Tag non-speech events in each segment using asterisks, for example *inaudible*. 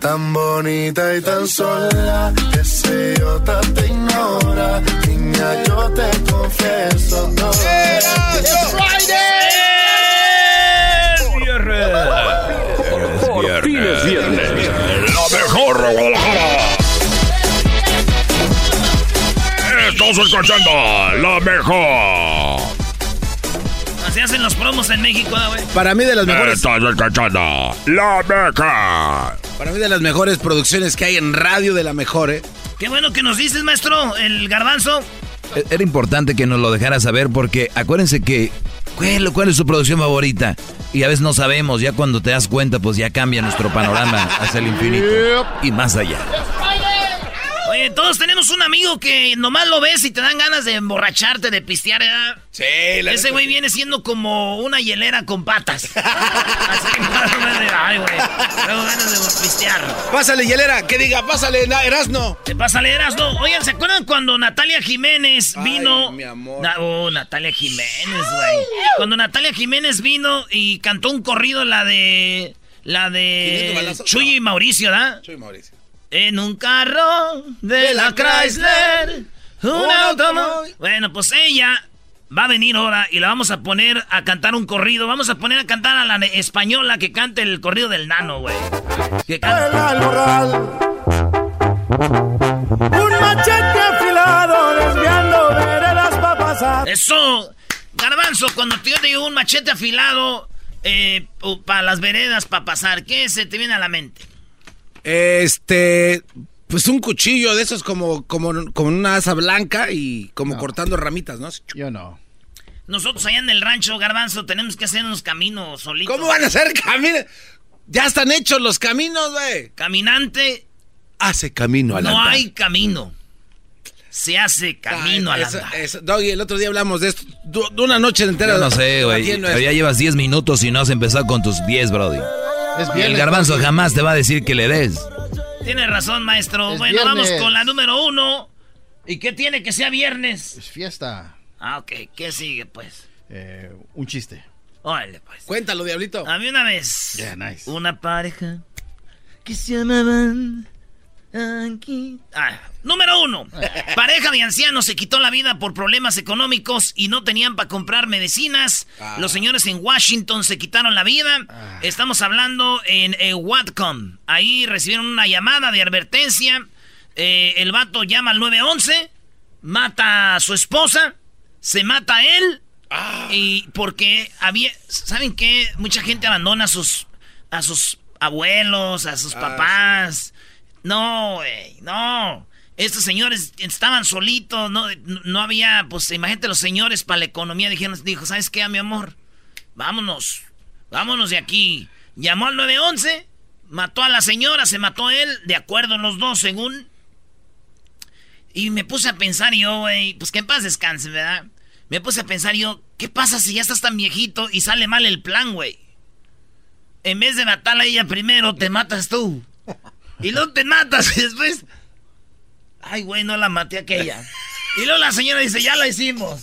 Tan bonita y tan sola, que se yo te ignora. Niña, yo te confieso. No, Por fin es viernes. La mejor Guadalajara. Estás escuchando la mejor. Así hacen los promos en México, ¿no, güey. Para mí de las mejores, Estás escuchando la mejor. Para mí de las mejores producciones que hay en radio de la mejor, ¿eh? Qué bueno que nos dices, maestro, el garbanzo. E-, Era importante que nos lo dejara saber porque acuérdense que ¿cuál, cuál es su producción favorita? Y a veces no sabemos, ya cuando te das cuenta pues ya cambia nuestro panorama hacia el infinito y más allá. Oye, todos tenemos un amigo que nomás lo ves y te dan ganas de emborracharte, de pistear, ¿verdad? Sí, la Ese güey viene siendo como una hielera con patas. *laughs* Así, ay, güey. Tengo ganas de pistear. Pásale, hielera, que diga, pásale, Erasno. ¿Te pasa leeras, no? Oigan, ¿se acuerdan cuando Natalia Jiménez Ay, vino? mi amor. Na- oh, Natalia Jiménez, güey. Cuando Natalia Jiménez vino y cantó un corrido, la de. La 500 de. Chuy y. Mauricio, ¿verdad? Soy Mauricio. En un carro de la Chrysler. Un automóvil. Bueno, pues ella va a venir ahora y la vamos a poner a cantar un corrido. Vamos a poner a cantar a la española que cante el corrido del nano, güey. Que cante- al morral. Un machete afilado desviando veredas para pasar. Eso, Garbanzo, cuando te yo te digo un machete afilado para las veredas para pasar, ¿qué se te viene a la mente? Este, pues un cuchillo de esos como, como, como una asa blanca y como cortando ramitas, ¿no? Yo no. Nosotros allá en el rancho, Garbanzo, tenemos que hacer unos caminos solitos. ¿Cómo van a ser caminos? Ya están hechos los caminos, güey. Caminante, Hace camino al no hay camino. Se hace camino Ay, al eso- Doggy, el otro día hablamos de esto. De una noche entera. Yo no sé, güey. Ya llevas 10 minutos y no has empezado con tus 10, Brody. Es Y viernes. el garbanzo jamás te va a decir que le des. Tiene razón, maestro. Es bueno, vamos con la número uno. ¿Y qué tiene que sea viernes? Es fiesta. Ah, ok. ¿Qué sigue, pues? Eh, un chiste. Órale, pues. Cuéntalo, diablito. A mí una vez. Yeah, nice. Una pareja que se llamaban aquí. Ah, número uno. Pareja de ancianos se quitó la vida por problemas económicos y no tenían para comprar medicinas. Los señores en Washington se quitaron la vida. Estamos hablando en eh, Whatcom. Ahí recibieron una llamada de advertencia. Eh, el vato llama al 911, mata a su esposa, se mata a él. Y porque había, ¿saben qué? Mucha gente abandona a sus, a sus abuelos, a sus papás. No, güey, no. Estos señores estaban solitos, no, no había, pues imagínate los señores para la economía dijeron, dijo, ¿sabes qué, mi amor? Vámonos, vámonos de aquí. Llamó al 911, mató a la señora, se mató él, de acuerdo los dos, según. Y me puse a pensar yo, güey, pues que en paz descanse, ¿verdad? Me puse a pensar yo, ¿qué pasa si ya estás tan viejito y sale mal el plan, güey? En vez de matarla a ella primero, te matas tú. Y luego te matas y después... Ay, güey, no la maté a aquella. Y luego la señora dice, ya la hicimos.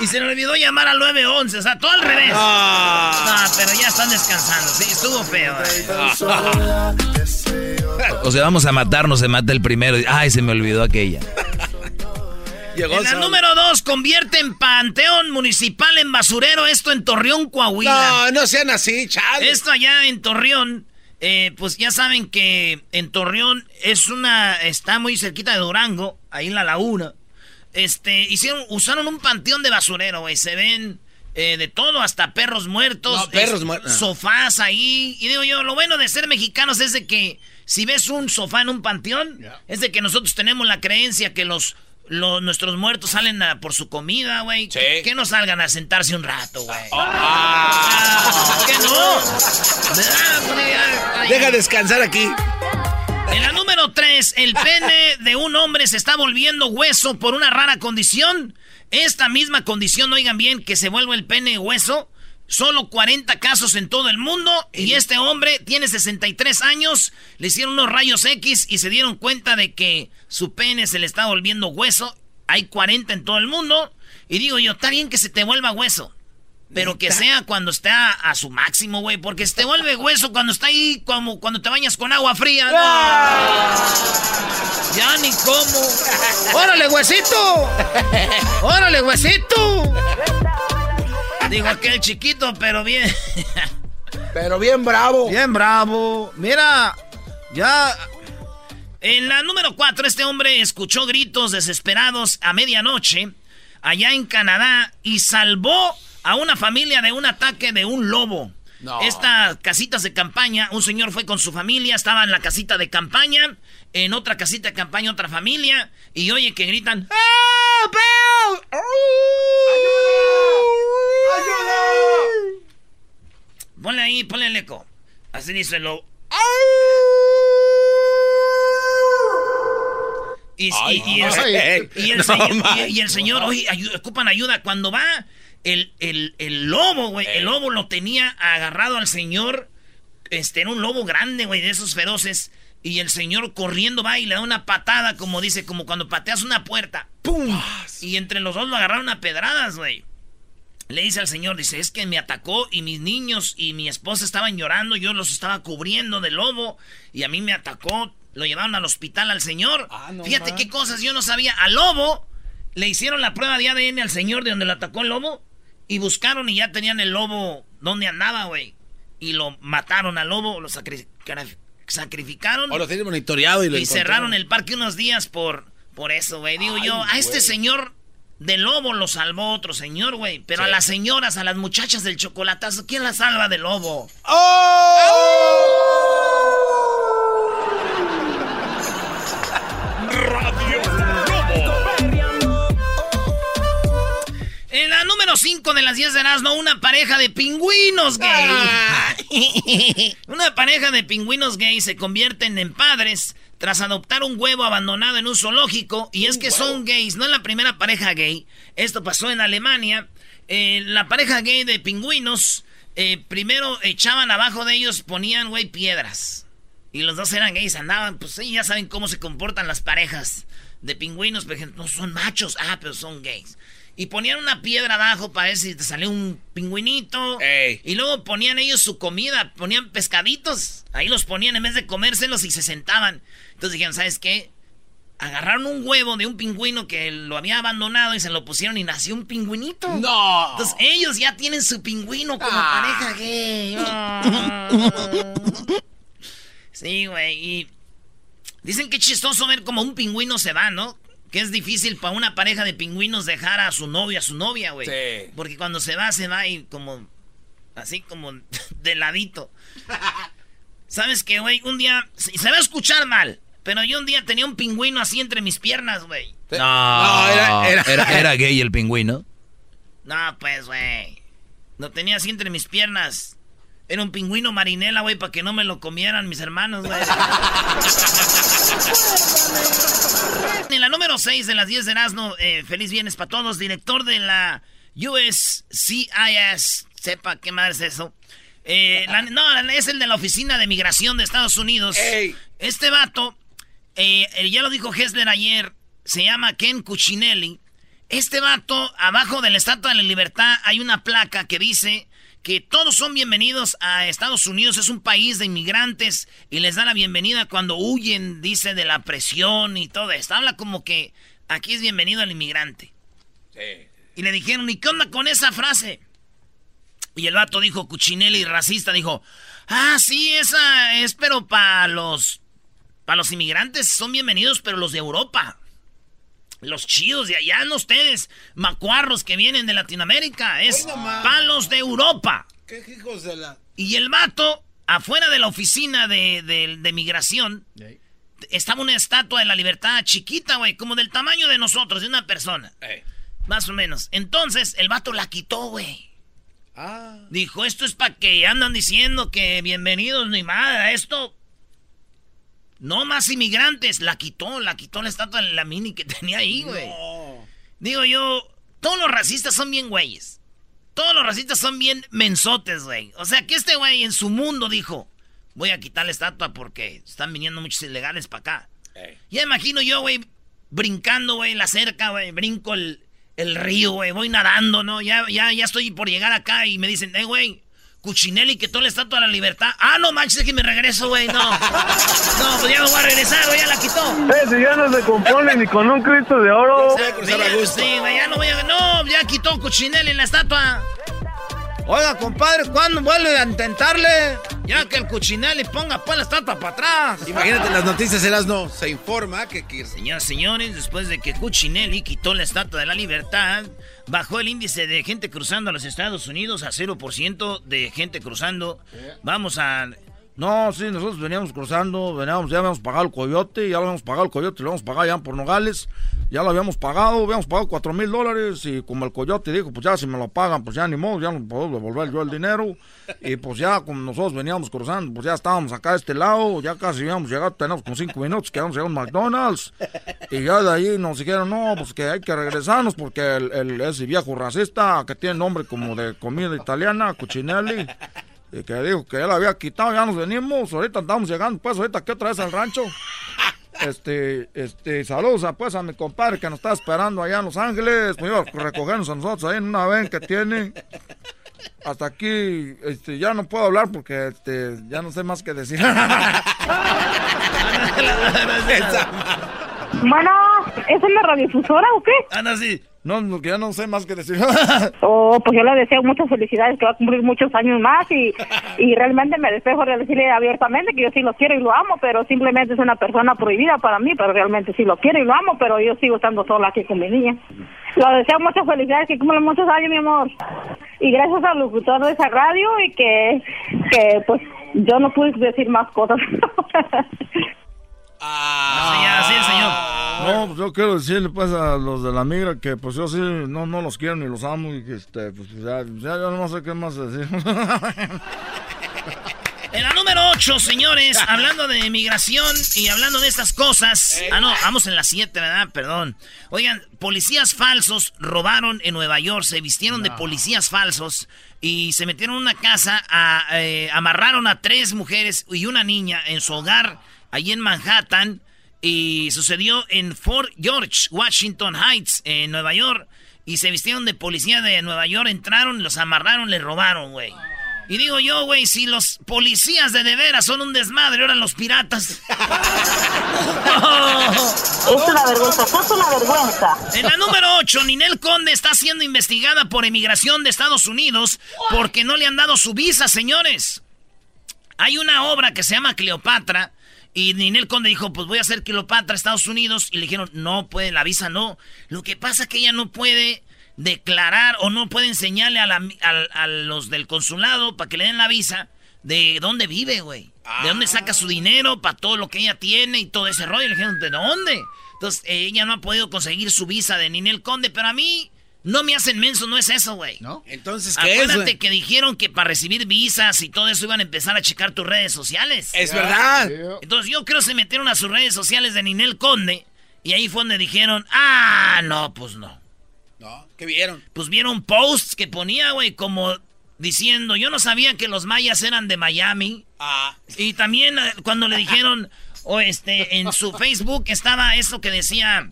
Y se le olvidó llamar al 911, o sea, todo al revés. No, pero ya están descansando, sí, estuvo feo. eh. O sea, vamos a matarnos, se mata el primero. Ay, se me olvidó aquella. Llegó En la solo. número dos, convierte en panteón municipal en basurero, esto en Torreón, Coahuila. No, no sean así, chale. Esto allá en Torreón, eh, pues ya saben que en Torreón es una, está muy cerquita de Durango, ahí en la laguna. Este, hicieron, usaron un panteón de basurero, güey, se ven eh, de todo, hasta perros muertos. No, perros es- muertos. Sofás ahí. Y digo yo, lo bueno de ser mexicanos es de que si ves un sofá en un panteón, es de que nosotros tenemos la creencia que los... los- nuestros muertos salen a- por su comida, güey. Sí. Que, que no salgan a sentarse un rato, güey. Ah, ¿Por qué no? Ay, Deja descansar aquí. En la número 3, el pene de un hombre se está volviendo hueso por una rara condición. Esta misma condición, oigan bien, que se vuelve el pene hueso. Solo 40 casos en todo el mundo. Y este hombre tiene 63 años. Le hicieron unos rayos X y se dieron cuenta de que su pene se le está volviendo hueso. Hay 40 en todo el mundo. Y digo yo, está bien que se te vuelva hueso. Pero que sea cuando está a su máximo, güey. Porque se te vuelve hueso cuando está ahí, como cuando te bañas con agua fría. Ya ni cómo. ¡Órale, huesito! ¡Órale, huesito! Digo aquel chiquito, pero bien. *laughs* pero bien bravo. Bien bravo. Mira, ya. En la número 4, este hombre escuchó gritos desesperados a medianoche allá en Canadá y salvó a una familia de un ataque de un lobo. Estas casitas de campaña, un señor fue con su familia, estaba en la casita de campaña, en otra casita de campaña otra familia, y oye que gritan... ¡Ayuda! ¡Ayuda! Ponle ahí, ponle el eco. Así dice el lobo. *laughs* Y, el, señor, oye, ocupan ayuda. Cuando va el, el, lobo, güey, el lobo lo tenía agarrado al señor. Este era un lobo grande, güey, de esos feroces. Y el señor corriendo va y le da una patada, como dice, como cuando pateas una puerta. ¡Pum! Y entre los dos lo agarraron a pedradas, güey. Le dice al señor, dice, es que me atacó y mis niños y mi esposa estaban llorando, yo los estaba cubriendo de lobo y a mí me atacó. Lo llevaron al hospital al señor. Ah, Fíjate qué cosas yo no sabía. Al lobo le hicieron la prueba de ADN al señor de donde lo atacó el lobo y buscaron y ya tenían el lobo donde andaba, güey. Y lo mataron al lobo, lo sacrificaron. O lo tienen monitoreado y lo Y cerraron el parque unos días por, por eso, güey. Digo yo, a este señor del lobo lo salvó otro señor, güey. Pero a las señoras, a las muchachas del chocolatazo, ¿quién la salva del lobo? ¡Oh! En número 5 de las 10 de Erasmo, una pareja de pingüinos gay. Una pareja de pingüinos gay se convierten en padres tras adoptar un huevo abandonado en un zoológico. Y es que son gays, no es la primera pareja gay. Esto pasó en Alemania. Eh, la pareja gay de pingüinos, eh, primero echaban abajo de ellos, ponían, güey, piedras. Y los dos eran gays, andaban, pues sí, ya saben cómo se comportan las parejas de pingüinos, por ejemplo, no son machos, ah, pero son gays. Y ponían una piedra abajo para ver si te salió un pingüinito. Y luego ponían ellos su comida, ponían pescaditos. Ahí los ponían en vez de comérselos y se sentaban. Entonces dijeron, ¿sabes qué? Agarraron un huevo de un pingüino que lo había abandonado y se lo pusieron y nació un pingüinito. ¡No! Entonces ellos ya tienen su pingüino como ah. pareja gay. *laughs* sí, güey. Y dicen que chistoso ver como un pingüino se va, ¿no? Que es difícil para una pareja de pingüinos dejar a su novia, a su novia, güey. Sí. Porque cuando se va, se va y como. Así como *laughs* de ladito. ¿Sabes qué, güey? Un día. Se va a escuchar mal. Pero yo un día tenía un pingüino así entre mis piernas, güey. No, no era, era, era, gay el pingüino. No, pues, güey. Lo tenía así entre mis piernas. Era un pingüino marinela, güey, para que no me lo comieran mis hermanos, güey. *laughs* en la número 6 de las 10 de Erasmo, eh, feliz viernes para todos, director de la USCIS, sepa qué madre es eso. Eh, no, es el de la Oficina de Migración de Estados Unidos. Este vato, eh, ya lo dijo Hessler ayer, se llama Ken Cuccinelli. Este vato, abajo de la Estatua de la Libertad, hay una placa que dice que todos son bienvenidos a Estados Unidos, es un país de inmigrantes y les da la bienvenida cuando huyen, dice, de la presión y todo esto. Habla como que aquí es bienvenido al inmigrante. Sí. Y le dijeron, ¿y qué onda con esa frase? Y el vato dijo, Cuchinelli, racista, dijo, ah, sí, esa es, pero para los, para los inmigrantes son bienvenidos, pero los de Europa. Los chidos de allá, no ustedes, macuarros que vienen de Latinoamérica. Es palos de Europa. ¿Qué hijos de la...? Y el vato, afuera de la oficina de, de, migración, estaba una estatua de la libertad chiquita, güey, como del tamaño de nosotros, de una persona. Más o menos. Entonces, el vato la quitó, güey. Ah. Dijo, esto es para que andan diciendo que bienvenidos ni nada, esto No más inmigrantes. La quitó, la quitó la estatua de la mini que tenía ahí, güey. Digo yo, todos los racistas son bien güeyes. Todos los racistas son bien mensotes, güey. O sea, que este güey en su mundo dijo, voy a quitar la estatua porque están viniendo muchos ilegales para acá. Ya imagino yo, güey, brincando, güey, la cerca, güey, brinco el, el río, güey, voy nadando, ¿no? Ya, ya, ya estoy por llegar acá y me dicen, eh, güey, Cuchinelli que toda la estatua de la libertad. Ah, no manches, es que me regreso, güey, no. No, pues ya me voy a regresar, güey, ya la quitó. Eh, si ya no se compone ni con un Cristo de oro. Sí, güey, ya no voy a... No, ya quitó Cuchinelli la estatua. Oiga, compadre, ¿cuándo vuelve a intentarle? Ya que el Cuchinelli ponga pues la estatua para atrás. Imagínate, las noticias eras no. Se informa que... que... Señoras señores, después de que Cuchinelli quitó la estatua de la libertad, bajó el índice de gente cruzando a los Estados Unidos a 0% de gente cruzando. Vamos a... No, sí, nosotros veníamos cruzando, veníamos, ya habíamos pagado el coyote, ya lo habíamos pagado el coyote, lo habíamos pagado ya por Nogales, ya lo habíamos pagado, habíamos pagado cuatro mil dólares y como el coyote dijo, pues ya si me lo pagan, pues ya ni modo, ya no puedo devolver yo el dinero. Y pues ya como nosotros veníamos cruzando, pues ya estábamos acá de este lado, ya casi habíamos llegado, tenemos como cinco minutos que vamos a McDonald's. Y ya de ahí nos dijeron, no, pues que hay que regresarnos porque el, ese viejo racista que tiene nombre como de comida italiana, Cuchinelli, y que dijo que ya la había quitado, ya nos venimos, ahorita estamos llegando, pues ahorita que otra vez al rancho. *laughs* Este, este, saludos a, pues a mi compadre que nos está esperando allá en Los Ángeles, pues iba a recogernos a nosotros ahí en una ven que tiene. Hasta aquí, este, ya no puedo hablar porque este, ya no sé más que decir. *laughs* *laughs* Bueno, ¿es una radiodifusora o qué? Ana, sí. No, no, que ya no sé más que decir. *laughs* Oh, pues yo le deseo muchas felicidades, que va a cumplir muchos años más y, *laughs* y realmente me despejo de decirle abiertamente que yo sí lo quiero y lo amo, pero simplemente es una persona prohibida para mí, pero realmente sí lo quiero y lo amo, pero yo sigo estando sola aquí con mi niña. Lo deseo muchas felicidades, que cumplan muchos años, mi amor. Y gracias al locutor de esa radio y que, que pues yo no pude decir más cosas. *laughs* Ah, sí, sí, señor. No, pues yo quiero decirle pues a los de la migra que pues yo sí no, no los quiero ni los amo y que este, pues ya, ya yo no sé qué más decir. En la número 8, señores, hablando de migración y hablando de estas cosas. Ah, no, vamos en la 7, ¿verdad? Perdón. Oigan, policías falsos robaron en Nueva York, se vistieron de policías falsos y se metieron en una casa, a, eh, amarraron a tres mujeres y una niña en su hogar, allí en Manhattan. Y sucedió en Fort George, Washington Heights, en Nueva York. Y se vistieron de policía de Nueva York, entraron, los amarraron, les robaron, güey. Y digo yo, güey, si los policías de de veras son un desmadre, ahora los piratas. *laughs* *laughs* es una vergüenza, es una vergüenza. En la número 8, Ninel Conde está siendo investigada por emigración de Estados Unidos porque no le han dado su visa, señores. Hay una obra que se llama Cleopatra y Ninel Conde dijo, pues voy a hacer Cleopatra a Estados Unidos y le dijeron, no puede, la visa no. Lo que pasa es que ella no puede declarar o no puede enseñarle a, la- a- a los del consulado para que le den la visa de dónde vive, güey. De dónde saca su dinero para todo lo que ella tiene y todo ese rollo. Le dijeron, ¿de dónde? Entonces, ella no ha podido conseguir su visa de Ninel Conde, pero a mí no me hacen menso, no es eso, güey. ¿No? Entonces, ¿qué es, Acuérdate que dijeron que para recibir visas y todo eso iban a empezar a checar tus redes sociales. Es verdad. Entonces yo creo que se metieron a sus redes sociales de Ninel Conde y ahí fue donde dijeron, ah, no, pues no. No, ¿qué vieron? Pues vieron posts que ponía, güey, como diciendo, yo no sabía que los mayas eran de Miami. Ah, Y también eh, cuando le dijeron, o este, en su Facebook estaba eso que decía,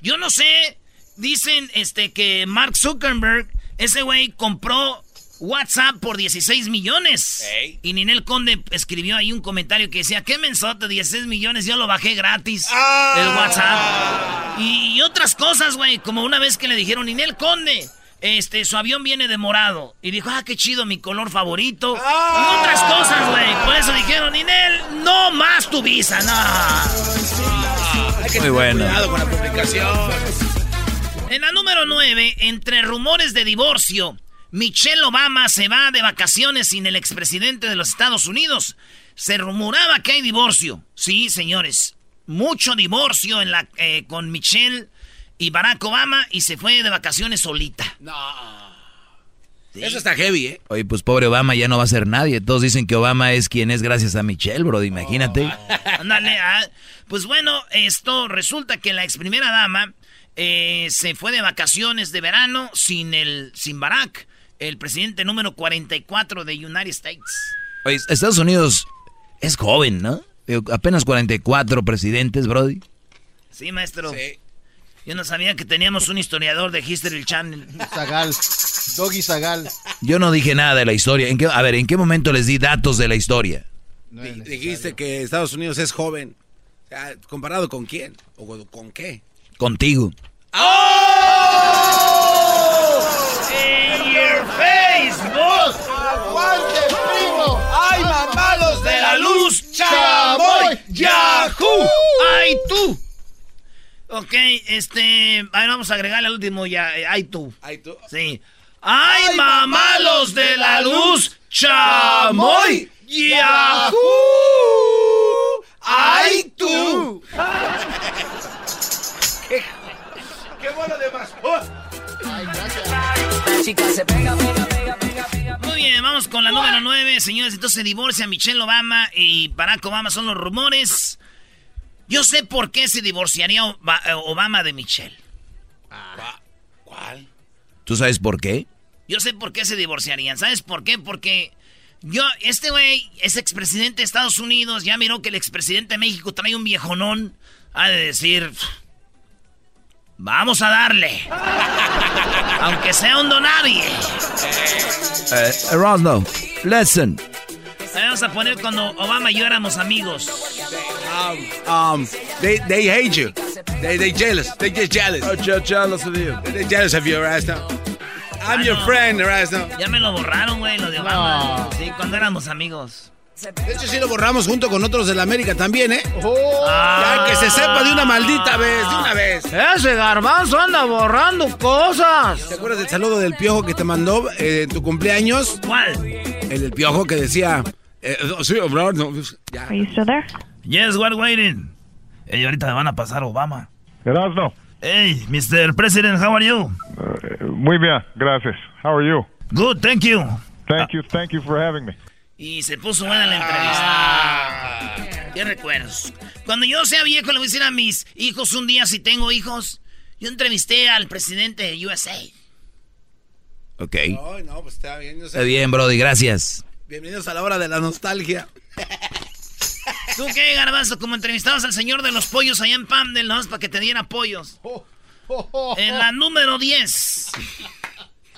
yo no sé, dicen este que Mark Zuckerberg, ese güey compró WhatsApp por 16 millones. Y Ninel Conde escribió ahí un comentario que decía, qué mensote, 16 millones, yo lo bajé gratis. Ah. El WhatsApp. Y, y otras cosas, güey, como una vez que le dijeron, Ninel Conde. Este, su avión viene de morado. Y dijo, ah, qué chido, mi color favorito. Y otras cosas, güey. Por eso dijeron, Ninel, no más tu visa, no. hay que Muy tener bueno. cuidado con la publicación. En la número 9, entre rumores de divorcio, Michelle Obama se va de vacaciones sin el expresidente de los Estados Unidos. Se rumoraba que hay divorcio. Sí, señores. Mucho divorcio en la, eh, con Michelle y Barack Obama y se fue de vacaciones solita. No. Eso está heavy, ¿eh? Oye, pues pobre Obama ya no va a ser nadie. Todos dicen que Obama es quien es gracias a Michelle, bro. Imagínate. Ándale, ah. pues bueno, esto resulta que la ex primera dama eh, se fue de vacaciones de verano sin el sin Barack, el presidente número 44 de United States. Oye, Estados Unidos es joven, ¿no? Apenas 44 presidentes, Brody. Sí, maestro. Yo no sabía que teníamos un historiador de History Channel. Zagal. Doggy Zagal. Yo no dije nada de la historia. ¿En qué, a ver, ¿en qué momento les di datos de la historia? No Dijiste que Estados Unidos es joven. O sea, ¿Comparado con quién? ¿O con qué? Contigo. In your Facebook. ¡Aguante, primo! ¡Ay, mamalos de la luz! ¡Chamoy! ¡Yahoo! ¡Ay, tú! Ok, este. A ver, vamos a agregarle al último ya. eh, ¡Ay, tú! Ay, tú. Sí. ¡Ay, mamalos de la luz! ¡Chamoy! ¡Yahoo! ¡Ay, tú! ¡Qué bueno de mascota! Muy bien, vamos con la número 9. Señores, entonces se divorcia Michelle Obama y Barack Obama, son los rumores. Yo sé por qué se divorciaría Oba- Obama de Michelle. ¿Cuál? ¿Tú sabes por qué? Yo sé por qué se divorciarían. ¿Sabes por qué? Porque yo, este güey es expresidente de Estados Unidos. Ya miró que el expresidente de México trae un viejonón. Ha de decir. Vamos a darle. Aunque sea un donadie. Eh, Erasmo, listen. Vamos a poner cuando Obama y yo éramos amigos. Um, they, they hate you. They, they jealous. They just jealous. jealous of you. They jealous of you, Erasmo. I'm Ah, your no. friend, Erasmo. Ya me lo borraron, güey, lo de Obama. Sí, cuando éramos amigos. De hecho, sí lo borramos junto con otros de la América también, ¿eh? Ah. Ya que se sepa de una maldita vez, de una vez. Ese garbanzo anda borrando cosas. ¿Te acuerdas del saludo del piojo que te mandó eh, en tu cumpleaños? ¿Cuál? El del piojo que decía. eh, sí, hablar, no, ya. Are you still there? Yes, we're waiting. Ey, ahorita me van a pasar Obama. Erasno. Hey, Mr. President, how are you? Eh, muy bien, gracias. How are you? Good, thank you. Thank you, thank you for having me. Y se puso buena la entrevista. ¿Qué recuerdos? Cuando yo sea viejo, le voy a decir a mis hijos un día, si tengo hijos, yo entrevisté al presidente de USA. Ok. No, no, pues está bien. yo sé. Está bien, Brody, gracias. Bienvenidos a la hora de la nostalgia. *laughs* ¿Tú qué, Garbanzo? Como entrevistabas al señor de los pollos allá en Pamdel, ¿no? Para que te diera pollos. En la número 10.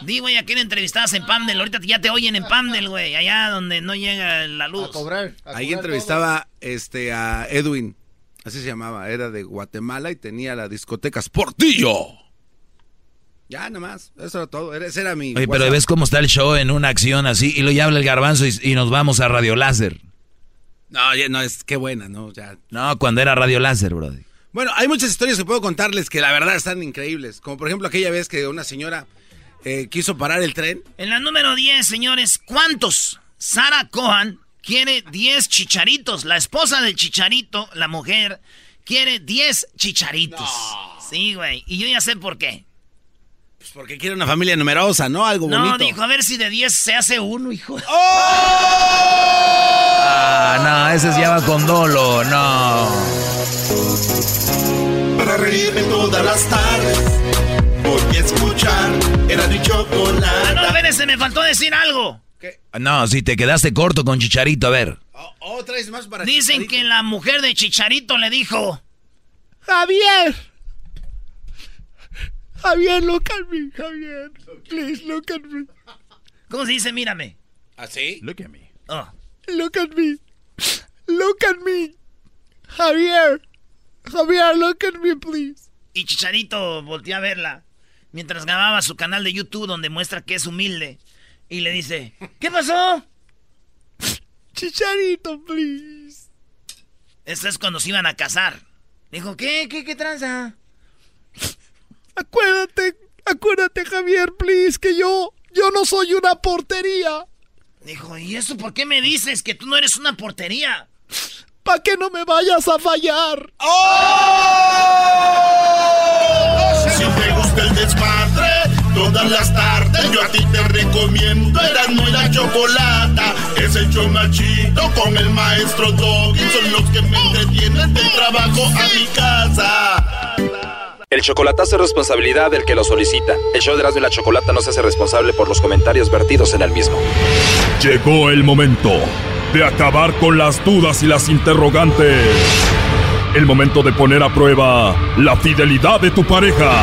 Di, güey, a quién entrevistabas en Pamdel. Ahorita ya te oyen en Pamdel, güey. Allá donde no llega la luz. A cobrar. a Ahí entrevistaba este, a Edwin. Así se llamaba. Era de Guatemala y tenía la discoteca Sportillo. Ya, nada más. Eso era todo. Era- Ese era mi. Oye, pero ves cómo está el show en una acción así y lo ya habla el garbanzo y, y nos vamos a Radio Láser. No, ya, no, es qué buena, ¿no? Ya. No, cuando era Radio Láser, Brody. Bueno, hay muchas historias que puedo contarles que la verdad están increíbles. Como por ejemplo aquella vez que una señora eh, quiso parar el tren. En la número 10, señores, ¿cuántos? Sara Cohan quiere 10 chicharitos. La esposa del chicharito, la mujer, quiere 10 chicharitos. Sí, güey. Y yo ya sé por qué. Pues porque quiere una familia numerosa, ¿no? Algo No, bonito. dijo, a ver si de 10 se hace uno, hijo. Ah, no, ese ya va con dolo, no. Para reírme todas las tardes. Escuchar. Era mi Ah, no, chocolate. espérense, me faltó decir algo. No, si te quedaste corto con Chicharito, a ver. Oh, oh, traes más para Dicen Chicharito. que la mujer de Chicharito le dijo... Javier. Javier, look at me, Javier. Please look at me. ¿Cómo se dice? Mírame. ¿Ah, sí? Look at me. Oh. Look at me. Look at me. Javier. Javier, look at me, please. Y Chicharito volteó a verla mientras grababa su canal de YouTube donde muestra que es humilde. Y le dice, ¿qué pasó? Chicharito, please. Esto es cuando se iban a casar. Dijo, ¿qué? ¿Qué, qué tranza? Acuérdate, acuérdate, Javier, please, que yo, yo no soy una portería. Dijo, ¿y eso por qué me dices que tú no eres una portería? ¿Para que no me vayas a fallar? Si te gusta el desmadre, todas las tardes Yo a ti te recomiendo Erasmo y la Chocolata. Es el chido con el maestro Doggy. Son los que me entretienen del trabajo a mi casa. El chocolatazo es responsabilidad del que lo solicita. El show de Erasmo y la Chocolata no se hace responsable por los comentarios vertidos en el mismo. Llegó el momento de acabar con las dudas y las interrogantes. El momento de poner a prueba la fidelidad de tu pareja.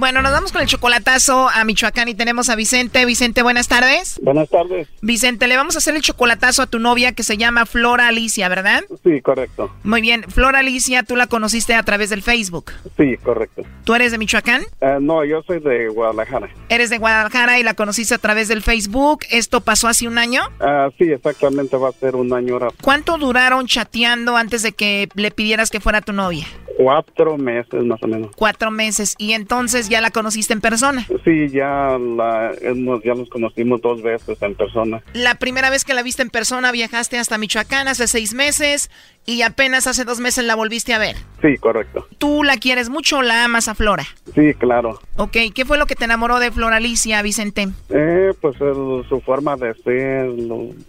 Bueno, nos vamos con el chocolatazo a Michoacán y tenemos a Vicente. Vicente, buenas tardes. Buenas tardes. Vicente, le vamos a hacer el chocolatazo a tu novia que se llama Flora Alicia, ¿verdad? Sí, correcto. Muy bien. Flora Alicia, tú la conociste a través del Facebook. Sí, correcto. ¿Tú eres de Michoacán? Uh, no, yo soy de Guadalajara. Eres de Guadalajara y la conociste a través del Facebook. ¿Esto pasó hace un año? Uh, sí, exactamente, va a ser un año ahora. ¿Cuánto duraron chateando antes de que le pidieras que fuera tu novia? Cuatro meses más o menos. Cuatro meses. ¿Y entonces ya la conociste en persona? Sí, ya, la, ya nos conocimos dos veces en persona. La primera vez que la viste en persona viajaste hasta Michoacán hace seis meses y apenas hace dos meses la volviste a ver. Sí, correcto. ¿Tú la quieres mucho o la amas a Flora? Sí, claro. Ok, ¿qué fue lo que te enamoró de Flora Alicia, Vicente? Eh, pues el, su forma de ser,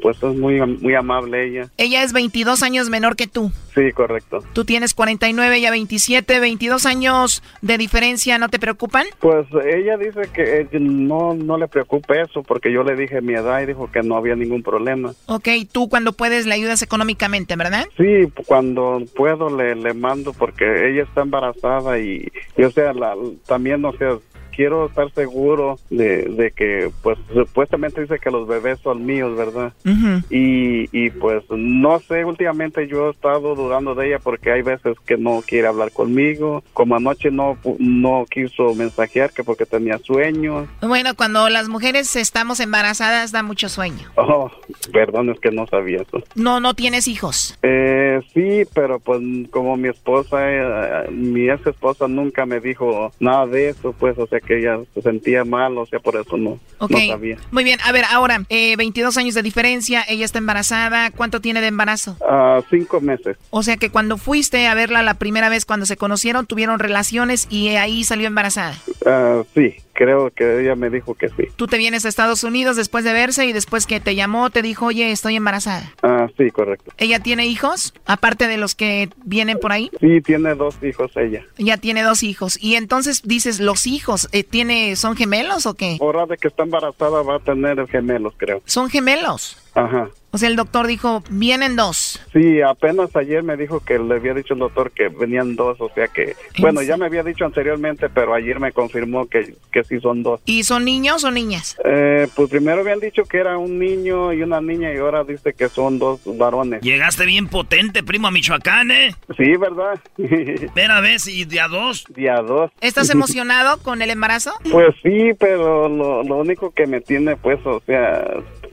pues es muy, muy amable ella. Ella es 22 años menor que tú. Sí, correcto. Tú tienes 49, ella 27, 22 años de diferencia, ¿no te preocupan? Pues ella dice que no, no le preocupe eso porque yo le dije mi edad y dijo que no había ningún problema. Ok, tú cuando puedes le ayudas económicamente, ¿verdad? Sí, cuando puedo le, le mando porque ella está embarazada y, y o sea, la, también, o sea, quiero estar seguro de, de, que, pues, supuestamente dice que los bebés son míos, ¿verdad? Uh -huh. y, y, pues, no sé, últimamente yo he estado dudando de ella porque hay veces que no quiere hablar conmigo, como anoche no, no quiso mensajear que porque tenía sueño. Bueno, cuando las mujeres estamos embarazadas da mucho sueño. Oh, perdón, es que no sabía eso. No, no tienes hijos. Eh, sí, pero pues como mi esposa, eh, mi ex esposa nunca me dijo nada de eso, pues, o sea que ella se sentía mal, o sea, por eso no, okay. no sabía. Muy bien, a ver, ahora, eh, 22 años de diferencia, ella está embarazada, ¿cuánto tiene de embarazo? Uh, cinco meses. O sea que cuando fuiste a verla la primera vez, cuando se conocieron, tuvieron relaciones y ahí salió embarazada. Uh, sí, creo que ella me dijo que sí. Tú te vienes a Estados Unidos después de verse y después que te llamó te dijo, oye, estoy embarazada. Ah, sí, correcto. ¿Ella tiene hijos, aparte de los que vienen por ahí? Sí, tiene dos hijos ella. Ya tiene dos hijos. Y entonces dices, los hijos, eh, tiene ¿son gemelos o qué? Ahora de que está embarazada va a tener gemelos, creo. ¿Son gemelos? Ajá. O sea, el doctor dijo, vienen dos. Sí, apenas ayer me dijo que le había dicho el doctor que venían dos, o sea que, bueno, ya me había dicho anteriormente, pero ayer me confirmó que, que sí son dos. ¿Y son niños o niñas? Eh, pues primero habían dicho que era un niño y una niña y ahora dice que son dos varones. Llegaste bien potente, primo, a Michoacán, ¿eh? Sí, ¿verdad? *laughs* Espera, ¿ves? ¿Y día dos? Día dos. ¿Estás emocionado con el embarazo? Pues sí, pero lo, lo único que me tiene, pues, o sea,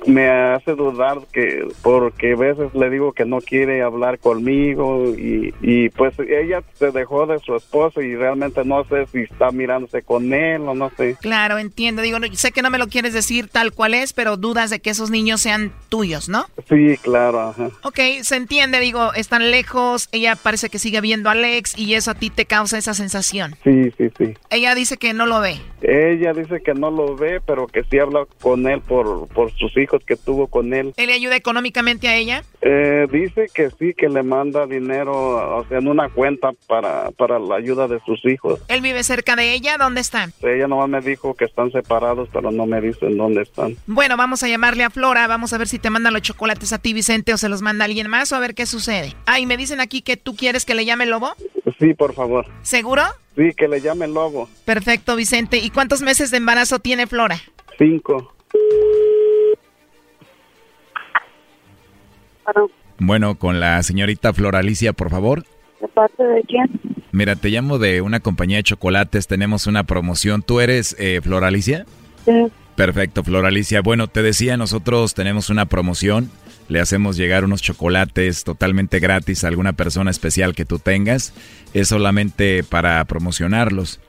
me hace dudar que porque a veces le digo que no quiere hablar conmigo y, y pues ella se dejó de su esposo y realmente no sé si está mirándose con él o no sé. Claro, entiendo. Digo, sé que no me lo quieres decir tal cual es, pero dudas de que esos niños sean tuyos, ¿no? Sí, claro. Ajá. Ok, se entiende. Digo, están lejos. Ella parece que sigue viendo a Alex y eso a ti te causa esa sensación. Sí, sí, sí. Ella dice que no lo ve. Ella dice que no lo ve, pero que sí habla con él por, por sus hijos que tuvo con él. ¿Él le ayuda económicamente a ella? Eh, dice que sí, que le manda dinero, o sea, en una cuenta para, para la ayuda de sus hijos. ¿Él vive cerca de ella? ¿Dónde están? Ella nomás me dijo que están separados, pero no me dicen dónde están. Bueno, vamos a llamarle a Flora, vamos a ver si te mandan los chocolates a ti, Vicente, o se los manda alguien más, o a ver qué sucede. Ah, y me dicen aquí que tú quieres que le llame Lobo. Sí, por favor. ¿Seguro? Sí, que le llame Lobo. Perfecto, Vicente. ¿Y cuántos meses de embarazo tiene Flora? Cinco. Bueno, con la señorita Floralicia, por favor. ¿De parte de quién? Mira, te llamo de una compañía de chocolates, tenemos una promoción. ¿Tú eres eh, Floralicia? Sí. Perfecto, Floralicia. Bueno, te decía, nosotros tenemos una promoción le hacemos llegar unos chocolates totalmente gratis a alguna persona especial que tú tengas. Es solamente para promocionarlos.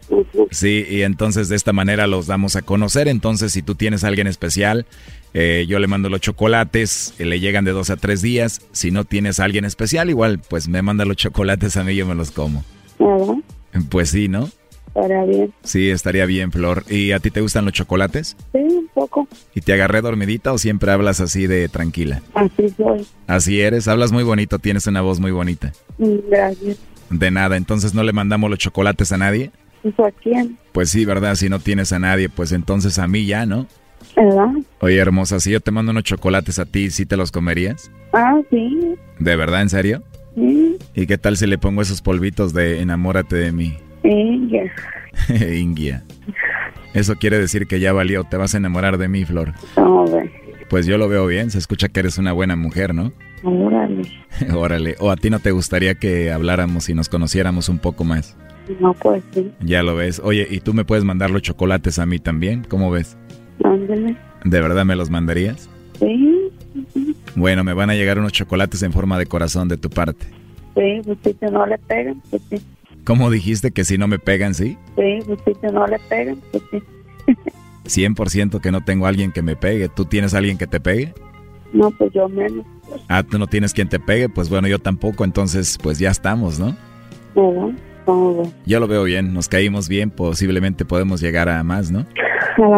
Sí, y entonces de esta manera los damos a conocer. Entonces, si tú tienes a alguien especial, eh, yo le mando los chocolates, eh, le llegan de dos a tres días. Si no tienes a alguien especial, igual, pues me manda los chocolates a mí, yo me los como. Pues sí, ¿no? Estaría bien. Sí, estaría bien, Flor. ¿Y a ti te gustan los chocolates? Sí, un poco. ¿Y te agarré dormidita o siempre hablas así de tranquila? Así soy. Así eres, hablas muy bonito, tienes una voz muy bonita. Mm, Gracias. De nada, entonces no le mandamos los chocolates a nadie. ¿Eso a quién? Pues sí, ¿verdad? Si no tienes a nadie, pues entonces a mí ya, ¿no? ¿Verdad? Oye, hermosa, si yo te mando unos chocolates a ti, ¿sí te los comerías? Ah, sí. ¿De verdad, en serio? Sí. ¿Y qué tal si le pongo esos polvitos de enamórate de mí? Ya. *laughs* Ingia. Eso quiere decir que ya valió, te vas a enamorar de mí, Flor. No. Pues yo lo veo bien, se escucha que eres una buena mujer, ¿no? Órale. *laughs* Órale, o a ti no te gustaría que habláramos y nos conociéramos un poco más. No, pues sí. Ya lo ves. Oye, ¿y tú me puedes mandar los chocolates a mí también? ¿Cómo ves? Ándale. ¿De verdad me los mandarías? Sí. Bueno, me van a llegar unos chocolates en forma de corazón de tu parte. Sí, pues si no le pegan, pues sí. ¿Cómo dijiste que si no me pegan, sí? Sí, pues si no le pegan, pues sí. 100% que no tengo a alguien que me pegue. ¿Tú tienes a alguien que te pegue? No, pues yo menos. Ah, tú no tienes quien te pegue, pues bueno, yo tampoco, entonces pues ya estamos, ¿no? ¿Cómo ve? Yo lo veo bien, nos caímos bien, posiblemente podemos llegar a más, ¿no?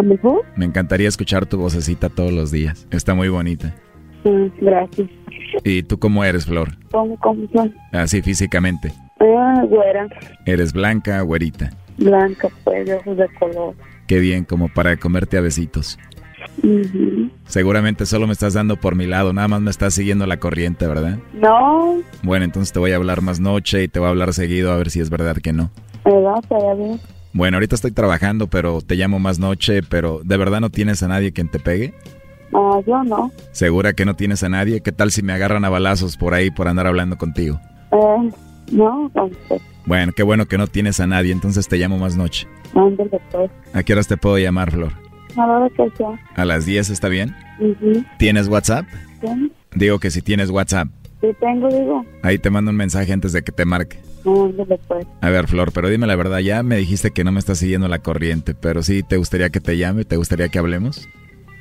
Mejor. Me encantaría escuchar tu vocecita todos los días. Está muy bonita. Mm, gracias. ¿Y tú cómo eres, Flor? ¿Cómo, cómo? Así físicamente. Ah, güera. ¿Eres blanca, güerita? Blanca, pues, de ojos de color. Qué bien, como para comerte a besitos. Seguramente solo me estás dando por mi lado, nada más me estás siguiendo la corriente, ¿verdad? No, Bueno, entonces te voy a hablar más noche y te voy a hablar seguido a ver si es verdad que no. ¿verdad? Bien. Bueno, ahorita estoy trabajando, pero te llamo más noche, pero ¿de verdad no tienes a nadie quien te pegue? Ah, yo no. ¿Segura que no tienes a nadie? ¿Qué tal si me agarran a balazos por ahí por andar hablando contigo? Eh, no, entonces, Bueno, qué bueno que no tienes a nadie, entonces te llamo más noche. pues. ¿A qué horas te puedo llamar, Flor? A la hora que sea. ¿A las 10 está bien? ¿Tienes WhatsApp? Sí, Digo que si tienes WhatsApp, sí tengo, digo. ahí te mando un mensaje antes de que te marque. Pues. A ver, Flor, pero dime la verdad, ya me dijiste que no me estás siguiendo la corriente, pero sí, ¿te gustaría que te llame? ¿Te gustaría que hablemos?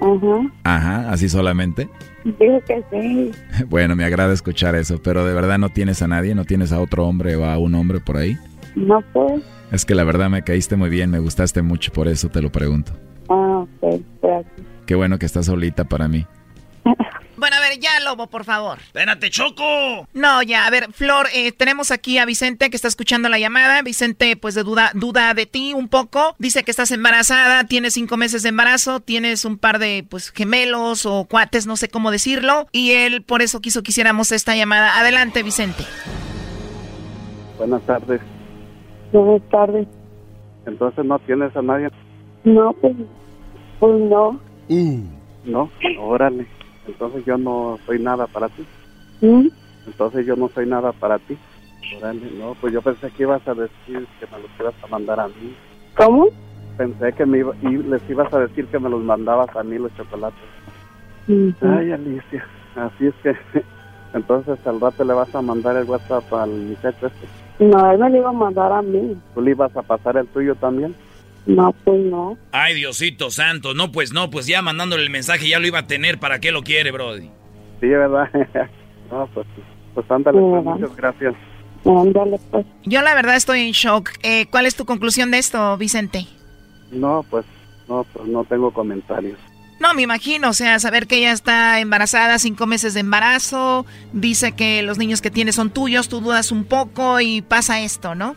Ajá. Ajá, así solamente. Digo que sí. *laughs* Bueno, me agrada escuchar eso, pero de verdad no tienes a nadie, no tienes a otro hombre o a un hombre por ahí. No, pues. Es que la verdad me caíste muy bien, me gustaste mucho, por eso te lo pregunto. Ah, ok, gracias. Qué bueno que estás solita para mí. Bueno, a ver, ya, Lobo, por favor. Espérate, Choco. No, ya, a ver, Flor, eh, tenemos aquí a Vicente que está escuchando la llamada. Vicente, pues, de duda, duda de ti un poco. Dice que estás embarazada, tienes cinco meses de embarazo, tienes un par de, pues, gemelos o cuates, no sé cómo decirlo. Y él, por eso quiso que hiciéramos esta llamada. Adelante, Vicente. Buenas tardes. Buenas tardes. Entonces no tienes a nadie, No, pues, pues no. ¿no? Órale. Entonces yo no soy nada para ti. ¿Mm? Entonces yo no soy nada para ti. Órale, no, pues yo pensé que ibas a decir que me los ibas a mandar a mí. ¿Cómo? Pensé que me iba, y les ibas a decir que me los mandabas a mí los chocolates. Ay, Alicia, así es que *laughs* entonces al rato le vas a mandar el WhatsApp al muchacho este. No, él me lo iba a mandar a mí. ¿Tú le ibas a pasar el tuyo también? No, pues no. Ay, Diosito santo. No, pues no, pues ya mandándole el mensaje ya lo iba a tener. ¿Para qué lo quiere, Brody? Sí, ¿verdad? *laughs* no, pues, pues ándale, pues, Ajá. muchas gracias. Ándale, pues. Yo, la verdad, estoy en shock. Eh, ¿Cuál es tu conclusión de esto, Vicente? No, pues, no, pues no tengo comentarios. No, me imagino, o sea, saber que ella está embarazada, cinco meses de embarazo, dice que los niños que tiene son tuyos, tú dudas un poco y pasa esto, ¿no?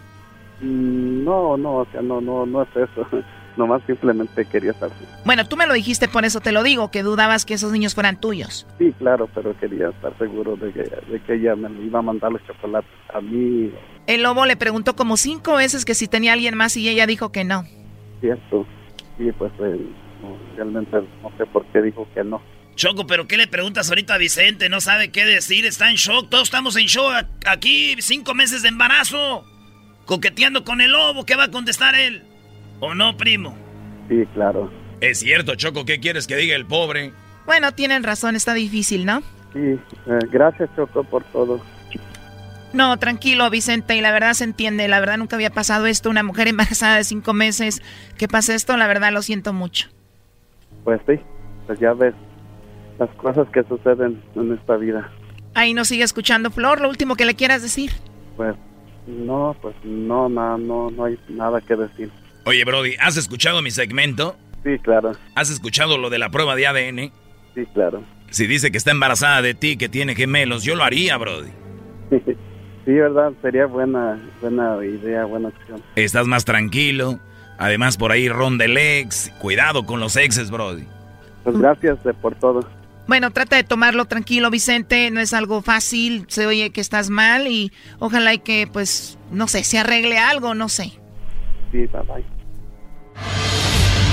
Mm, No, no, o sea, no, no, no es eso. *laughs* Nomás simplemente quería saber. Bueno, tú me lo dijiste, por eso te lo digo, que dudabas que esos niños fueran tuyos. Sí, claro, pero quería estar seguro de que, de que ella me iba a mandar los chocolates a mí. El lobo le preguntó como cinco veces que si tenía alguien más y ella dijo que no. Cierto. Sí, pues eh, no, realmente no sé por qué dijo que no. Choco, pero ¿qué le preguntas ahorita a Vicente? No sabe qué decir, está en shock. Todos estamos en shock aquí, cinco meses de embarazo. Coqueteando con el lobo, ¿qué va a contestar él? ¿O no, primo? Sí, claro. Es cierto, Choco, ¿qué quieres que diga el pobre? Bueno, tienen razón, está difícil, ¿no? Sí, eh, gracias Choco por todo. No, tranquilo, Vicente, y la verdad se entiende. La verdad nunca había pasado esto. Una mujer embarazada de cinco meses que pase esto, la verdad lo siento mucho. Pues sí, pues ya ves las cosas que suceden en esta vida. Ahí nos sigue escuchando, Flor. Lo último que le quieras decir. Pues no, pues no, no, no, no hay nada que decir. Oye, Brody, ¿has escuchado mi segmento? Sí, claro. ¿Has escuchado lo de la prueba de ADN? Sí, claro. Si dice que está embarazada de ti, que tiene gemelos, yo lo haría, Brody. *laughs* Sí, verdad, sería buena, buena idea, buena opción. Estás más tranquilo. Además, por ahí ronda el ex. Cuidado con los exes, Brody. Pues gracias por todo. Bueno, trata de tomarlo tranquilo, Vicente. No es algo fácil. Se oye que estás mal y ojalá y que, pues, no sé, se arregle algo, no sé. Sí, bye bye.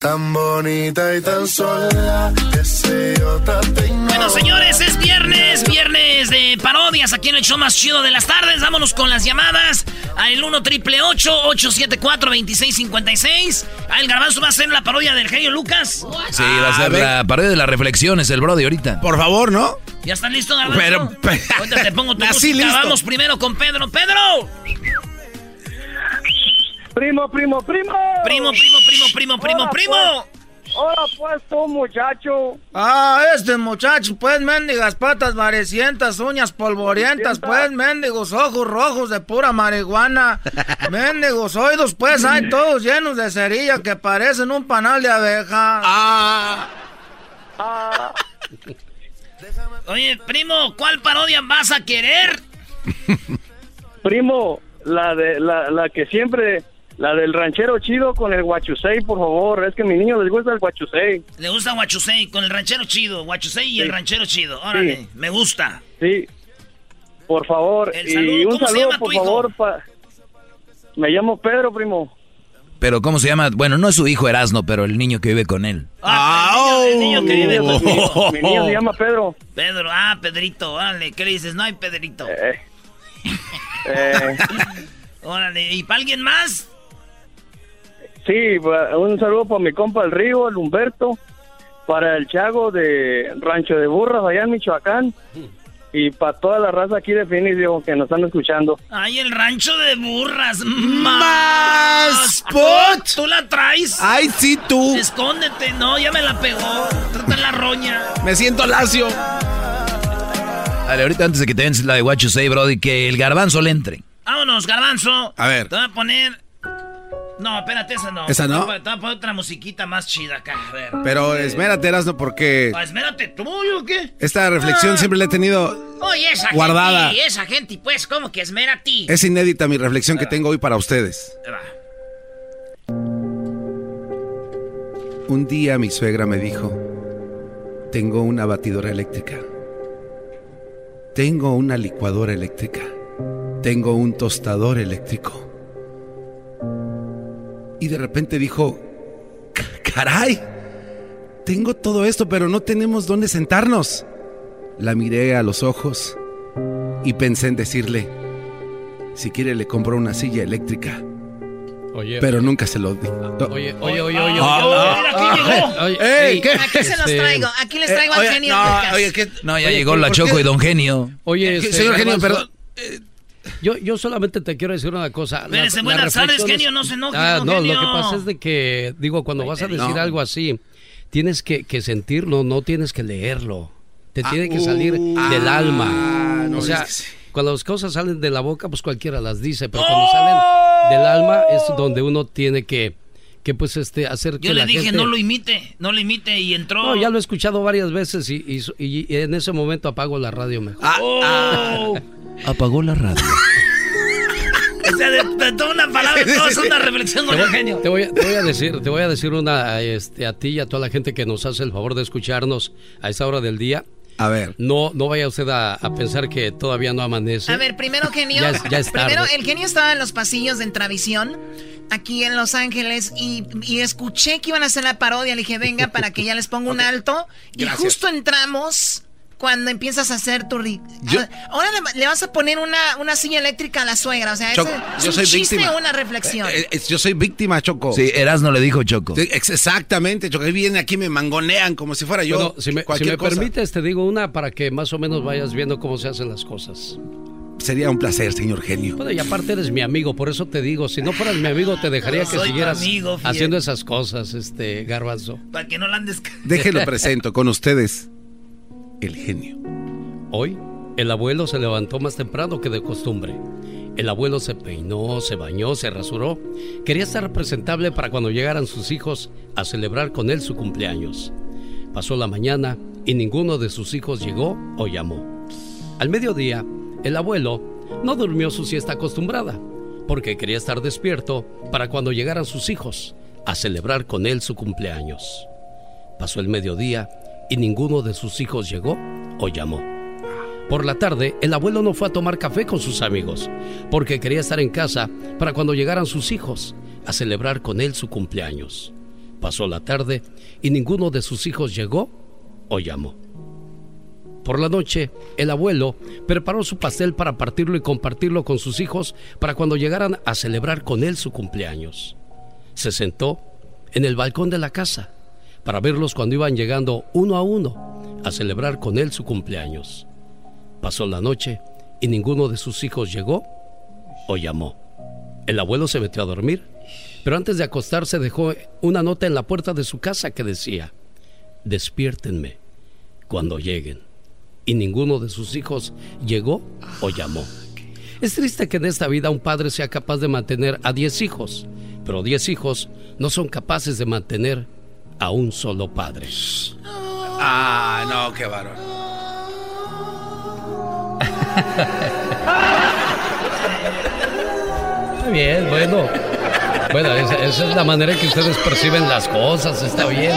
Tan bonita y tan sola, Bueno, señores, es viernes, viernes de parodias aquí en el show más chido de las tardes. Vámonos con las llamadas al 1 triple 874 2656. Ah, el garbanzo va a hacer la parodia del genio Lucas. Sí, va a ser la parodia de las reflexiones, el Brody, ahorita. Por favor, ¿no? ¿Ya estás listo, garbanzo? Pero, pero- te pongo tu *laughs* Así música. listo. Vamos primero con Pedro. ¡Pedro! Primo, primo, primo. Primo, primo, primo, primo, primo, Hola, primo. pues. Hola, pues, tú, muchacho. Ah, este muchacho, pues, mendigas patas varecientas, uñas polvorientas, pues, mendigos ojos rojos de pura marihuana, *laughs* mendigos oídos, pues, hay todos llenos de cerilla que parecen un panal de abeja. Ah. Oye, primo, ¿cuál parodia vas a querer? *laughs* Primo, la de la, la que siempre, la del ranchero chido con el guachusei, por favor. Es que a mi niño les gusta el guachusei. Le gusta Huachusei con el ranchero chido. Huachusei y el ranchero chido. Órale, Sí. me gusta. Sí, por favor. El y saludo, un ¿cómo se saludo, por hijo? favor. pa- Me llamo Pedro, primo. Pero, ¿cómo se llama? Bueno, no es su hijo Erasno, pero el niño que vive con él. Ah, el niño, el niño que vive Mi, conmigo. *laughs* mi niño se llama Pedro. Pedro, ah, Pedrito, órale, ¿qué le dices? No hay Pedrito. Eh, *laughs* Órale, ¿y para alguien más? Sí, un saludo para mi compa el Río, el Humberto, para el Chago de Rancho de Burras allá en Michoacán y para toda la raza aquí de Phoenix digo, que nos están escuchando. Ay, el rancho de burras. Más pot. ¿Tú la traes? Ay, sí, tú. Escóndete, no, ya me la pegó. Trata la roña. Me siento lacio. Dale, ahorita antes de que te den la de What You Say, Brody, que el garbanzo le entre. Vámonos, garbanzo. A ver. Te voy a poner. No, espérate, esa no. ¿Esa no? Te voy a- otra musiquita más chida acá. A ver. Pero espérate, Erasno, porque Ah, espérate, ¿tú o qué? esta reflexión siempre la he tenido. Oye, esa Guardada. gente, esa gente, pues, ¿cómo que ti? Es inédita mi reflexión que tengo hoy para ustedes. Un día mi suegra me dijo, tengo una batidora eléctrica, tengo una licuadora eléctrica, tengo un tostador eléctrico. Y de repente dijo, "Ca- caray, tengo todo esto, pero no tenemos dónde sentarnos. La miré a los ojos y pensé en decirle, si quiere le compro una silla eléctrica. Oye. Pero nunca se lo di. Oye, oye, oye, oye. Oye, ¿qué? Aquí se los este, traigo, aquí les traigo al oye, genio no, oye, ¿qué? No, ya Oye, llegó ¿por la qué? Choco y Don Genio. Oye, ¿Qué- este, señor genio, perdón. Yo, yo solamente te quiero decir una cosa. Espérese, buenas tardes, genio, no se enoje, Ah, no, genio. lo que pasa es de que, digo, cuando vas a decir no. algo así, tienes que, que sentirlo, no tienes que leerlo. Te Ah, tiene que salir uh, del ah, alma. no, o sea, es que sí. cuando las cosas salen de la boca, pues cualquiera las dice, pero cuando salen del alma es donde uno tiene que, que pues, este, hacer que Yo le la dije, gente- no lo imite, no lo imite y entró. No, ya lo he escuchado varias veces y, y- y- y en ese momento apago la radio mejor. Oh. Apagó la radio. *laughs* O sea, de, de toda una palabra, todo es una reflexión con el genio. te voy a, te voy a decir, te voy a decir una este, a ti y a toda la gente que nos hace el favor de escucharnos a esa hora del día. A ver. No, no vaya usted a, a pensar que todavía no amanece. A ver, primero genio. Ya es- ya es *laughs* primero el genio estaba en los pasillos de Entravisión, aquí en Los Ángeles, y, y escuché que iban a hacer la parodia. Le dije, venga, para que ya les ponga un alto. Y Gracias. justo entramos cuando empiezas a hacer tu... ri- Ah, Ahora le, le vas a poner una, una silla eléctrica a la suegra. O sea, Choco, es yo un soy chiste víctima. o una reflexión. Eh, eh, yo soy víctima, Choco. Sí, Erasno le dijo Choco. Sí, exactamente, Choco. Ahí vienen aquí, me mangonean como si fuera yo. Bueno, si me, si cualquier me cosa. permites, te digo una para que más o menos vayas viendo cómo se hacen las cosas. Sería un placer, señor genio. Bueno, y aparte eres mi amigo, por eso te digo, si no fueras mi amigo, te dejaría que siguieras amigo, haciendo esas cosas, este garbanzo. Para que no la andes... Déjelo *laughs* presento con ustedes, el genio. Hoy, el abuelo se levantó más temprano que de costumbre. El abuelo se peinó, se bañó, se rasuró. Quería estar presentable para cuando llegaran sus hijos a celebrar con él su cumpleaños. Pasó la mañana y ninguno de sus hijos llegó o llamó. Al mediodía, el abuelo no durmió su siesta acostumbrada, porque quería estar despierto para cuando llegaran sus hijos a celebrar con él su cumpleaños. Pasó el mediodía y ninguno de sus hijos llegó o llamó. Por la tarde, el abuelo no fue a tomar café con sus amigos, porque quería estar en casa para cuando llegaran sus hijos a celebrar con él su cumpleaños. Pasó la tarde y ninguno de sus hijos llegó o llamó. Por la noche, el abuelo preparó su pastel para partirlo y compartirlo con sus hijos para cuando llegaran a celebrar con él su cumpleaños. Se sentó en el balcón de la casa para verlos cuando iban llegando uno a uno a celebrar con él su cumpleaños. Pasó la noche y ninguno de sus hijos llegó o llamó. El abuelo se metió a dormir, pero antes de acostarse dejó una nota en la puerta de su casa que decía, despiértenme cuando lleguen. Y ninguno de sus hijos llegó o llamó. Es triste que en esta vida un padre sea capaz de mantener a 10 hijos, pero 10 hijos no son capaces de mantener a un solo padre. Ah, no, qué varón. Está bien, bueno. Bueno, esa, esa es la manera que ustedes perciben las cosas, está bien.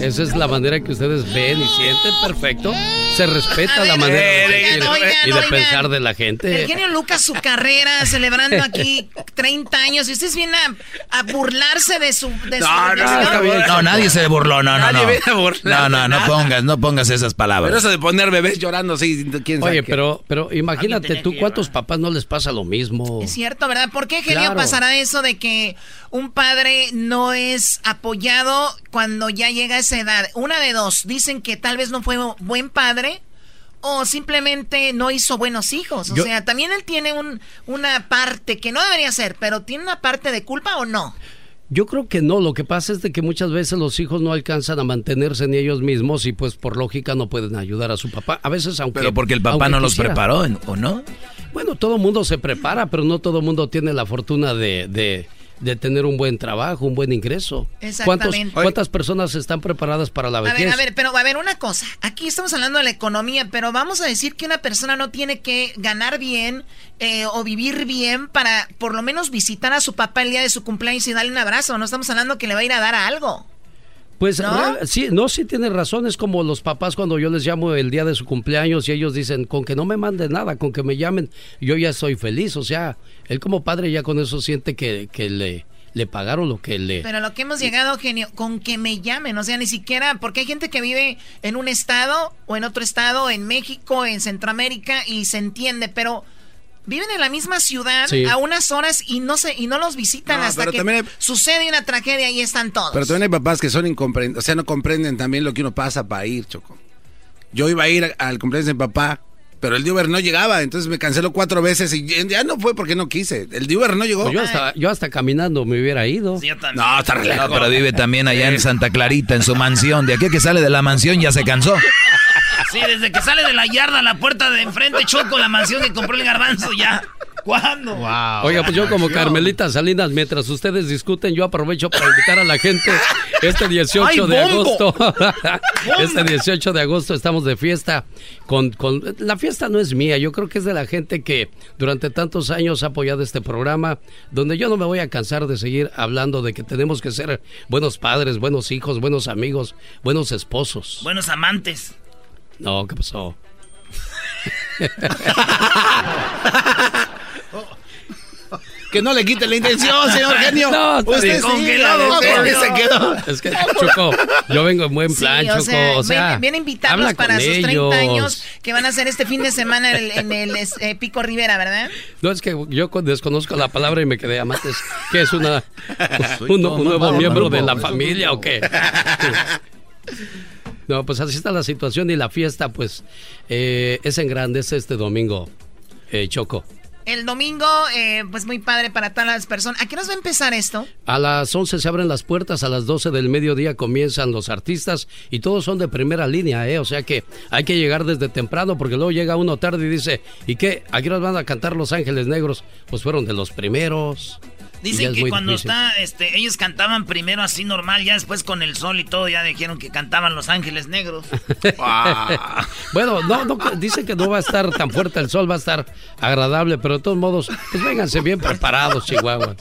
Esa es la manera que ustedes ven y sienten, perfecto. Se respeta la manera de oigan, oigan, y de oigan. pensar de la El gente. genio Lucas, su carrera, celebrando aquí 30 años. Y ustedes vienen a, a burlarse de su. De su No, nadie se burló, no, no, Nadie no. viene a burlarse No, no, no pongas, no pongas esas palabras. Pero eso de poner bebés llorando, sí, quién sabe Oye, qué. pero, pero imagínate tú, ¿cuántos papás no les pasa lo mismo? Es cierto, ¿verdad? ¿Por qué, genio, Claro. pasará eso de que un padre no es apoyado cuando ya llega a esa edad? Una de dos. Dicen que tal vez no fue buen padre o simplemente no hizo buenos hijos. O Yo- sea, también él tiene un, una parte que no debería ser, pero ¿tiene una parte de culpa o no? Yo creo que no, lo que pasa es de que muchas veces los hijos no alcanzan a mantenerse ni ellos mismos y pues por lógica no pueden ayudar a su papá. A veces aunque... Pero porque el papá no los preparó, ¿o no? Bueno, todo mundo se prepara, pero no todo mundo tiene la fortuna de, de, de tener un buen trabajo, un buen ingreso. ¿Cuántos- Exactamente. ¿Cuántas personas están preparadas para la A vejez? ver, a ver, pero a ver, una cosa. Aquí estamos hablando de la economía, pero vamos a decir que una persona no tiene que ganar bien eh, o vivir bien para por lo menos visitar a su papá el día de su cumpleaños y darle un abrazo. No estamos hablando que le va a ir a dar algo. Pues ¿No? real- sí, no, sí tiene razón. Es como los papás cuando yo les llamo el día de su cumpleaños y ellos dicen, con que no me manden nada, con que me llamen, yo ya soy feliz. O sea, él como padre ya con eso siente que, que le, le pagaron lo que le... Pero lo que hemos llegado, genio, con que me llamen, o sea, ni siquiera, porque hay gente que vive en un estado o en otro estado, en México, en Centroamérica, y se entiende, pero viven en la misma ciudad Sí. a unas horas y no se, y no los visitan No, hasta que hay- sucede una tragedia y están todos. Pero también hay papás que son incomprendentes, o sea, no comprenden también lo que uno pasa para ir, Choco. Yo iba a ir al cumpleaños de mi papá, pero el Uber no llegaba, entonces me canceló cuatro veces y ya no fue porque no quise. El Uber no llegó. Pues yo, hasta, yo hasta caminando me hubiera ido. No, está re No, pero vive también allá en Santa Clarita, en su mansión. De aquí a que sale de la mansión ya se cansó. Sí, desde que sale de la yarda a la puerta de enfrente, Choco, la mansión que compró el garbanzo ya. ¿Cuándo? Oiga, pues yo como Carmelita Salinas, mientras ustedes discuten, yo aprovecho para invitar a la gente este 18 ¡Ay, de agosto. este 18 de agosto estamos de fiesta. Con, con La fiesta no es mía, yo creo que es de la gente que durante tantos años ha apoyado este programa, donde yo no me voy a cansar de seguir hablando de que tenemos que ser buenos padres, buenos hijos, buenos amigos, buenos esposos. Buenos amantes. No, ¿qué pasó? *laughs* Que no le quite la intención, señor genio. No, usted sí, Congelado, se quedó. Es que, Choco, yo vengo en buen Sí, plan, o Choco. sea, o sea, a invitarlos para sus 30 ellos. años que van a hacer este fin de semana en el, en el, es- eh, Pico Rivera, ¿verdad? No, es que yo con- desconozco la palabra y me quedé amates. ¿Qué es una, *laughs* un, un nuevo miembro de la es familia o qué? *laughs* No, pues así está la situación y la fiesta, pues, eh, es en grande, es este domingo, eh, Choco. El domingo, eh, pues muy padre para todas las personas. ¿A qué nos va a empezar esto? A las 11 se abren las puertas, a las 12 del mediodía comienzan los artistas y todos son de primera línea, ¿eh? O sea que hay que llegar desde temprano porque luego llega uno tarde y dice, ¿y qué? ¿Aquí nos van a cantar Los Ángeles Negros? Pues fueron de los primeros. Dicen que cuando difícil. está, este, ellos cantaban primero así normal, ya después con el sol y todo, ya dijeron que cantaban Los Ángeles Negros. *laughs* Bueno, no, no, dicen que no va a estar tan fuerte el sol, va a estar agradable, pero de todos modos, pues vénganse bien preparados, Chihuahua.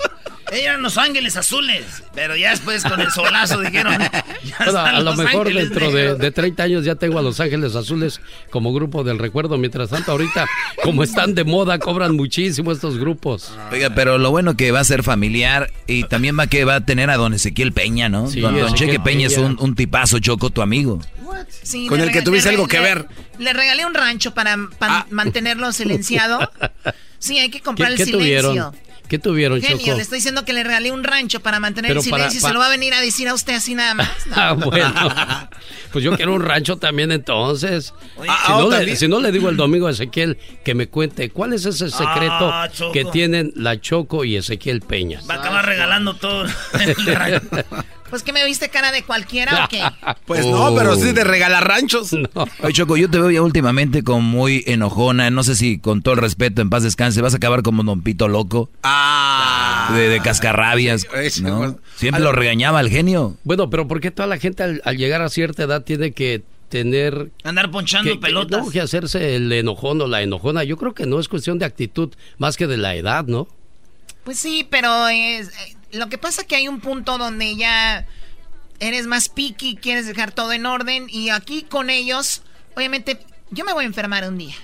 Ellos eran Los Ángeles Azules, pero ya después con el solazo dijeron. ya Bueno, están a lo Los mejor dentro de, de 30 años ya tengo a Los Ángeles Azules como grupo del recuerdo. Mientras tanto, ahorita, como están de moda, cobran muchísimo estos grupos. Oiga, pero lo bueno que va a ser familiar y también va que va a tener a don Ezequiel Peña, ¿no? Sí, don, don Ezequiel Cheque Peña, es un, un tipazo, Choco, tu amigo. Sí, Con el que tuviste algo que ver. Le regalé un rancho para pa- mantenerlo silenciado. *laughs* Sí, hay que ¿Qué, comprar qué el silencio. tuvieron? ¿Qué tuvieron, Genio, Choco? le estoy diciendo que le regalé un rancho para mantener Pero el para- silencio y se lo va a venir a decir a usted así nada más. *laughs* Ah, bueno. *laughs* Pues yo quiero un rancho también entonces. Oye, si, ah, no le, ¿también? si no le digo el domingo a Ezequiel que me cuente cuál es ese secreto Ah, que tienen la Choco y Ezequiel Peña. Va a acabar regalando todo. *laughs* Pues que me viste cara de cualquiera o qué? *laughs* Pues no, pero sí de regalar ranchos. *laughs* Oye, Choco, yo te veo ya últimamente como muy enojona. No sé si con todo el respeto, en paz descanse, vas a acabar como Don Pito Loco. Ah. De, de cascarrabias, ¿no? Siempre lo regañaba el genio. Bueno, pero ¿por qué toda la gente al, al llegar a cierta edad tiene que tener... Andar ponchando que, que- pelotas. no, que hacerse el enojón o la enojona? Yo creo que no es cuestión de actitud más que de la edad, ¿no? Pues sí, pero es, eh, lo que pasa que hay un punto donde ya eres más picky, quieres dejar todo en orden y aquí con ellos, obviamente, yo me voy a enfermar un día.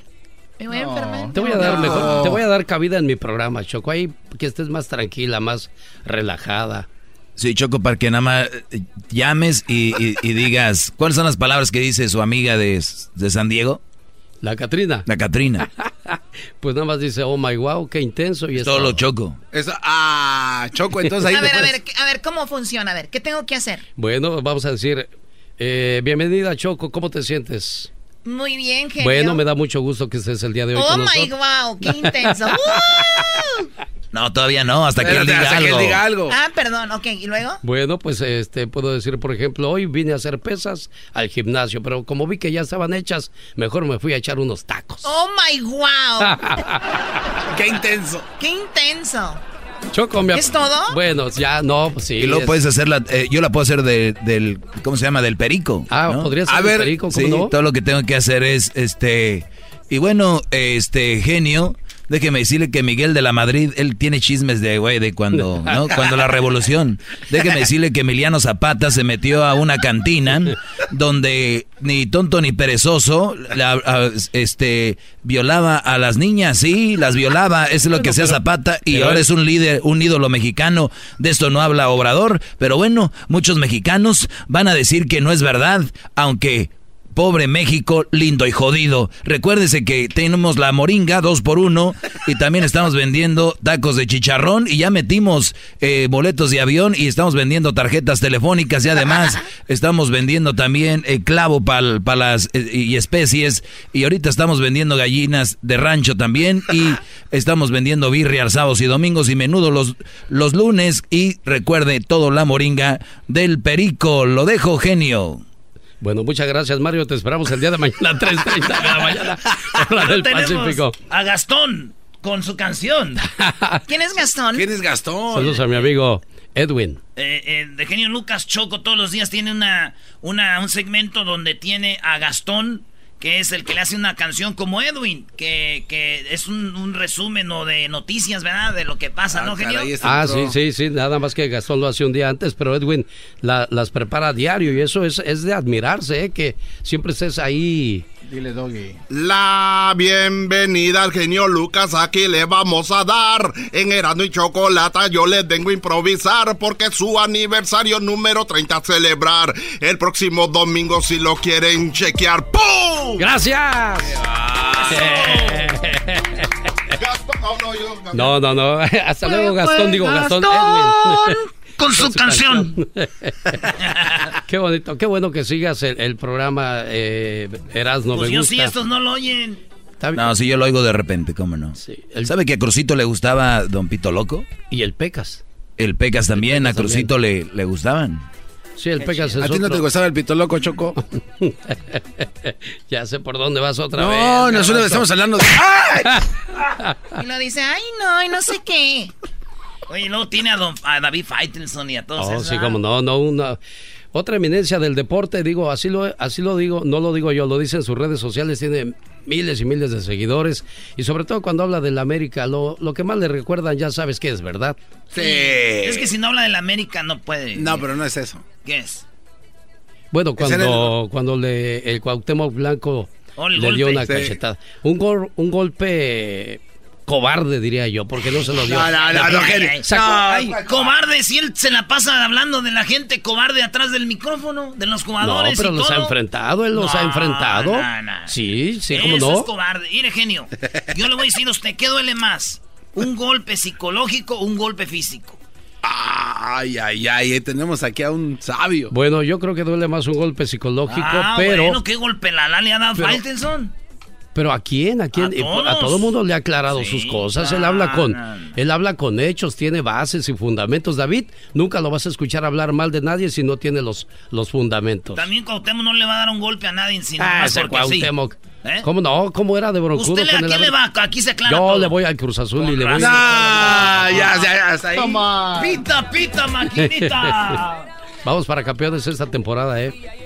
Me voy a enfermar. Te voy a dar mejor, te voy a dar cabida en mi programa, Choco. Ahí que estés más tranquila, más relajada. Sí, Choco, para que nada más eh, llames y, y- y digas, ¿cuáles son las palabras que dice su amiga de, de San Diego? La Catrina. La Catrina. *laughs* Pues nada más dice, oh my wow, qué intenso y es Todo lo. Choco. Eso, ah, Choco, entonces ahí a ver, a ver, a ver, ¿cómo funciona? A ver, ¿qué tengo que hacer? Bueno, vamos a decir, eh, bienvenida Choco, ¿cómo te sientes? Muy bien, genio. Bueno, me da mucho gusto que estés el día de hoy Oh con my nosotros. wow, qué intenso. *laughs* No, todavía no, hasta que él diga hasta que él algo. diga algo. Ah, perdón, ok, ¿y luego? Bueno, pues este puedo decir, por ejemplo, hoy vine a hacer pesas al gimnasio, pero como vi que ya estaban hechas, mejor me fui a echar unos tacos. Oh my wow, *laughs* Qué intenso. qué intenso. Choco, ¿Es todo? Bueno, ya no, pues sí. Y luego es- puedes hacerla, eh, yo la puedo hacer de- del, ¿cómo se llama? Del perico. Ah, ¿no? podría ser A del ver, perico, ¿cómo sí, no? todo lo que tengo que hacer es, este, y bueno, este, genio, déjeme decirle que Miguel de la Madrid, él tiene chismes de, güey, de cuando, ¿no? Cuando la revolución. Déjeme decirle que Emiliano Zapata se metió a una cantina donde ni tonto ni perezoso, la- a- este, violaba a las niñas, sí, las violaba, eso es lo que hacía Zapata, y ahora es un líder, un ídolo mexicano, de esto no habla Obrador, pero bueno, muchos mexicanos van a decir que no es verdad, aunque pobre México, lindo y jodido. Recuérdese que tenemos la moringa dos por uno y también estamos vendiendo tacos de chicharrón y ya metimos eh, boletos de avión y estamos vendiendo tarjetas telefónicas y además *laughs* estamos vendiendo también eh, clavo para las eh, y especies y ahorita estamos vendiendo gallinas de rancho también y *laughs* estamos vendiendo birria sábados y domingos y menudo los, los lunes y recuerde todo la moringa del perico. Lo dejo genio. Bueno, muchas gracias, Mario. Te esperamos el día de mañana *laughs* a 3.30 de la mañana, hora del Pacífico. a Gastón con su canción. *laughs* ¿Quién es Gastón? ¿Quién es Gastón? Saludos a mi amigo Edwin. Eh, eh, de genio Lucas Choco todos los días tiene una, una, un segmento donde tiene a Gastón que es el que le hace una canción como Edwin, que, que es un, un resumen o de noticias, ¿verdad? De lo que pasa, ¿no, genio? Ah, sí, sí, sí, nada más que Gastón lo hace un día antes, pero Edwin la- las prepara a diario y eso es, es de admirarse, ¿eh? que siempre estés ahí. Dile, Doggy. La bienvenida al genio Lucas, aquí le vamos a dar. En Erasmo y Chocolata yo les vengo a improvisar porque es su aniversario número 30 a celebrar. El próximo domingo si lo quieren chequear. ¡Pum! ¡Gracias! Gastón, oh, no, yo- No, no, no, *laughs* hasta luego Pues, Gastón, digo Gastón, Gastón, Edwin. Con su canción. *laughs* qué bonito, qué bueno que sigas el, el programa eh, Erasmo, Pues me yo gusta. sí, estos no lo oyen. No, sí, yo lo oigo de repente, ¿cómo no? ¿Sabe que a Crucito le gustaba Don Pito Loco? Y el Pecas. El Pecas también, Pecas a Crucito le, le gustaban. Sí, el Pecas es ¿A ti no otro. te gustaba el pito loco, Choco? *laughs* ya sé por dónde vas otra vez. No, nosotros estamos hablando de... *laughs* Y lo dice, ay, no, y no sé qué. Oye, luego tiene a, don- a David Faitelson y a todos Oh, esos, sí, como no, no, una... Otra eminencia del deporte, digo, así lo, así lo digo, no lo digo yo, lo dice en sus redes sociales, tiene miles y miles de seguidores y sobre todo cuando habla del América, lo, lo que más le recuerdan ya sabes que es verdad. Sí. Es que si no habla del América no puede. No, pero no es eso. ¿Qué es? Bueno, Ese era cuando, cuando le, el Cuauhtémoc Blanco Oh, el le dio una Sí. cachetada. Un, gol, un golpe cobarde, diría yo, porque no se lo dio. No, no, no, no, No, cobarde, si él se la pasa hablando de la gente cobarde atrás del micrófono, de los no, jugadores pero y los todo. ha enfrentado, él los No, ha enfrentado. no, no. Sí, sí, cómo Eso no. es cobarde. Mire, genio, yo le voy a decir a usted, ¿qué duele más? ¿Un golpe psicológico o un golpe físico? Ay, ay, ay, tenemos aquí a un sabio. Bueno, yo creo que duele más un golpe psicológico, ah, pero... bueno, ¿qué golpe la, la le ha dado Pero- Faitelson? Pero a quién, a quién, A Y pues, todos. a todo mundo le ha aclarado sus cosas. Él habla con, no, él habla con hechos, tiene bases y fundamentos. David, nunca lo vas a escuchar hablar mal de nadie si no tiene los, los fundamentos. También Cuauhtémoc no le va a dar un golpe a nadie sin Ah, más ese porque sí. Cuauhtémoc. ¿Eh? ¿Cómo no? ¿Cómo era de broncudo ¿Usted le, a con quién le va? Aquí se aclara Yo todo. le voy al Cruz Azul y le voy Ah, ya, ya, hasta ahí. Pita, pita, maquinita. *laughs* Vamos para campeones esta temporada, ¿eh?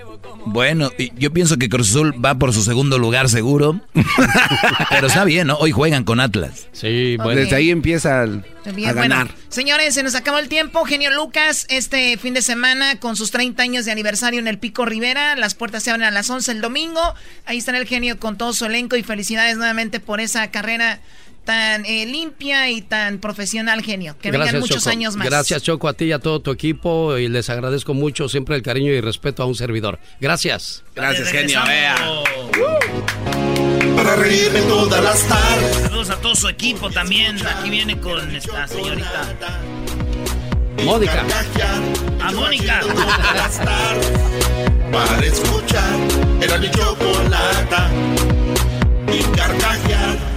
Bueno, y yo pienso que Cruz Azul va por su segundo lugar seguro. *laughs* Pero está bien, ¿no? Hoy juegan con Atlas. Sí, bueno. Desde ahí empieza el- Bien, a ganar. bueno, señores, se nos acabó el tiempo. Genio Lucas, este fin de semana con sus 30 años de aniversario en el Pico Rivera. Las puertas se abren a las 11 el domingo. Ahí estará el genio con todo su elenco y felicidades nuevamente por esa carrera tan eh, limpia y tan profesional, genio. Que vengan muchos Choco. años más. Gracias, Choco, a ti y a todo tu equipo. Y les agradezco mucho siempre el cariño y respeto a un servidor. Gracias. Gracias, genio. Vea. Para reírme todas las tardes. Saludos a todo su equipo también. Aquí viene con esta señorita. Mónica. A Mónica. Todas las tardes. Para escuchar era mi chocolata y carcajear.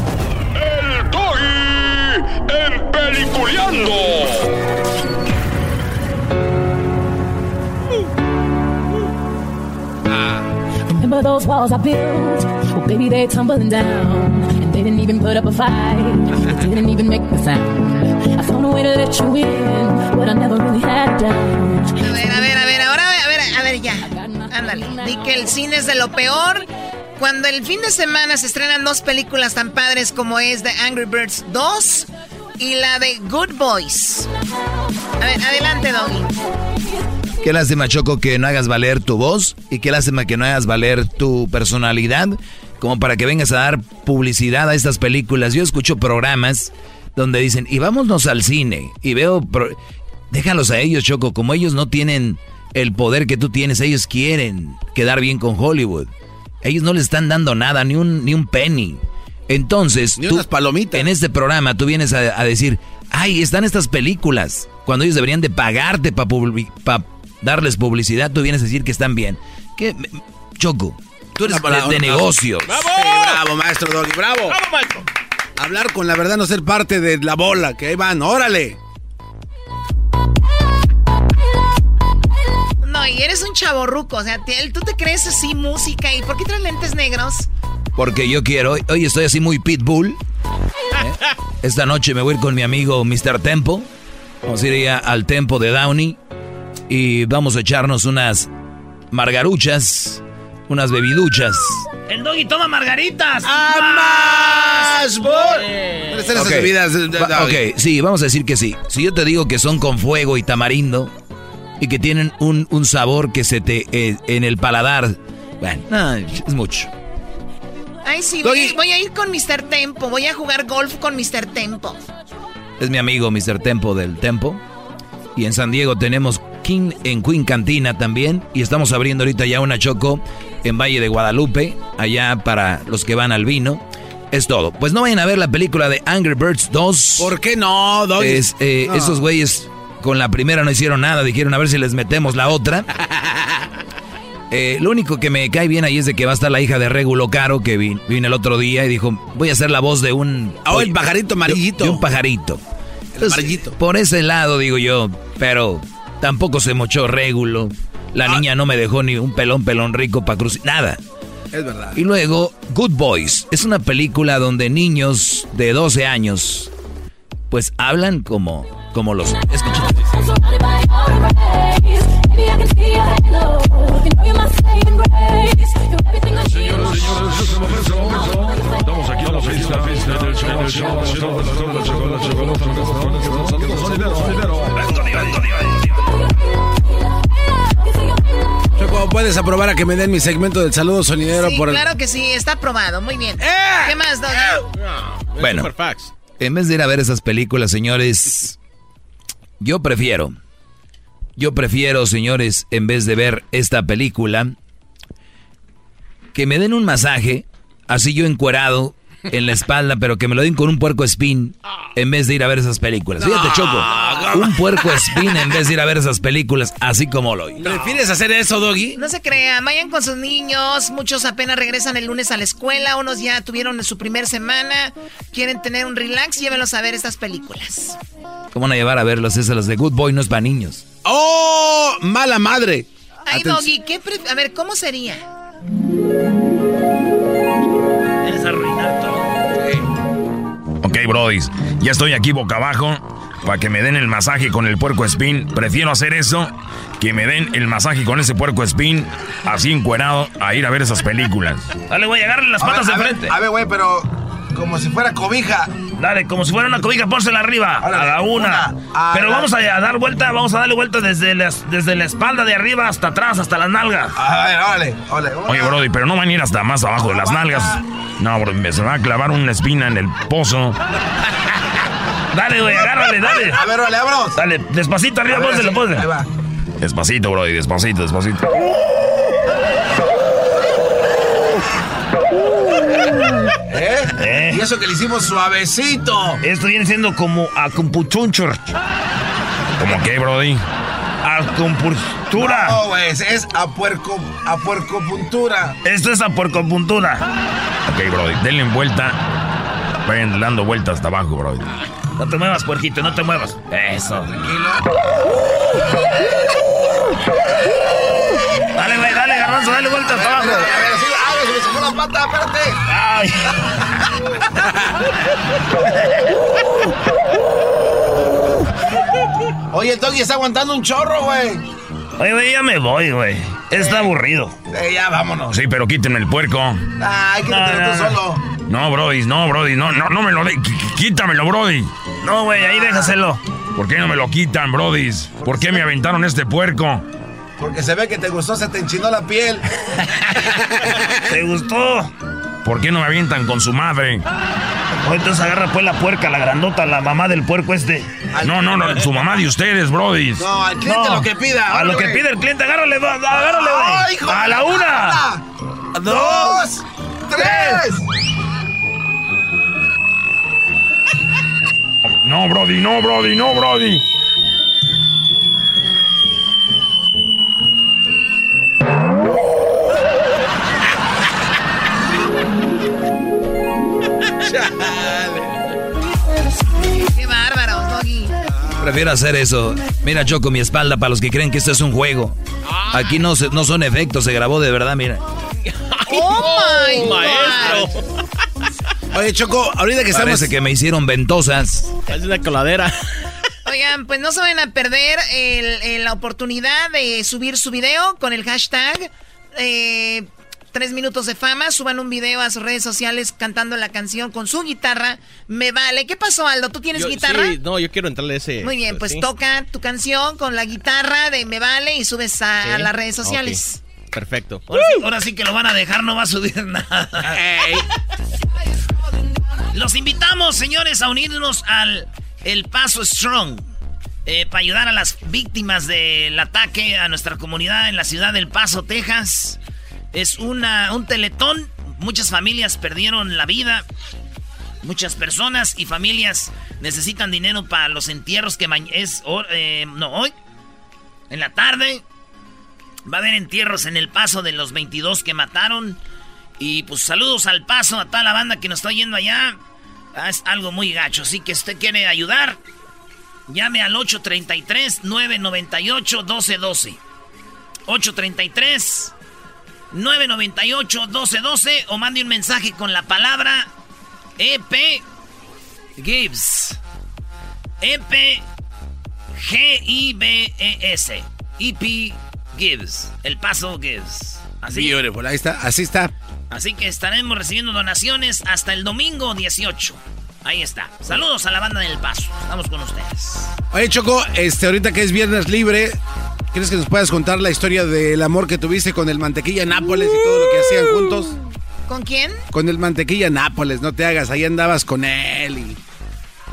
en Peliculeando. Remember those walls I built? Well, baby, they tumbling down. And they didn't even put up a fight. They didn't even make a sound. I found a way to let you in, but I never really had a doubt. A ver, a ver, a ver, ahora, a ver, a ver, ya. Ándale. Di que el cine es de lo peor. Cuando el fin de semana se estrenan dos películas tan padres como es The Angry Birds 2 y la de Good Boys. A ver, adelante, Doggy. Qué lástima, Choco, que no hagas valer tu voz y qué lástima que no hagas valer tu personalidad como para que vengas a dar publicidad a estas películas. Yo escucho programas donde dicen, y vámonos al cine, y veo... pro- Déjalos a ellos, Choco, como ellos no tienen el poder que tú tienes, ellos quieren quedar bien con Hollywood. Ellos no les están dando nada, ni un, ni un penny. Entonces, Ni tú, unas palomitas. en este programa tú vienes a, a decir, ay, están estas películas, cuando ellos deberían de pagarte para darles publicidad, tú vienes a decir que están bien. ¿Qué? Choco, Tú eres de, de. ¡Bravo! Sí, bravo, maestro Doggy, bravo. ¡Bravo, maestro! Hablar con la verdad, no ser parte de la bola, que ahí van, órale. No, y eres un chaborruco, o sea, tú te crees así música y ¿por qué traes lentes negros? Porque yo quiero. Hoy, estoy así muy pitbull. ¿eh? Esta noche me voy a ir con mi amigo Mr. Tempo. Vamos a ir ya al Tempo de Downey. Y vamos a echarnos unas margaruchas, unas bebiduchas. El doggy toma margaritas. ¡Más! Eh. esas Ok. sí, vamos a decir que sí. Si yo te digo que son con fuego y tamarindo y que tienen un, un sabor que se te eh, en el paladar, bueno, no, es mucho. Ay, sí, voy, voy a ir con Mr. Tempo, voy a jugar golf con Mr. Tempo. Es mi amigo Mr. Tempo del Tempo. Y en San Diego tenemos King en Queen Cantina también. Y estamos abriendo ahorita ya una choco en Valle de Guadalupe, allá para los que van al vino. Es todo. Pues no vayan a ver la película de Angry Birds 2. ¿Por qué no, Doggy? Es, eh, No. Esos güeyes con la primera no hicieron nada. Dijeron a ver si les metemos la otra. *laughs* Eh, lo único que me cae bien ahí es de que va a estar la hija de Regulo Caro, que vi- vino el otro día y dijo, voy a hacer la voz de un... Oh, el pajarito amarillito. De, de un pajarito. El Entonces, amarillito. Por ese lado, digo yo, pero tampoco se mochó Regulo. La Ah. niña no me dejó ni un pelón, pelón rico para cruzar. Nada. Es verdad. Y luego, Good Boys. Es una película donde niños de 12 años, pues hablan como, como los... Escuchen. ¿Puedes aprobar a que me den mi segmento del saludo sonidero sí, por el... Claro que sí, está aprobado, muy bien. ¿Qué más, Doggy? Bueno, en vez de ir a ver esas películas, señores, yo prefiero yo prefiero, señores, en vez de ver esta película, que me den un masaje, así yo encuerado en la espalda, pero que me lo den con un puerco spin en vez de ir a ver esas películas. Fíjate, Choco, un puerco spin en vez de ir a ver esas películas, así como lo oí. ¿Prefieres hacer eso, Doggy? No se crean, vayan con sus niños, muchos apenas regresan el lunes a la escuela, unos ya tuvieron su primer semana, quieren tener un relax, llévenlos a ver estas películas. ¿Cómo van a llevar a verlos? Esas las de Good Boy no es para niños. ¡Oh! ¡Mala madre! Ay, Atención. Doggy, ¿qué pref- a ver, ¿cómo sería? Ok, brodis, ya estoy aquí boca abajo para que me den el masaje con el puerco spin. Prefiero hacer eso que me den el masaje con ese puerco spin así encuerado a ir a ver esas películas. Dale, güey, agarre las patas de a ver, frente. A ver, güey, pero como si fuera cobija. Dale, como si fuera una cobija, pónsela arriba. A la una. una, a Pero la- vamos a, a dar vuelta, vamos a darle vuelta desde, las- desde la espalda de arriba hasta atrás, hasta las nalgas. A ver, órale, órale. Oye, Brody, pero no van a ir hasta más abajo de las nalgas. No, bro, me se va a clavar una espina en el pozo. *laughs* Dale, güey, agárrale, dale. A ver, órale, vámonos. Dale, despacito arriba, A ver, pónselo, sí, pónselo. ahí va. Despacito, Brody, despacito, despacito. *laughs* *laughs* ¿Eh? ¿Eh? *laughs* Y eso que le hicimos suavecito. Esto viene siendo como acupuntura. ¿Cómo qué, Brody? Acupuntura. No, güey, es a puerco, a puercopuntura. Esto es apuercopuntura. Ok, Brody, denle vuelta. Vayan dando vueltas hasta abajo, Brody. No te muevas, puerquito, no te muevas. Eso. Dale, güey, dale, garbanzo, dale vuelta hasta abajo. A ver, sí, ah, se me sacó la pata, espérate. Ay. Oye, el doggy está aguantando un chorro, güey. Oye, güey, ya me voy, güey. Está aburrido. Eh, ya, vámonos. Sí, pero quítenme el puerco. Ay, quítate No, no, tú solo. No, Brody, no, Brody, no, no, no me lo de. qu- qu- Quítamelo, Brody. No, güey, ahí déjaselo. ¿Por qué no me lo quitan, Brody? ¿Por qué me aventaron este puerco? Porque se ve que te gustó, se te enchinó la piel. *laughs* ¿Te gustó? ¿Por qué no me avientan con su madre? Entonces agarra pues la puerca, la grandota, la mamá del puerco este. No, no, no, su mamá de ustedes, Brody. No, al cliente No. lo que pida. A lo que pide el cliente, agárrale, agárrale, güey. hijo A la una. puta. Dos. Tres. No, Brody, no, Brody, no, Brody. Qué bárbaro, Doggy. Prefiero hacer eso. Mira, Choco, mi espalda para los que creen que esto es un juego. Aquí no, se- no son efectos, se grabó de verdad, mira. ¡Oh, my Maestro. Oye, Choco, ahorita que Parece estamos... que me hicieron ventosas. Es una coladera. Oigan, pues no se vayan a perder el- el- la oportunidad de subir su video con el hashtag eh, Tres Minutos de Fama. Suban un video a sus redes sociales cantando la canción con su guitarra. Me vale. ¿Qué pasó, Aldo? ¿Tú tienes Yo- guitarra? Sí, no, yo quiero entrarle a ese. Muy bien, pues sí. toca tu canción con la guitarra de Me Vale y subes a, Sí. a las redes sociales. Perfecto. Ahora sí, ahora sí que lo van a dejar, no va a subir *laughs* nada. Los invitamos, señores, a unirnos al El Paso Strong. eh, para ayudar a las víctimas del ataque a nuestra comunidad en la ciudad del Paso, Texas. Es una, un teletón. Muchas familias perdieron la vida. Muchas personas y familias necesitan dinero para los entierros que ma- es eh, no hoy en la tarde va a haber entierros en el paso de los 22 que mataron y pues saludos al paso a toda la banda que nos está yendo allá Ah, es algo muy gacho así que usted quiere ayudar llame al 833 998 1212 833 998 1212 o mande un mensaje con la palabra EP Gibbs. EP G-I-B-E-S. EP Gibbs. El paso Gibbs. Así. Beautiful, ahí está, así está. Así que estaremos recibiendo donaciones hasta el domingo 18. Ahí está. Saludos a la banda del paso. Estamos con ustedes. Oye, Choco, este, ahorita que es viernes libre, ¿crees que nos puedas contar la historia del amor que tuviste con el mantequilla Nápoles y todo lo que hacían juntos? ¿Con quién? Con el mantequilla Nápoles, no te hagas, ahí andabas con él y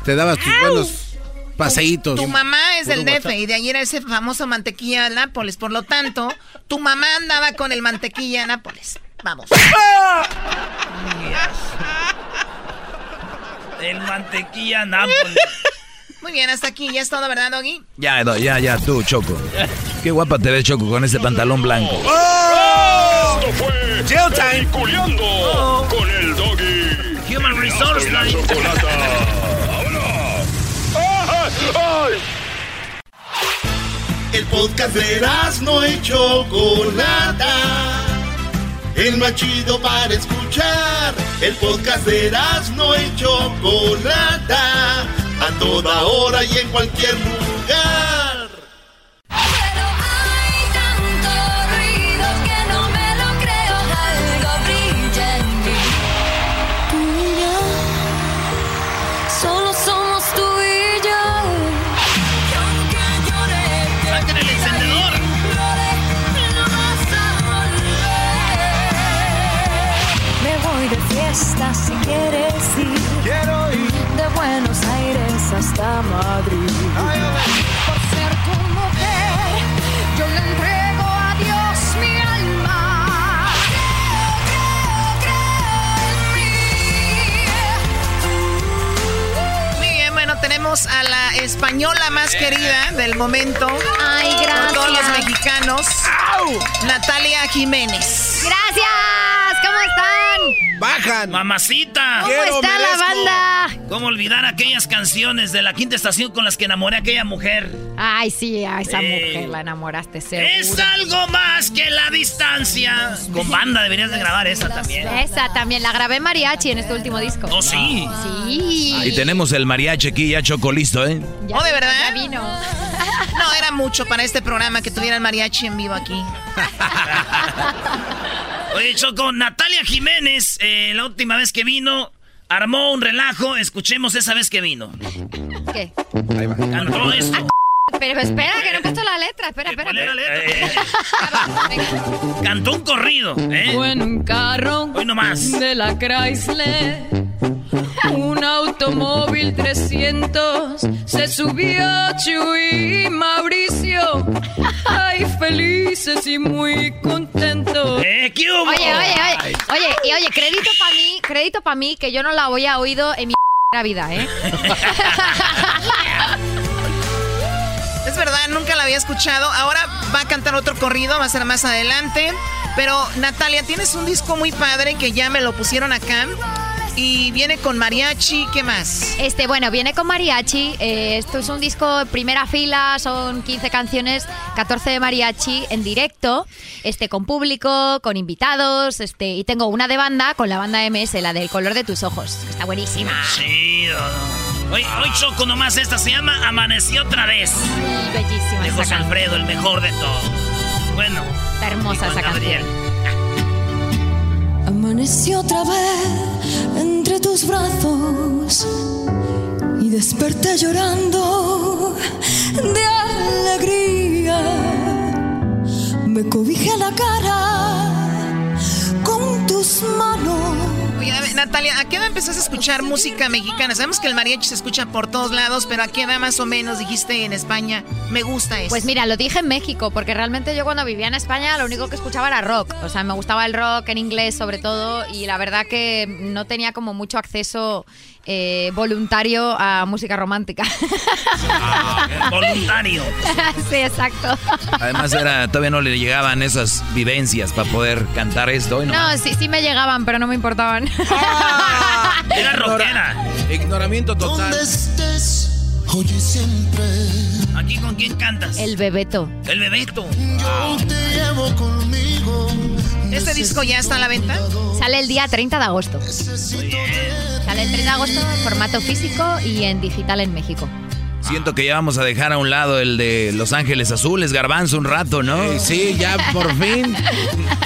te dabas tus buenos paseitos. Tu mamá es del DF y de ayer era ese famoso mantequilla Nápoles. Por lo tanto, tu mamá andaba con el mantequilla Nápoles. Vamos. El mantequilla Nápoles. Muy bien, hasta aquí. Ya es todo, ¿verdad, Doggy? Ya, no, ya, ya, tú, Choco. Qué guapa te ves, Choco, con ese pantalón blanco. Esto fue Culeando con el doggy. Human Resource y la Line. chocolata. ¡Ay, ay! El podcast de no y Chocolata. El más chido para escuchar. El podcast de no y Chocolata. A toda hora y en cualquier lugar. Tanto ruido que no me lo creo, algo brilla en mí. Tú y yo, solo somos tú y yo. Y aunque llore, ¡Saquen el encendedor! no vas a volver. Me voy de fiesta si quieres ir. Hasta Madrid. Tenemos a la española más querida del momento. Ay, Por todos los gracias. mexicanos. Natalia Jiménez. Gracias, ¿cómo están? ¡Bajan! ¡Mamacita! ¿Cómo está la banda? ¿Cómo olvidar aquellas canciones de la quinta estación con las que enamoré a aquella mujer? Ay, sí, a esa Eh, mujer la enamoraste, seguro. Es algo más que la distancia. Con banda deberías de grabar esa también. Esa también, la grabé mariachi en este último disco. Oh, sí. Sí. Y tenemos el mariachi aquí ya Choco listo, ¿eh? Ya- ¿Oh, de verdad? Ya vino. *laughs* No, era mucho para este programa que tuvieran mariachi en vivo aquí. *laughs* Oye, Choco, Natalia Jiménez, eh, la última vez que vino, armó un relajo. Escuchemos esa vez que vino. ¿Qué? Cantó esto. Pero espera, que no he puesto la letra. Espera, espera. Eh, Cantó un corrido, ¿eh? Fue en un carro Hoy nomás. de la Chrysler, *laughs* un automóvil 300, se subió Chuy y Mauricio, ay felices y muy contentos. ¿Eh? ¿Qué hubo? Oye, oye, oye. Oye, y oye, crédito para mí, crédito para mí que yo no la había oído en mi *laughs* vida, ¿eh? *laughs* Es verdad, nunca la había escuchado. Ahora va a cantar otro corrido, va a ser más adelante. Pero Natalia, tienes un disco muy padre que ya me lo pusieron acá. Y viene con mariachi, ¿qué más? Este, bueno, viene con mariachi. eh, esto es un disco primera fila, son 15 canciones, 14 de mariachi en directo, este, con público, con invitados, este, y tengo una de banda con la banda MS, la del color de tus ojos, que está buenísima. Chido. Hoy, hoy Choco nomás esta se llama Amaneció otra vez. bellísima De José canción. Alfredo, el mejor de todos. Bueno. Está hermosa esa Amaneció otra vez entre tus brazos y desperté llorando de alegría. Me cobijé la cara con tus manos. Natalia, ¿a qué edad empezaste a escuchar música mexicana? Sabemos que el mariachi se escucha por todos lados, pero ¿a qué edad más o menos dijiste en España? Me gusta eso. Pues mira, lo dije en México, porque realmente yo cuando vivía en España lo único que escuchaba era rock. O sea, me gustaba el rock en inglés sobre todo y la verdad que no tenía como mucho acceso eh, voluntario a música romántica. Voluntario. *laughs* sí, exacto. Además era, todavía no le llegaban esas vivencias para poder cantar esto. Y no, No, sí, sí me llegaban, pero no me importaban. Era rockera. Ignoramiento total. estés, oye siempre. ¿Aquí con quién cantas? El Bebeto. El Bebeto. Yo te llevo conmigo. ¿Este disco ya está a la venta? Sale el día 30 de agosto. Sale el 30 de agosto en formato físico y en digital en México. Siento que ya vamos a dejar a un lado el de Los Ángeles Azules, Garbanzo, un rato, ¿no? Eh, sí, ya por fin. *laughs*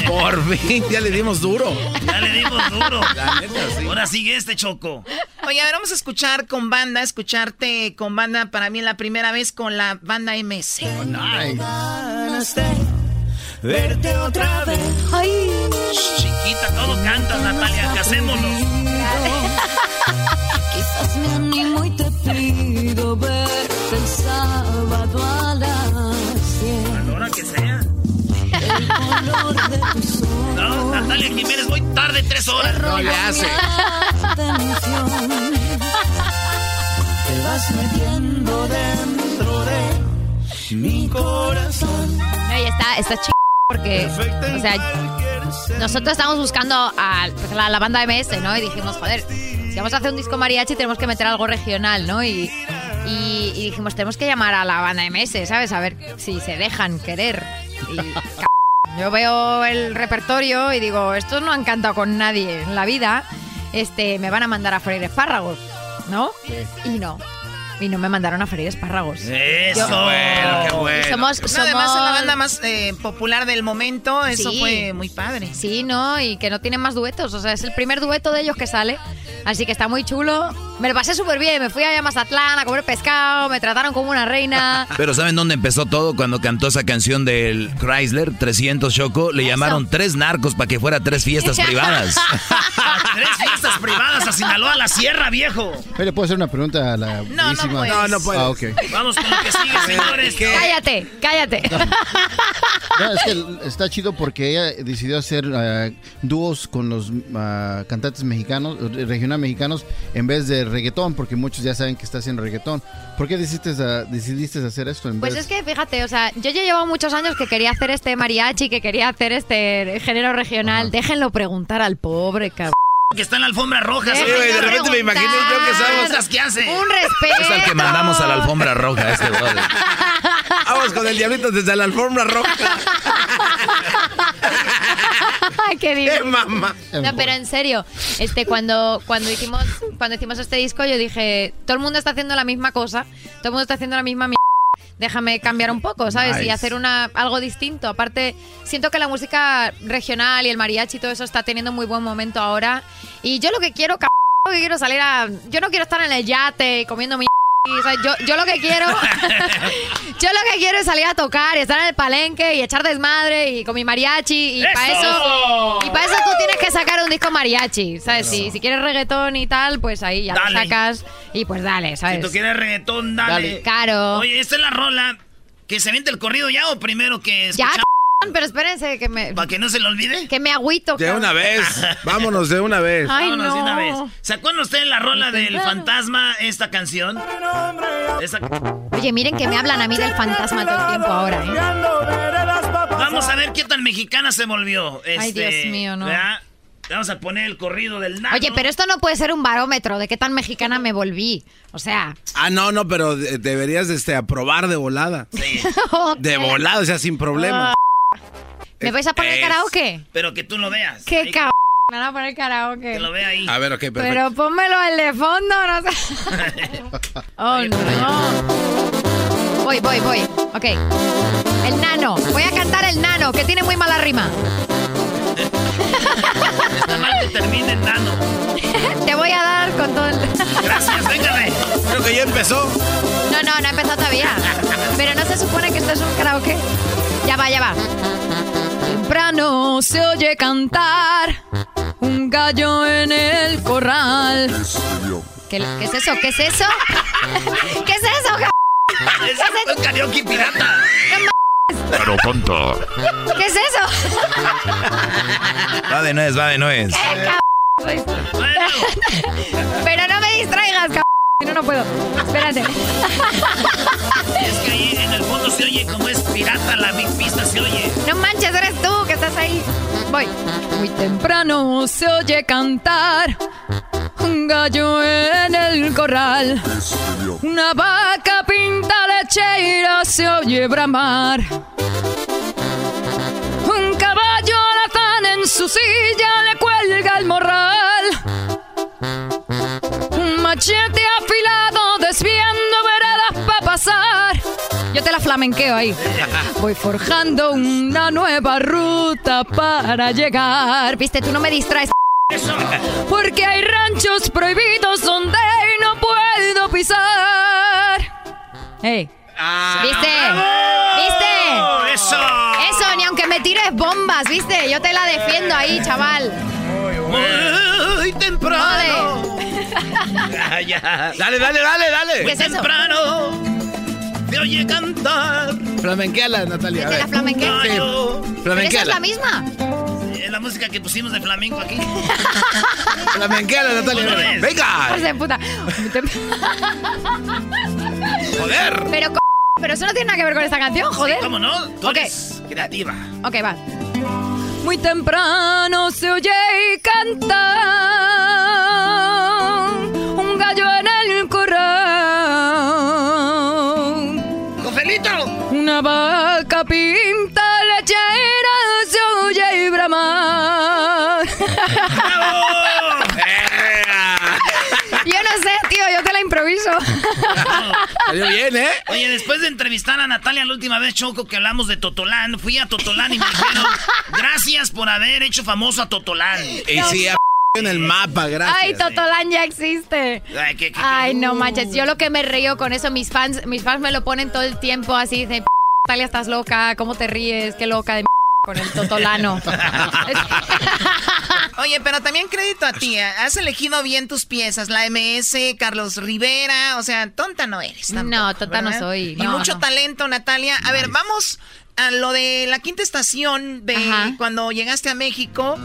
Por fin, ya le dimos duro. Ya le dimos duro. *laughs* La neta, sí. Ahora sigue este Choco. Oye, a ver, vamos a escuchar con banda, escucharte con banda para mí la primera vez con la banda MS. Ganas de verte otra vez. Ay, Chiquita, todo cantas, Natalia. Casémonos. quizás me animo y te pido verte el sábado a las 10. A la hora que sea. El color de tus ojos. No, Natalia Jiménez, voy tarde tres horas. No le hace. atención. Te vas metiendo dentro de mi corazón. Oye, está, está. Porque, o sea, nosotros estamos buscando a pues, la, la banda MS, ¿no? Y dijimos, joder, si vamos a hacer un disco mariachi tenemos que meter algo regional, ¿no? Y, y- y dijimos, tenemos que llamar a la banda MS, ¿sabes? A ver si se dejan querer. Y, c- *laughs* yo veo el repertorio y digo, estos no han cantado con nadie en la vida, este, me van a mandar a freír espárragos, ¿no? Y no. Y no me mandaron a freír espárragos. Eso. Yo- bueno, qué bueno. somos, No, además es la banda más eh, popular del momento, eso Sí. fue muy padre. Sí, ¿no? Y que no tienen más duetos. O sea, es el primer dueto de ellos que sale. Así que está muy chulo. Me lo pasé súper bien. Me fui allá a Mazatlán a comer pescado. Me trataron como una reina. *laughs* Pero ¿saben dónde empezó todo? Cuando cantó esa canción del Chrysler 300 Choco, le llamaron tres narcos para que fuera tres fiestas *laughs* privadas. *laughs* Tres fiestas privadas a Sinaloa, a la sierra, viejo. ¿Le puedo hacer una pregunta a la no bellísima? Puedes. No, no puedes. Ah, ok. Vamos con lo que sigue, señores. Cállate, cállate. No, es que está chido porque ella decidió hacer ah, dúos con los ah, cantantes mexicanos, eh, regional mexicanos, en vez de reggaetón, porque muchos ya saben que está haciendo reggaetón. ¿Por qué decidiste, decidiste hacer esto en Pues vez es que fíjate, o sea, yo ya llevo muchos años que quería hacer este mariachi, que quería hacer este género regional. Déjenlo preguntar al pobre cabrón. Que está en la alfombra roja. Sí, ¿sabes? güey, de repente me imaginé yo que somos- Cosas que hace. Un respeto. Es al que mandamos a la alfombra roja, este brother. *laughs* Vamos con el diablito desde la alfombra roja. *laughs* Qué bien. ¡Eh, mamá! No, pero en serio, este cuando cuando hicimos cuando hicimos este disco yo dije, todo el mundo está haciendo la misma cosa, todo el mundo está haciendo la misma mierda. Déjame cambiar un poco, ¿sabes? Y hacer una algo distinto. Aparte, siento que la música regional y el mariachi y todo eso está teniendo muy buen momento ahora. Y yo lo que quiero, cabrón, que quiero salir a yo no quiero estar en el yate comiendo mi o sea, yo, yo lo que quiero *laughs* yo lo que quiero es salir a tocar y estar en el palenque y echar desmadre y con mi mariachi y para ¡Eso! y para eso tú tienes que sacar un disco mariachi, ¿sabes? Si, si quieres reggaetón y tal, pues ahí ya lo Dale. sacas y pues dale, Si ¿sabes? tú quieres reggaetón, dale. Dale. Claro. Oye, esta es la rola. ¿Que se vente el corrido ya o primero que Ya, escuchamos? Pero espérense que me Para que no se le olvide. que me agüito. De cabrón. una vez. *laughs* Vámonos de una vez. Ay, Vámonos de no. una vez. ¿Se acuerdan ustedes la rola del claro. fantasma, esta canción? Esa- Oye, miren que me hablan a mí del fantasma todo el tiempo ahora, ¿eh? Vamos a ver qué tan mexicana se volvió. Ay, este, Dios mío, no. ¿verdad? Vamos a poner el corrido del nano. Oye, pero esto no puede ser un barómetro de qué tan mexicana me volví. O sea, Ah, no, no, pero de- deberías este, aprobar de volada. *laughs* De volada, o sea, sin problema. ¿Me vais a poner Es- karaoke? Pero que tú lo veas. ¿Qué cabrón? Me van a poner karaoke. Que lo vea ahí. A ver, ok, perfecto. Pero pónmelo el de fondo, no sé. *laughs* oh, no. Voy, voy, voy. Ok. El nano. Voy a cantar el nano, que tiene muy mala rima. Está mal que termine el nano. *laughs* Te voy a dar con todo el... Gracias, véngame. Creo que ya empezó. No, no, no ha empezado todavía. Pero no se supone que esto es un karaoke. Ya va, ya va. Temprano se oye cantar un gallo en el corral. ¿Qué, qué es eso? ¿Qué es eso? *laughs* ¿Qué es eso? ca- *laughs* Es un karaoke pirata. Pero tonto. ¿Qué es eso? Va de nuez, va de nuez. *laughs* Pero no me distraigas, no, no puedo. Espérate. Es que ahí en el fondo se oye como es pirata la pista, se oye. No manches, eres tú que estás ahí. Voy. Muy temprano se oye cantar un gallo en el corral. Una vaca pinta lechera se oye bramar. Un caballo alazán en su silla le cuelga el morral. Un machete afilado desviando veredas para pasar. Yo te la flamenqueo ahí. Voy forjando una nueva ruta para llegar. Viste, tú no me distraes. Porque hay ranchos prohibidos donde no puedo pisar. ¡Ey! ¿Viste? ¿Viste? ¡Eso! Eso, ni aunque me tires bombas, ¿viste? Yo te la defiendo ahí, chaval. Muy temprano. *laughs* Ya, ya. Dale, dale, dale, dale. ¿Qué es eso? temprano. Se oye cantar. Flamenqueala, Natalia. a ¿De ver. la flamenquea? Sí, ¿Pero esa es la misma? Es la música que pusimos de flamenco aquí. *laughs* Flamenqueala, Natalia. Venga. De puta. Joder. Pero, co- pero eso no tiene nada que ver con esta canción, joder. ¿Cómo no? Tú Ok. eres creativa. Ok, va. Muy temprano se oye cantar Salió bien, ¿eh? Oye, después de entrevistar a Natalia la última vez, Choco, que hablamos de Totolán, fui a Totolán y me dijeron, gracias por haber hecho famoso a Totolán. Y sí, a- en el mapa, gracias. Ay, Totolán ya existe. Ay, ¿qué- qué- qué? Ay, no manches, yo lo que me río con eso, mis fans, mis fans me lo ponen todo el tiempo así de Natalia, estás loca, ¿cómo te ríes? Qué loca de con el Totolano. *laughs* Oye, pero también crédito a ti. ¿eh? Has elegido bien tus piezas. La MS, Carlos Rivera. O sea, tonta no eres. tampoco, No, tonta no soy, Y no, mucho no. talento, Natalia. A ver, vamos a lo de la quinta estación de Ajá. cuando llegaste a México.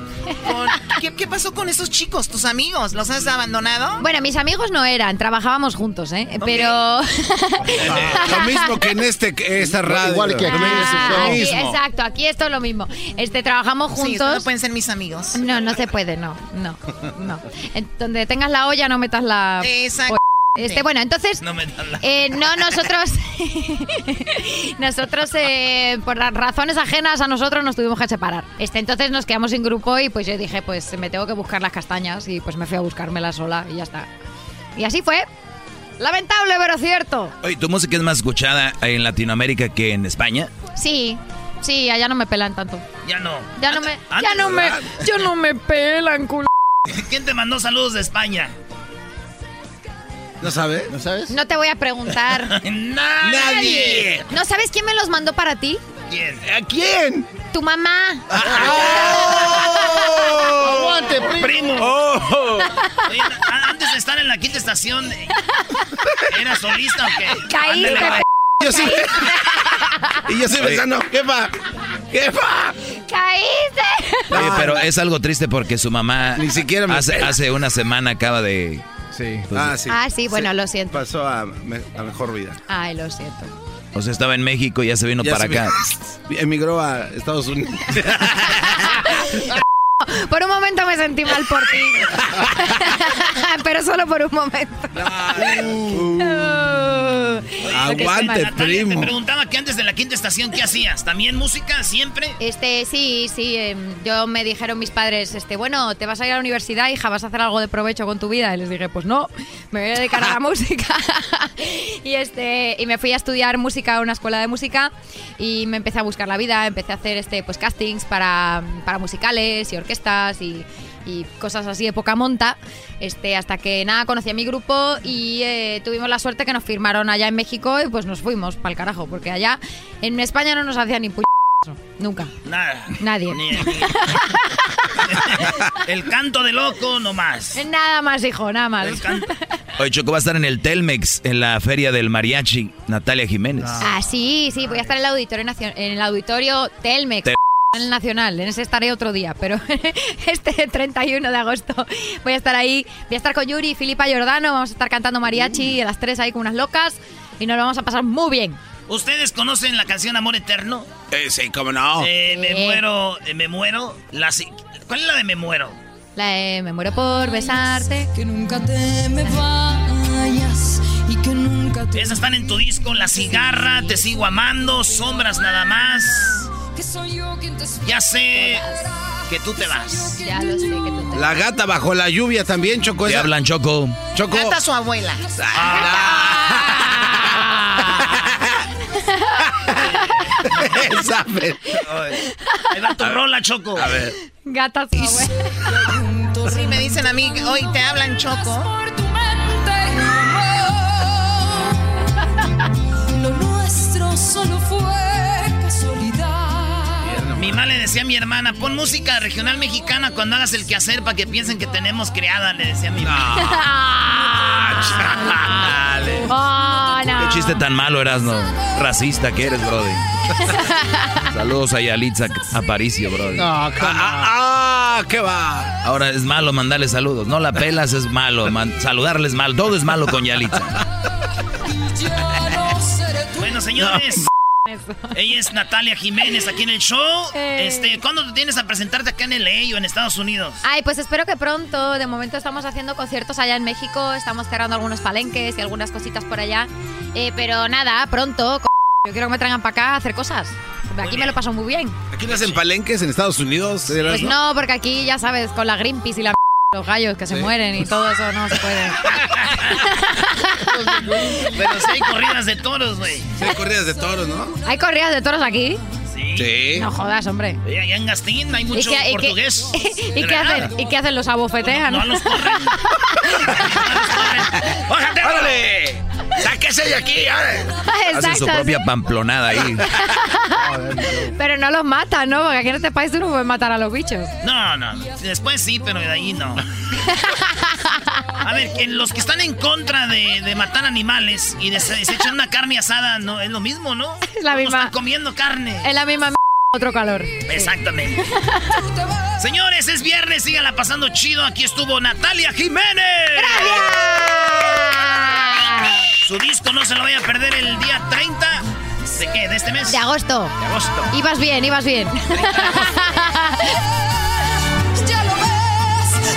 Con- *laughs* ¿qué, qué pasó con esos chicos, tus amigos? ¿Los has abandonado? Bueno, mis amigos no eran, trabajábamos juntos, ¿eh? Pero... *laughs* Lo mismo que en este, esta radio. Igual que aquí. Ah, aquí, exacto, aquí esto es lo mismo. Este, trabajamos Sí, juntos. no pueden ser mis amigos. No, no se puede, no, no, no. En donde tengas la olla, no metas la... Exacto. Este, bueno, entonces... No me la... Eh, *laughs* no, nosotros, *laughs* nosotros eh, por las razones ajenas a nosotros nos tuvimos que separar. Este, entonces nos quedamos en grupo y pues yo dije, pues me tengo que buscar las castañas y pues me fui a buscármelas sola y ya está. Y así fue. Lamentable, pero cierto. Oye, ¿tu música es más escuchada en Latinoamérica que en España? Sí, sí, allá no me pelan tanto. Ya no. Ya no me, ya no me, ya no me pelan, culo. *laughs* ¿Quién te mandó saludos de España? ¿No sabes? ¿No sabes? No te voy a preguntar. *laughs* Nadie. ¿No sabes quién me los mandó para ti? ¿Quién? ¿A quién? Tu mamá. *laughs* ¡Aguante, primo! Primo. Oh. Oye, antes de estar en la quinta estación, ¿era solista o qué? Caíste. Yo sí. *laughs* y yo sí pensando, jefa, jefa. ¡Caíste! Oye, pero es algo triste porque su mamá Ni siquiera me hace, hace una semana acaba de... Sí. Ah, sí. Ah, sí, bueno, lo siento. Pasó a, me- a mejor vida. Ay, lo siento. O sea, estaba en México y ya se vino Ya para se acá. *laughs* Emigró a Estados Unidos. *laughs* por un momento me sentí mal por ti. *laughs* Pero solo por un momento. Aguante, Natalia, primo. Te preguntaba que antes de la quinta estación, ¿qué hacías? ¿También música siempre? Este, sí, sí. em, yo me dijeron mis padres, este, bueno, te vas a ir a la universidad, hija, vas a hacer algo de provecho con tu vida. Y les dije, pues no, me voy a dedicar a la *laughs* música. y este, y me fui a estudiar música a una escuela de música y me empecé a buscar la vida, empecé a hacer este, pues castings para, para musicales y orquestas y y cosas así de poca monta, este, hasta que nada, conocí a mi grupo y eh, tuvimos la suerte que nos firmaron allá en México y pues nos fuimos para el carajo, porque allá en España no nos hacían ni pu nunca. Nada. Nadie. Ni- ni- *laughs* El canto de loco nomás. Nada más, hijo, nada más. Oye, Choco va a estar en el Telmex, en la feria del mariachi, Natalia Jiménez. Ah, sí, sí, voy a estar en el auditorio, en el auditorio Telmex. Te- En el Nacional, en ese estaré otro día, pero *laughs* este 31 de agosto voy a estar ahí, voy a estar con Yuri y Filipa Giordano, vamos a estar cantando mariachi a las tres ahí con unas locas y nos lo vamos a pasar muy bien. ¿Ustedes conocen la canción Amor Eterno? Eh, sí, cómo no. Eh, me muero, eh, me muero. La ¿Cuál es la de me muero? La de Me muero por besarte. Que nunca te me vayas y que nunca te Esas están en tu disco, La Cigarra, Te Sigo Amando, Sombras Nada Más. Ya sé que tú te vas. Ya lo sé que tú te La gata bajo la lluvia también, Choco. Te esa- hablan, Choco. Choco. Canta su abuela. *laughs* Esa, pero- Ahí va tu rola, Choco. A ver. Gata su abuela. Sí, me dicen a mí, hoy te hablan choco. Decía a mi hermana, pon música regional mexicana cuando hagas el quehacer para que piensen que tenemos criada, le decía a mi. Dale. *laughs* *laughs* Oh, no. Qué chiste tan malo eras, no. Racista que eres, brody. *laughs* Saludos a Yalitza Aparicio, brody. Ah, ah, ¿qué va? Ahora es malo mandarle saludos. No la pelas es malo. man- saludarle es malo. Todo es malo con Yalitza. Bueno, señores. Ella es Natalia Jiménez aquí en el show. Eh. Este, ¿cuándo te tienes a presentarte acá en LA o en Estados Unidos? Ay, pues espero que pronto. De momento estamos haciendo conciertos allá en México, estamos cerrando algunos palenques y algunas cositas por allá. Eh, pero nada, pronto. Yo quiero que me traigan para acá a hacer cosas. Aquí me lo paso muy bien. ¿Aquí no hacen palenques en Estados Unidos? Pues no, porque aquí ya sabes, con la Greenpeace y la los gallos que se Sí. mueren y todo eso no se puede. *laughs* Pero sí hay corridas de toros, güey. Sí, hay corridas de toros, ¿no? ¿Hay corridas de toros aquí? Sí. No jodas, hombre. Allá en Gastín hay mucho ¿Y qué- y qué- portugués. *laughs* ¿Y qué hacen? ¿Y qué hacen los abofetean? No, los corren. *laughs* ¡Bájate, órale! ¡Sáquese de aquí! Hacen su propia pamplonada ahí. *laughs* Pero no los matan, ¿no? Porque aquí en este país tú no puedes matar a los bichos. No, no. Después sí, pero de ahí no. A ver, que los que están en contra de, de matar animales y de se, se echan una carne asada, no es lo mismo, ¿no? *laughs* Es la misma. Están comiendo carne. Es la misma m- otro calor. Exactamente. *laughs* Señores, es viernes, síganla pasando chido. Aquí estuvo Natalia Jiménez. Su disco no se lo vaya a perder el día 30. ¿De qué? ¿De este mes? De agosto. De agosto. Ibas bien, ibas bien. *laughs* Ya lo ves,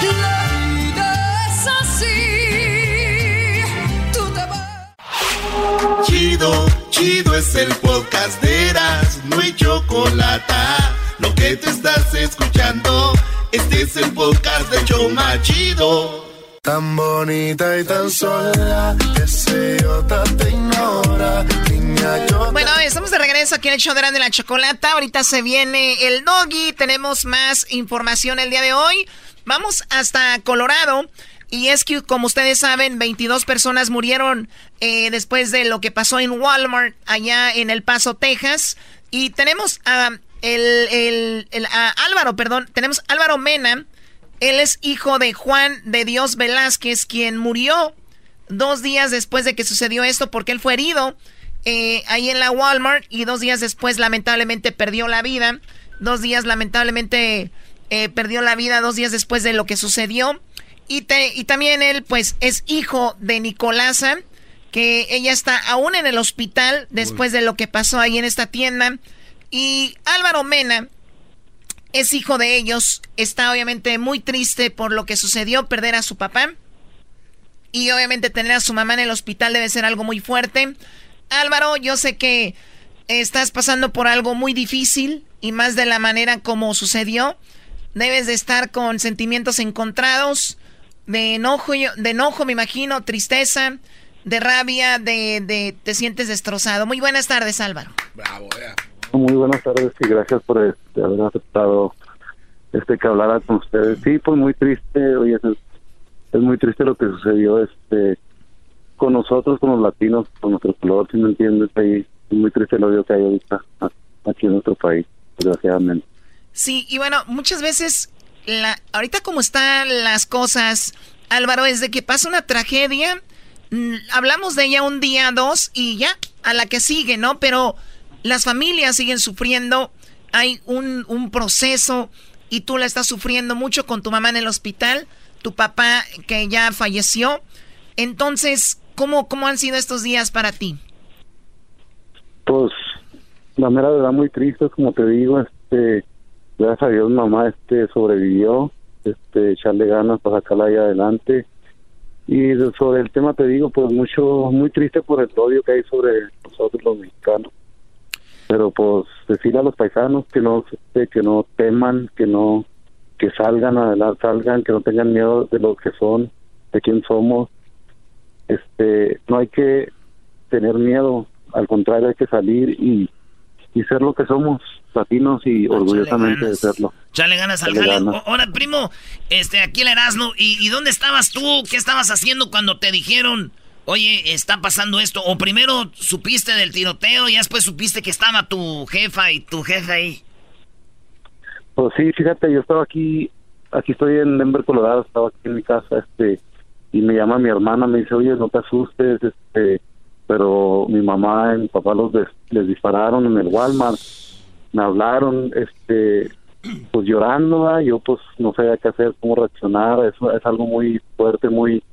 Chido, chido es el podcast de Eras, no hay chocolate. Lo que te estás escuchando, este es el podcast de Choma Chido. Tan bonita y tan sola, que yo te ignora. Bueno, estamos de regreso aquí en el show de la Chocolata. Ahorita se viene el doggy. Tenemos más información el día de hoy. Vamos hasta Colorado. Y es que, como ustedes saben, 22 personas murieron eh, después de lo que pasó en Walmart, allá en El Paso, Texas. Y tenemos a el, el- a Álvaro, perdón, tenemos a Álvaro Mena. Él es hijo de Juan de Dios Velázquez, quien murió dos días después de que sucedió esto, porque él fue herido eh, ahí en la Walmart y dos días después lamentablemente perdió la vida. Dos días lamentablemente eh, perdió la vida, dos días después de lo que sucedió. Y, te- y también él pues es hijo de Nicolasa, que ella está aún en el hospital después de lo que pasó ahí en esta tienda. Y Álvaro Mena es hijo de ellos, está obviamente muy triste por lo que sucedió, perder a su papá. Y obviamente tener a su mamá en el hospital debe ser algo muy fuerte. Álvaro, yo sé que estás pasando por algo muy difícil y más de la manera como sucedió. Debes de estar con sentimientos encontrados, de enojo, de enojo me imagino, tristeza, de rabia, de, de te sientes destrozado. Muy buenas tardes, Álvaro. Bravo, Muy buenas tardes y gracias por este, haber aceptado este que hablara con ustedes. Sí, pues muy triste, oye, es, es muy triste lo que sucedió este con nosotros, con los latinos, con nuestro color, si me entiendes, ahí es muy triste el odio que hay ahorita aquí en nuestro país, desgraciadamente. Sí, y bueno, muchas veces, la, ahorita como están las cosas, Álvaro, es de que pasa una tragedia, mm, hablamos de ella un día, dos, y ya, a la que sigue, ¿no? Pero las familias siguen sufriendo, hay un, un proceso y tú la estás sufriendo mucho con tu mamá en el hospital, tu papá que ya falleció. Entonces, ¿cómo, cómo han sido estos días para ti? Pues, la mera verdad muy triste, como te digo, este, gracias a Dios mamá este sobrevivió, este, echarle ganas para sacarla ahí adelante. Y sobre el tema te digo, pues mucho, muy triste por el odio que hay sobre nosotros los mexicanos. Pero pues decir a los paisanos que no este, que no teman que no que salgan adelante salgan que no tengan miedo de lo que son de quién somos. Este no hay que tener miedo al contrario hay que salir y, y ser lo que somos latinos y orgullosamente de serlo Chale ganas al jale. Ahora, primo, este, aquí el Erasmo, ¿y, ¿y dónde estabas tú? ¿Qué estabas haciendo cuando te dijeron oye, está pasando esto. O primero supiste del tiroteo y después supiste que estaba tu jefa y tu jefe ahí. Pues sí, fíjate, yo estaba aquí, aquí estoy en Denver, Colorado, estaba aquí en mi casa, este, y me llama mi hermana, me dice, oye, no te asustes, este, pero mi mamá y mi papá los les dispararon en el Walmart, me hablaron, este, pues llorando, yo pues no sabía qué hacer, cómo reaccionar, eso es algo muy fuerte, muy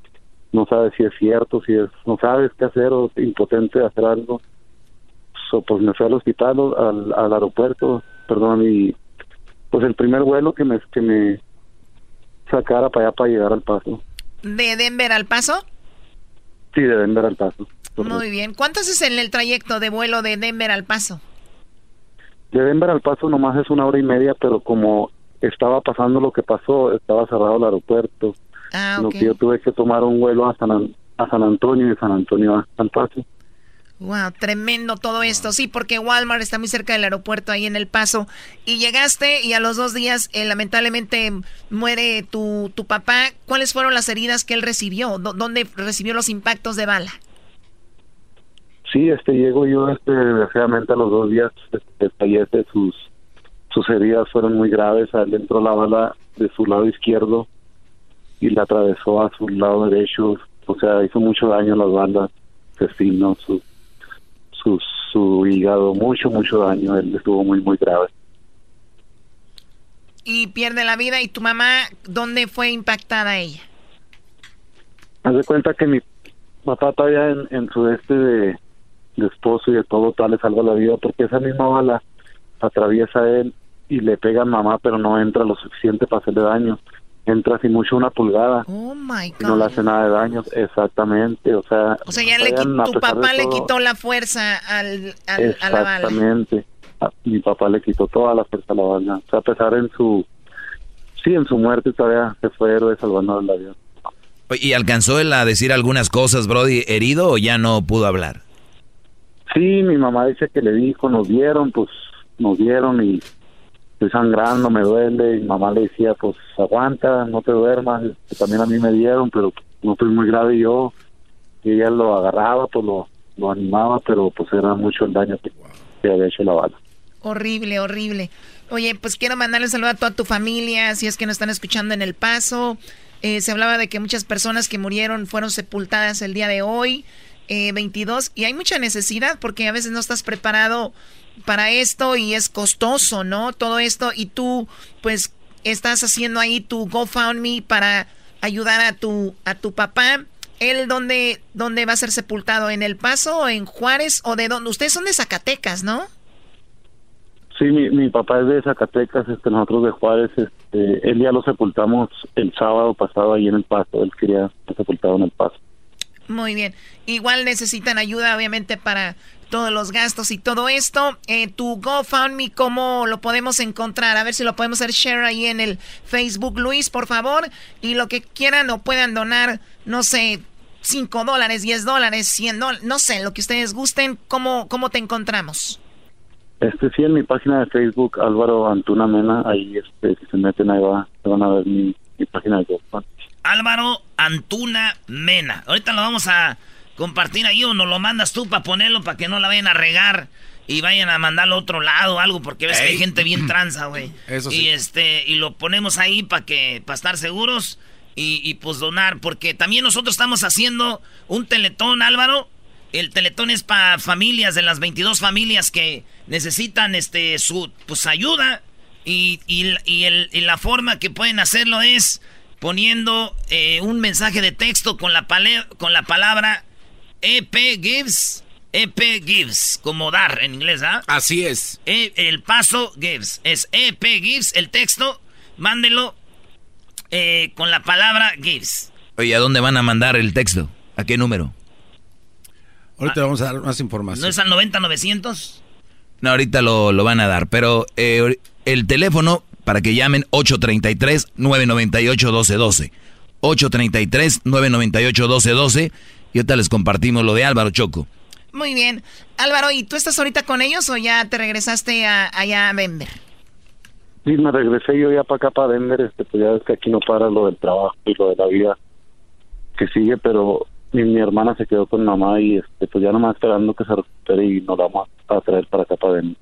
no sabes si es cierto, si es, no sabes qué hacer o impotente de hacer algo. pues me fui al hospital, al, al aeropuerto, perdón, y pues el primer vuelo que me, que me sacara para allá para llegar al paso. ¿De Denver al paso? Sí, de Denver al paso. Muy bien. ¿Cuánto es en el trayecto de vuelo de Denver al paso? De Denver al paso nomás es una hora y media, pero como estaba pasando lo que pasó, estaba cerrado el aeropuerto Ah, que yo tuve que tomar un vuelo a San, a San Antonio y de San Antonio a San Paso. Wow, tremendo todo esto. Sí, porque Walmart está muy cerca del aeropuerto ahí en El Paso. Y llegaste y a los dos días, eh, lamentablemente, muere tu, tu papá. ¿Cuáles fueron las heridas que él recibió? ¿Dónde recibió los impactos de bala? Sí, este, llego yo, este, desgraciadamente a los dos días, este, fallece. Sus, sus heridas fueron muy graves. A él entró la bala de su lado izquierdo y la atravesó a su lado derecho, o sea, hizo mucho daño a las bandas, intestino, su, su, su hígado, mucho, mucho daño, él estuvo muy, muy grave. Y pierde la vida, ¿y tu mamá dónde fue impactada ella? Haz de cuenta que mi papá todavía en, en su este de, de esposo y de todo tal le salva la vida porque esa misma bala atraviesa a él y le pega a mamá pero no entra lo suficiente para hacerle daño entra sin mucho una pulgada. Oh my God. no le hace nada de daño, exactamente. O sea, o sea ya le tu papá le quitó la fuerza al, al a la bala. Exactamente. Mi papá le quitó toda la fuerza a la bala. O sea, a pesar en su. Sí, en su muerte todavía se fue héroe salvando la vida. ¿Y alcanzó él a decir algunas cosas, Brody, herido o ya no pudo hablar? Sí, mi mamá dice que le dijo, nos dieron, pues nos dieron y estoy sangrando, me duele, y mamá le decía, pues aguanta, no te duermas, que también a mí me dieron, pero no estoy muy grave yo, y ella lo agarraba, pues lo, lo animaba, pero pues era mucho el daño que, había hecho la bala. Horrible, horrible. Oye, pues quiero mandarle un saludo a toda tu familia, si es que nos están escuchando en El Paso. Eh, se hablaba de que muchas personas que murieron fueron sepultadas el día de hoy, eh, 22, y hay mucha necesidad porque a veces no estás preparado para esto y es costoso, ¿no? Todo esto y tú pues estás haciendo ahí tu GoFundMe para ayudar a tu a tu papá. ¿Él dónde, dónde va a ser sepultado? ¿En El Paso o en Juárez? ¿O de dónde? Ustedes son de Zacatecas, ¿no? Sí, mi, mi papá es de Zacatecas, este, nosotros de Juárez, este, él ya lo sepultamos el sábado pasado ahí en El Paso, él quería ser sepultado en El Paso. Muy bien. Igual necesitan ayuda, obviamente, para todos los gastos y todo esto. Eh, tu GoFundMe, ¿cómo lo podemos encontrar? A ver si lo podemos hacer share ahí en el Facebook, Luis, por favor. Y lo que quieran o puedan donar, no sé, 5 dólares, 10 dólares, 100 dólares, no sé, lo que ustedes gusten. ¿Cómo, cómo te encontramos? Este sí, en mi página de Facebook, Álvaro Antuna Mena, ahí este, si se meten ahí va, van a ver mi, mi página de GoFundMe. Álvaro Antuna Mena. Ahorita lo vamos a compartir ahí o nos lo mandas tú para ponerlo para que no la vayan a regar y vayan a mandarlo a otro lado o algo porque ves que hay gente bien *clears throat* tranza, güey. Eso sí. Y este y lo ponemos ahí para que para estar seguros y, y pues donar porque también nosotros estamos haciendo un teletón, Álvaro. El teletón es para familias de las 22 familias que necesitan este su pues ayuda y, y, y el- y la forma que pueden hacerlo es poniendo eh, un mensaje de texto con la, pale- con la palabra EP Gives. EP Gives, como dar en inglés, ¿ah? Así es. E- el paso Gives. Es EP Gives, el texto, mándelo eh, con la palabra Gives. Oye, ¿a dónde van a mandar el texto? ¿A qué número? Ahorita vamos a dar más información. ¿No es al 90-900? No, ahorita lo, lo van a dar, pero eh, el teléfono para que llamen 833-998-1212. 833-998-1212 y ahorita les compartimos lo de Álvaro Choco. Muy bien. Álvaro, ¿y tú estás ahorita con ellos o ya te regresaste a, allá a Denver? Sí, me regresé yo ya para acá, para Denver, este, pues ya ves que aquí no para lo del trabajo y lo de la vida que sigue, pero mi, mi hermana se quedó con mamá y este, pues ya nomás esperando que se recupere y nos la vamos a traer para acá, para Denver.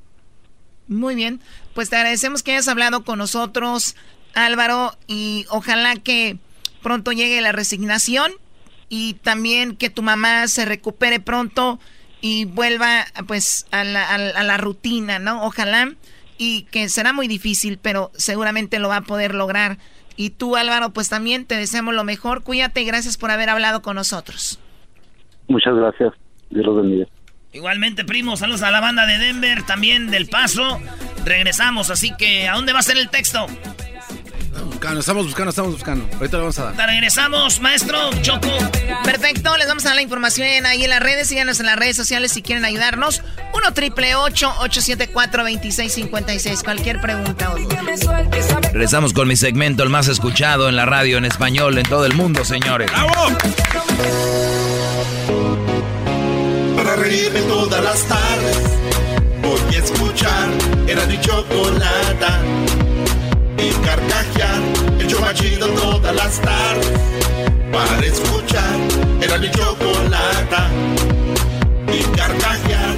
Muy bien. Pues te agradecemos que hayas hablado con nosotros, Álvaro, y ojalá que pronto llegue la resignación y también que tu mamá se recupere pronto y vuelva pues a la, a rutina, ¿no? Ojalá y que será muy difícil, pero seguramente lo va a poder lograr. Y tú, Álvaro, pues también te deseamos lo mejor. Cuídate y gracias por haber hablado con nosotros. Muchas gracias, Dios los bendiga. Igualmente, primo, saludos a la banda de Denver, también del Paso. Regresamos, así que ¿a dónde va a ser el texto? Buscando, estamos buscando, estamos buscando. Ahorita lo vamos a dar. Te regresamos, maestro Choco. Perfecto, les vamos a dar la información ahí en las redes. Síganos en las redes sociales si quieren ayudarnos. 1 triple 874 2656 Cualquier pregunta o duda. Regresamos con mi segmento, el más escuchado en la radio en español en todo el mundo, señores. Para reírme todas las tardes. Voy a escuchar Era mi chocolata. Y carcajear El show más chido todas las tardes. Para escuchar Era mi chocolata. Y carcajear.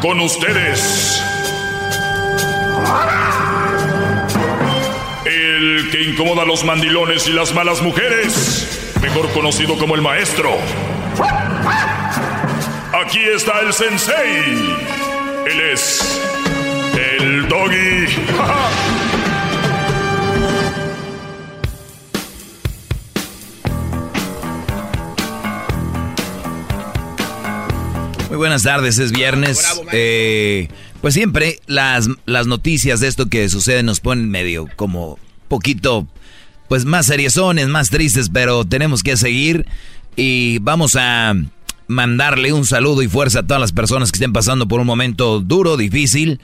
Con ustedes. El que incomoda a los mandilones y las malas mujeres. Mejor conocido como el maestro. Aquí está el sensei. Él es el doggy. Muy buenas tardes, es viernes. Eh, pues siempre las, las noticias de esto que sucede nos ponen medio como poquito, pues más seriezones, más tristes, pero tenemos que seguir y vamos a mandarle un saludo y fuerza a todas las personas que estén pasando por un momento duro, difícil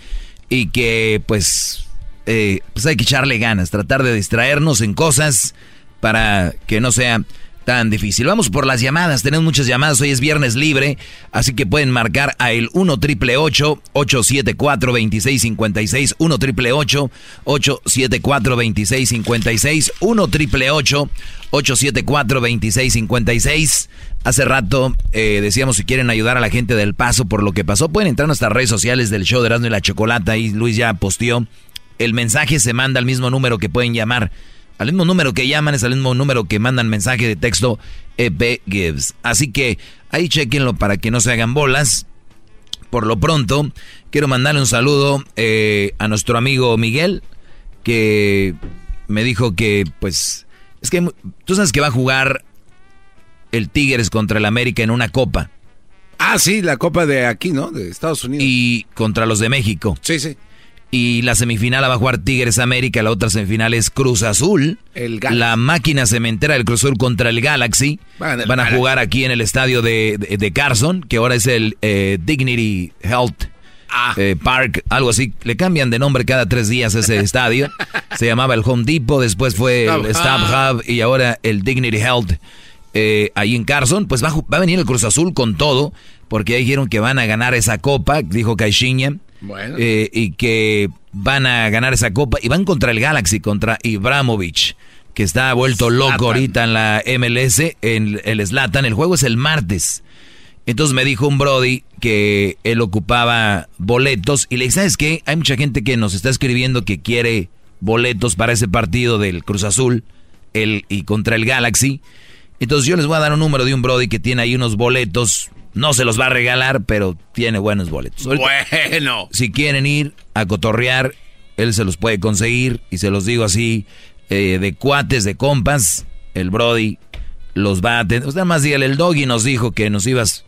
y que pues, eh, pues hay que echarle ganas, tratar de distraernos en cosas para que no sea tan difícil. Vamos por las llamadas, tenemos muchas llamadas, hoy es viernes libre, así que pueden marcar a el 1 triple 874 2656 1 triple 874 2656 1 triple 874 2656 Hace rato eh, decíamos si quieren ayudar a la gente del paso por lo que pasó, pueden entrar a nuestras redes sociales del show de Erasmo y la Chocolata y Luis ya posteó. El mensaje se manda al mismo número que pueden llamar. Al mismo número que llaman es al mismo número que mandan mensaje de texto EP Gives. Así que ahí chequenlo para que no se hagan bolas. Por lo pronto, quiero mandarle un saludo eh, a nuestro amigo Miguel, que me dijo que, pues, es que tú sabes que va a jugar el Tigres contra el América en una copa. Ah, sí, la Copa de aquí, ¿no? De Estados Unidos. Y contra los de México. Sí, sí. Y la semifinal la va a jugar Tigres América, la otra semifinal es Cruz Azul. El la máquina cementera del Cruz Azul contra el Galaxy. Van, el Van a Galaxy. jugar aquí en el estadio de, de- de Carson, que ahora es el eh, Dignity Health Ah. eh, Park, algo así. Le cambian de nombre cada tres días ese *laughs* estadio. Se llamaba el Home Depot, después fue el Stop Hub y ahora el Dignity Health eh, ahí en Carson. Pues va, va a venir el Cruz Azul con todo, porque ya dijeron que van a ganar esa copa, dijo Caixinha. Bueno. Eh, y que van a ganar esa copa y van contra el Galaxy, contra Ibramovich, que está vuelto loco Zlatan. ahorita en la MLS, en el Slatan. El juego es el martes. Entonces me dijo un Brody que él ocupaba boletos y le dije, ¿sabes qué? Hay mucha gente que nos está escribiendo que quiere boletos para ese partido del Cruz Azul el, y contra el Galaxy. Entonces yo les voy a dar un número de un Brody que tiene ahí unos boletos. No se los va a regalar, pero tiene buenos boletos. Bueno. si quieren ir a cotorrear, él se los puede conseguir. Y se los digo así, eh, de cuates, de compas, el Brody los va a tener. Más dígale, el Doggy nos dijo que nos ibas,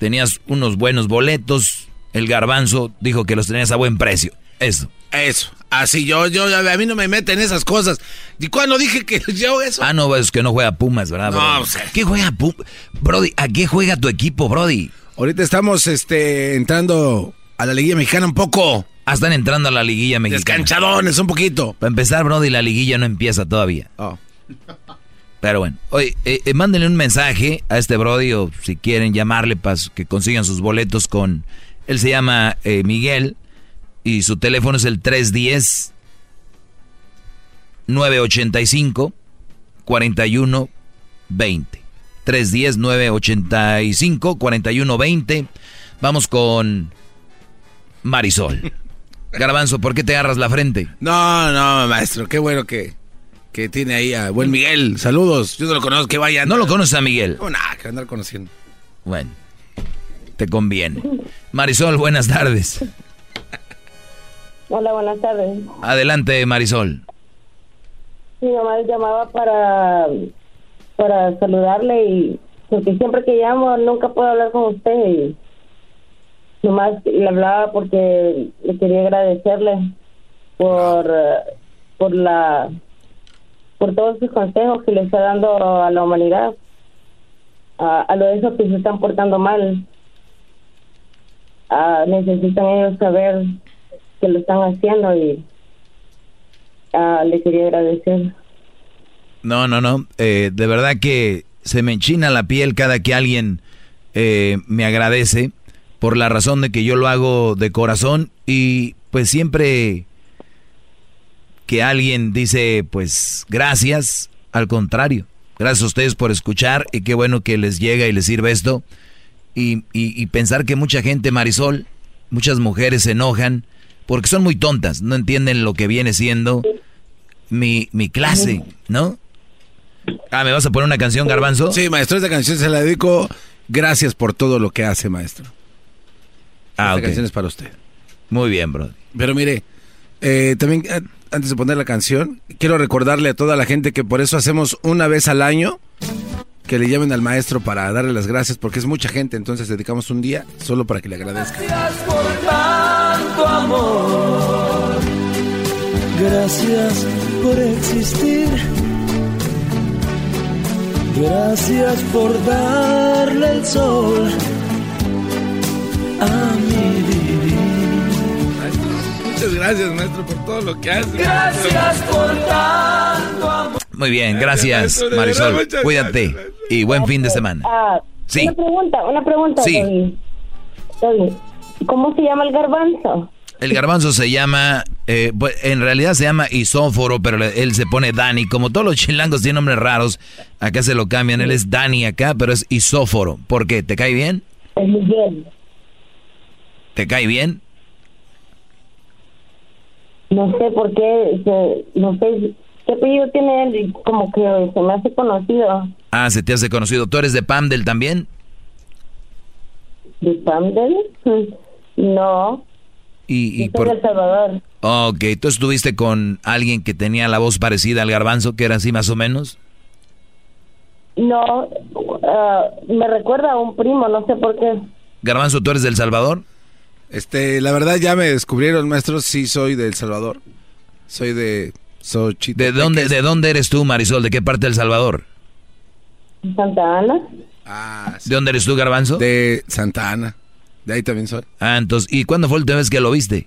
tenías unos buenos boletos. El Garbanzo dijo que los tenías a buen precio. Eso. Eso. Así yo, yo, a mí no me meten esas cosas. ¿Y cuándo dije que *laughs* yo eso? Ah, no, es que no juega Pumas, ¿verdad? No, o sea. ¿Qué juega Pumas? Brody, ¿a qué juega tu equipo, Brody? Ahorita estamos este, entrando a la Liguilla Mexicana un poco. Ah, están entrando a la liguilla mexicana. Descanchadones, un poquito. Para empezar, Brody, la liguilla no empieza todavía. Oh. Pero bueno, oye, eh, eh, mándenle un mensaje a este Brody o si quieren llamarle para que consigan sus boletos con... Él se llama eh, Miguel y su teléfono es el 310 985 4120. 310 985 4120. Vamos con Marisol. *laughs* Garbanzo, ¿por qué te agarras la frente? No, no, maestro, qué bueno que, que tiene ahí a buen Miguel. Saludos. Yo no lo conozco, que vaya. ¿No lo conoces a Miguel? No, nada, que andar conociendo. Bueno, te conviene. Marisol, buenas tardes. Hola, buenas tardes. Adelante, Marisol. Mi mamá llamaba para, para saludarle y porque siempre que llamo nunca puedo hablar con usted y nomás le hablaba porque le quería agradecerle por, por la por todos sus consejos que le está dando a la humanidad a, a lo de esos que se están portando mal Ah, necesitan ellos saber que lo están haciendo y ah, le quería agradecer No, no, no. eh, de verdad que se me enchina la piel cada que alguien eh, me agradece por la razón de que yo lo hago de corazón y pues siempre que alguien dice pues gracias, al contrario. Gracias a ustedes por escuchar y qué bueno que les llega y les sirve esto. Y, y- y pensar que mucha gente, Marisol, muchas mujeres se enojan porque son muy tontas, no entienden lo que viene siendo mi, mi clase, ¿no? Ah, ¿me vas a poner una canción, Garbanzo? Sí, maestro, esta canción se la dedico. Gracias por todo lo que hace, maestro. Ah, esta ok. canción es para usted. Muy bien, bro. Pero mire, eh, también eh, antes de poner la canción, quiero recordarle a toda la gente que por eso hacemos una vez al año que le llamen al maestro para darle las gracias, porque es mucha gente, entonces dedicamos un día solo para que le agradezca. Gracias por tanto amor. Gracias por existir. Gracias por darle el sol a mi vivir. Muchas gracias, maestro, por todo lo que hace. Gracias por tanto amor. Muy bien, gracias, maestro, verdad, Marisol. muchas Cuídate y buen fin de semana. Ah, Sí. Una pregunta, una pregunta. Sí. ¿Cómo se llama el garbanzo? El garbanzo se llama, eh, en realidad se llama Isóforo, pero él se pone Dani. Como todos los chilangos tienen nombres raros, acá se lo cambian. Él es Dani acá, pero es Isóforo. ¿Por qué? ¿Te cae bien? Es Miguel. ¿Te cae bien? No sé por qué, se- no sé qué apellido tiene él y como que se me hace conocido. Ah, se te hace conocido. ¿Tú eres de Pamdel también? ¿De Pamdel? No, Y, y por... El Salvador. Ok, ¿tú estuviste con alguien que tenía la voz parecida al garbanzo, que era así más o menos? No, ah, me recuerda a un primo, no sé por qué. Garbanzo, ¿tú eres del Salvador? Este, la verdad ya me descubrieron, maestro, sí soy del Salvador. Soy de Xochitl. ¿De dónde, ¿De dónde eres tú, Marisol? ¿De qué parte del Salvador? Santa Ana. Ah, ¿De dónde eres tú, Garbanzo? De Santa Ana. De ahí también soy. Ah, entonces, ¿y cuándo fue la última vez que lo viste?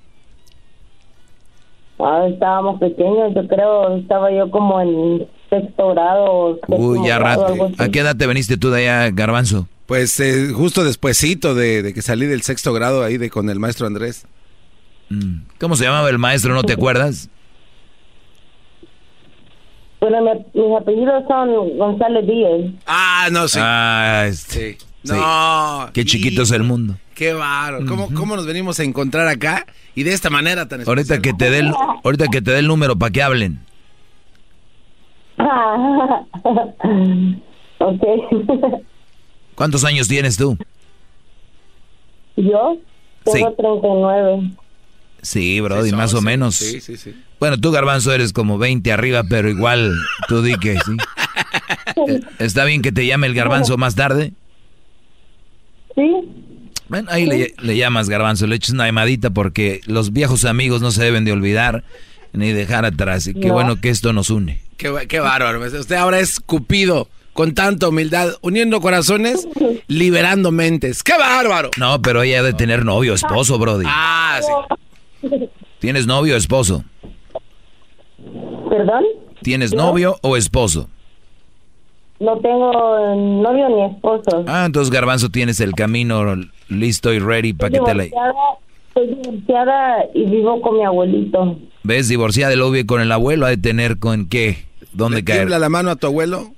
Ah, estábamos pequeños, yo creo, estaba yo como en sexto grado. Uy, ya rato. ¿A qué edad te veniste tú de allá, Garbanzo? Pues eh, justo despuesito de, de que salí del sexto grado ahí de con el maestro Andrés. Mm. ¿Cómo se llamaba el maestro, no te acuerdas? Bueno, mi- mis apellidos son González Díaz. Ah, no, sí. Ah, este, Sí. sí. No. Qué chiquito es el mundo. Qué bárbaro. ¿Cómo, ¿Cómo nos venimos a encontrar acá? Y de esta manera tan especial. Ahorita que te dé el, ahorita que te dé el número para que hablen. *laughs* ok. ¿Cuántos años tienes tú? yo Sí. tengo 39. Sí, Brody, más o menos. Sí, sí, sí. Bueno, tú, Garbanzo, eres como 20 arriba, pero igual tú di que sí. *laughs* ¿Está bien que te llame el Garbanzo más tarde? Sí. Bueno, ahí le, le llamas Garbanzo, le echas una llamadita porque los viejos amigos no se deben de olvidar ni dejar atrás. Y qué No. bueno que esto nos une. Qué, qué bárbaro. Usted ahora es Cupido, con tanta humildad, uniendo corazones, liberando mentes. ¡Qué bárbaro! No, pero ella debe tener novio, esposo, Brody. Ah, sí. ¿Tienes novio o esposo? ¿Perdón? ¿Tienes novio o esposo? No tengo novio ni esposo. Ah, entonces Garbanzo tienes el camino listo y ready para que te la... divorciada, Estoy divorciada y vivo con mi abuelito. ¿Ves? Divorciada de vive con el abuelo, ha de tener con qué, dónde ¿Le caer. tiembla la mano a tu abuelo?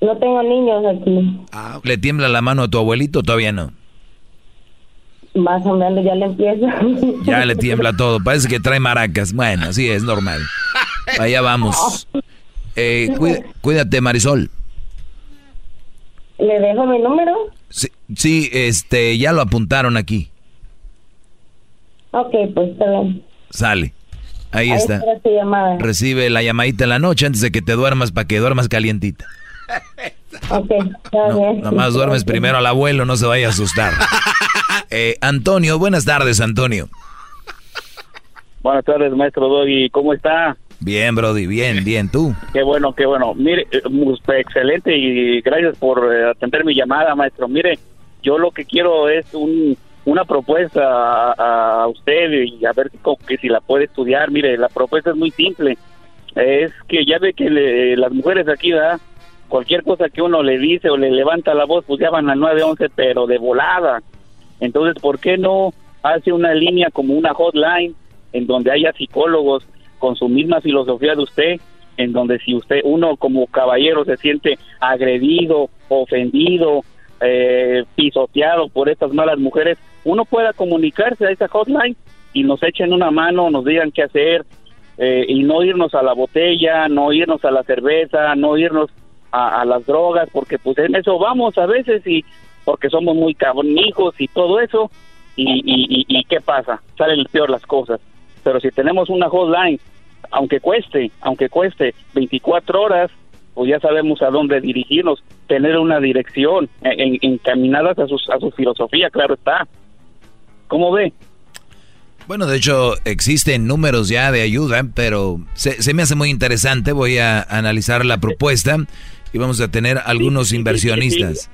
No tengo niños aquí. Ah, ¿Le tiembla la mano a tu abuelito? Todavía no. Más o menos ya le empiezo. Ya le tiembla todo. Parece que trae maracas. Bueno, sí, es normal. *laughs* Allá vamos. *laughs* Eh, cuí- cuídate, Marisol. ¿Le dejo mi número? Sí, sí, este, ya lo apuntaron aquí. Ok, pues está bien. Sale. Ahí Ahí está. espero tu llamada. Recibe la llamadita en la noche antes de que te duermas para que duermas calientita. Ok, está bien. Nomás duermes primero al abuelo, no se vaya a asustar. *laughs* Eh, Antonio, buenas tardes, Antonio. Buenas tardes, maestro Doggy. ¿Cómo está? Bien, Brody, bien, bien, tú. *laughs* Qué bueno, qué bueno. Mire, eh, muy excelente y gracias por eh, atender mi llamada, maestro. Mire, yo lo que quiero es un, una propuesta a, usted y a ver que si la puede estudiar. Mire, la propuesta es muy simple. Es que ya ve que le- las mujeres aquí, ¿verdad? Cualquier cosa que uno le dice o le levanta la voz, pues ya van al 911, pero de volada. Entonces, ¿por qué no hace una línea como una hotline en donde haya psicólogos con su misma filosofía de usted, en donde si usted, uno como caballero se siente agredido, ofendido, eh, pisoteado por estas malas mujeres, uno pueda comunicarse a esa hotline y nos echen una mano, nos digan qué hacer eh, y no irnos a la botella, no irnos a la cerveza, no irnos a, las drogas, porque pues en eso vamos a veces y porque somos muy cabronijos y todo eso y, y qué pasa, salen peor las cosas. Pero si tenemos una hotline, aunque cueste, aunque cueste 24 horas, pues ya sabemos a dónde dirigirnos, tener una dirección en- en- encaminadas a, sus, a su filosofía, claro está. ¿Cómo ve? Bueno, de hecho, existen números ya de ayuda, pero se, se me hace muy interesante. Voy a analizar la propuesta y vamos a tener algunos inversionistas.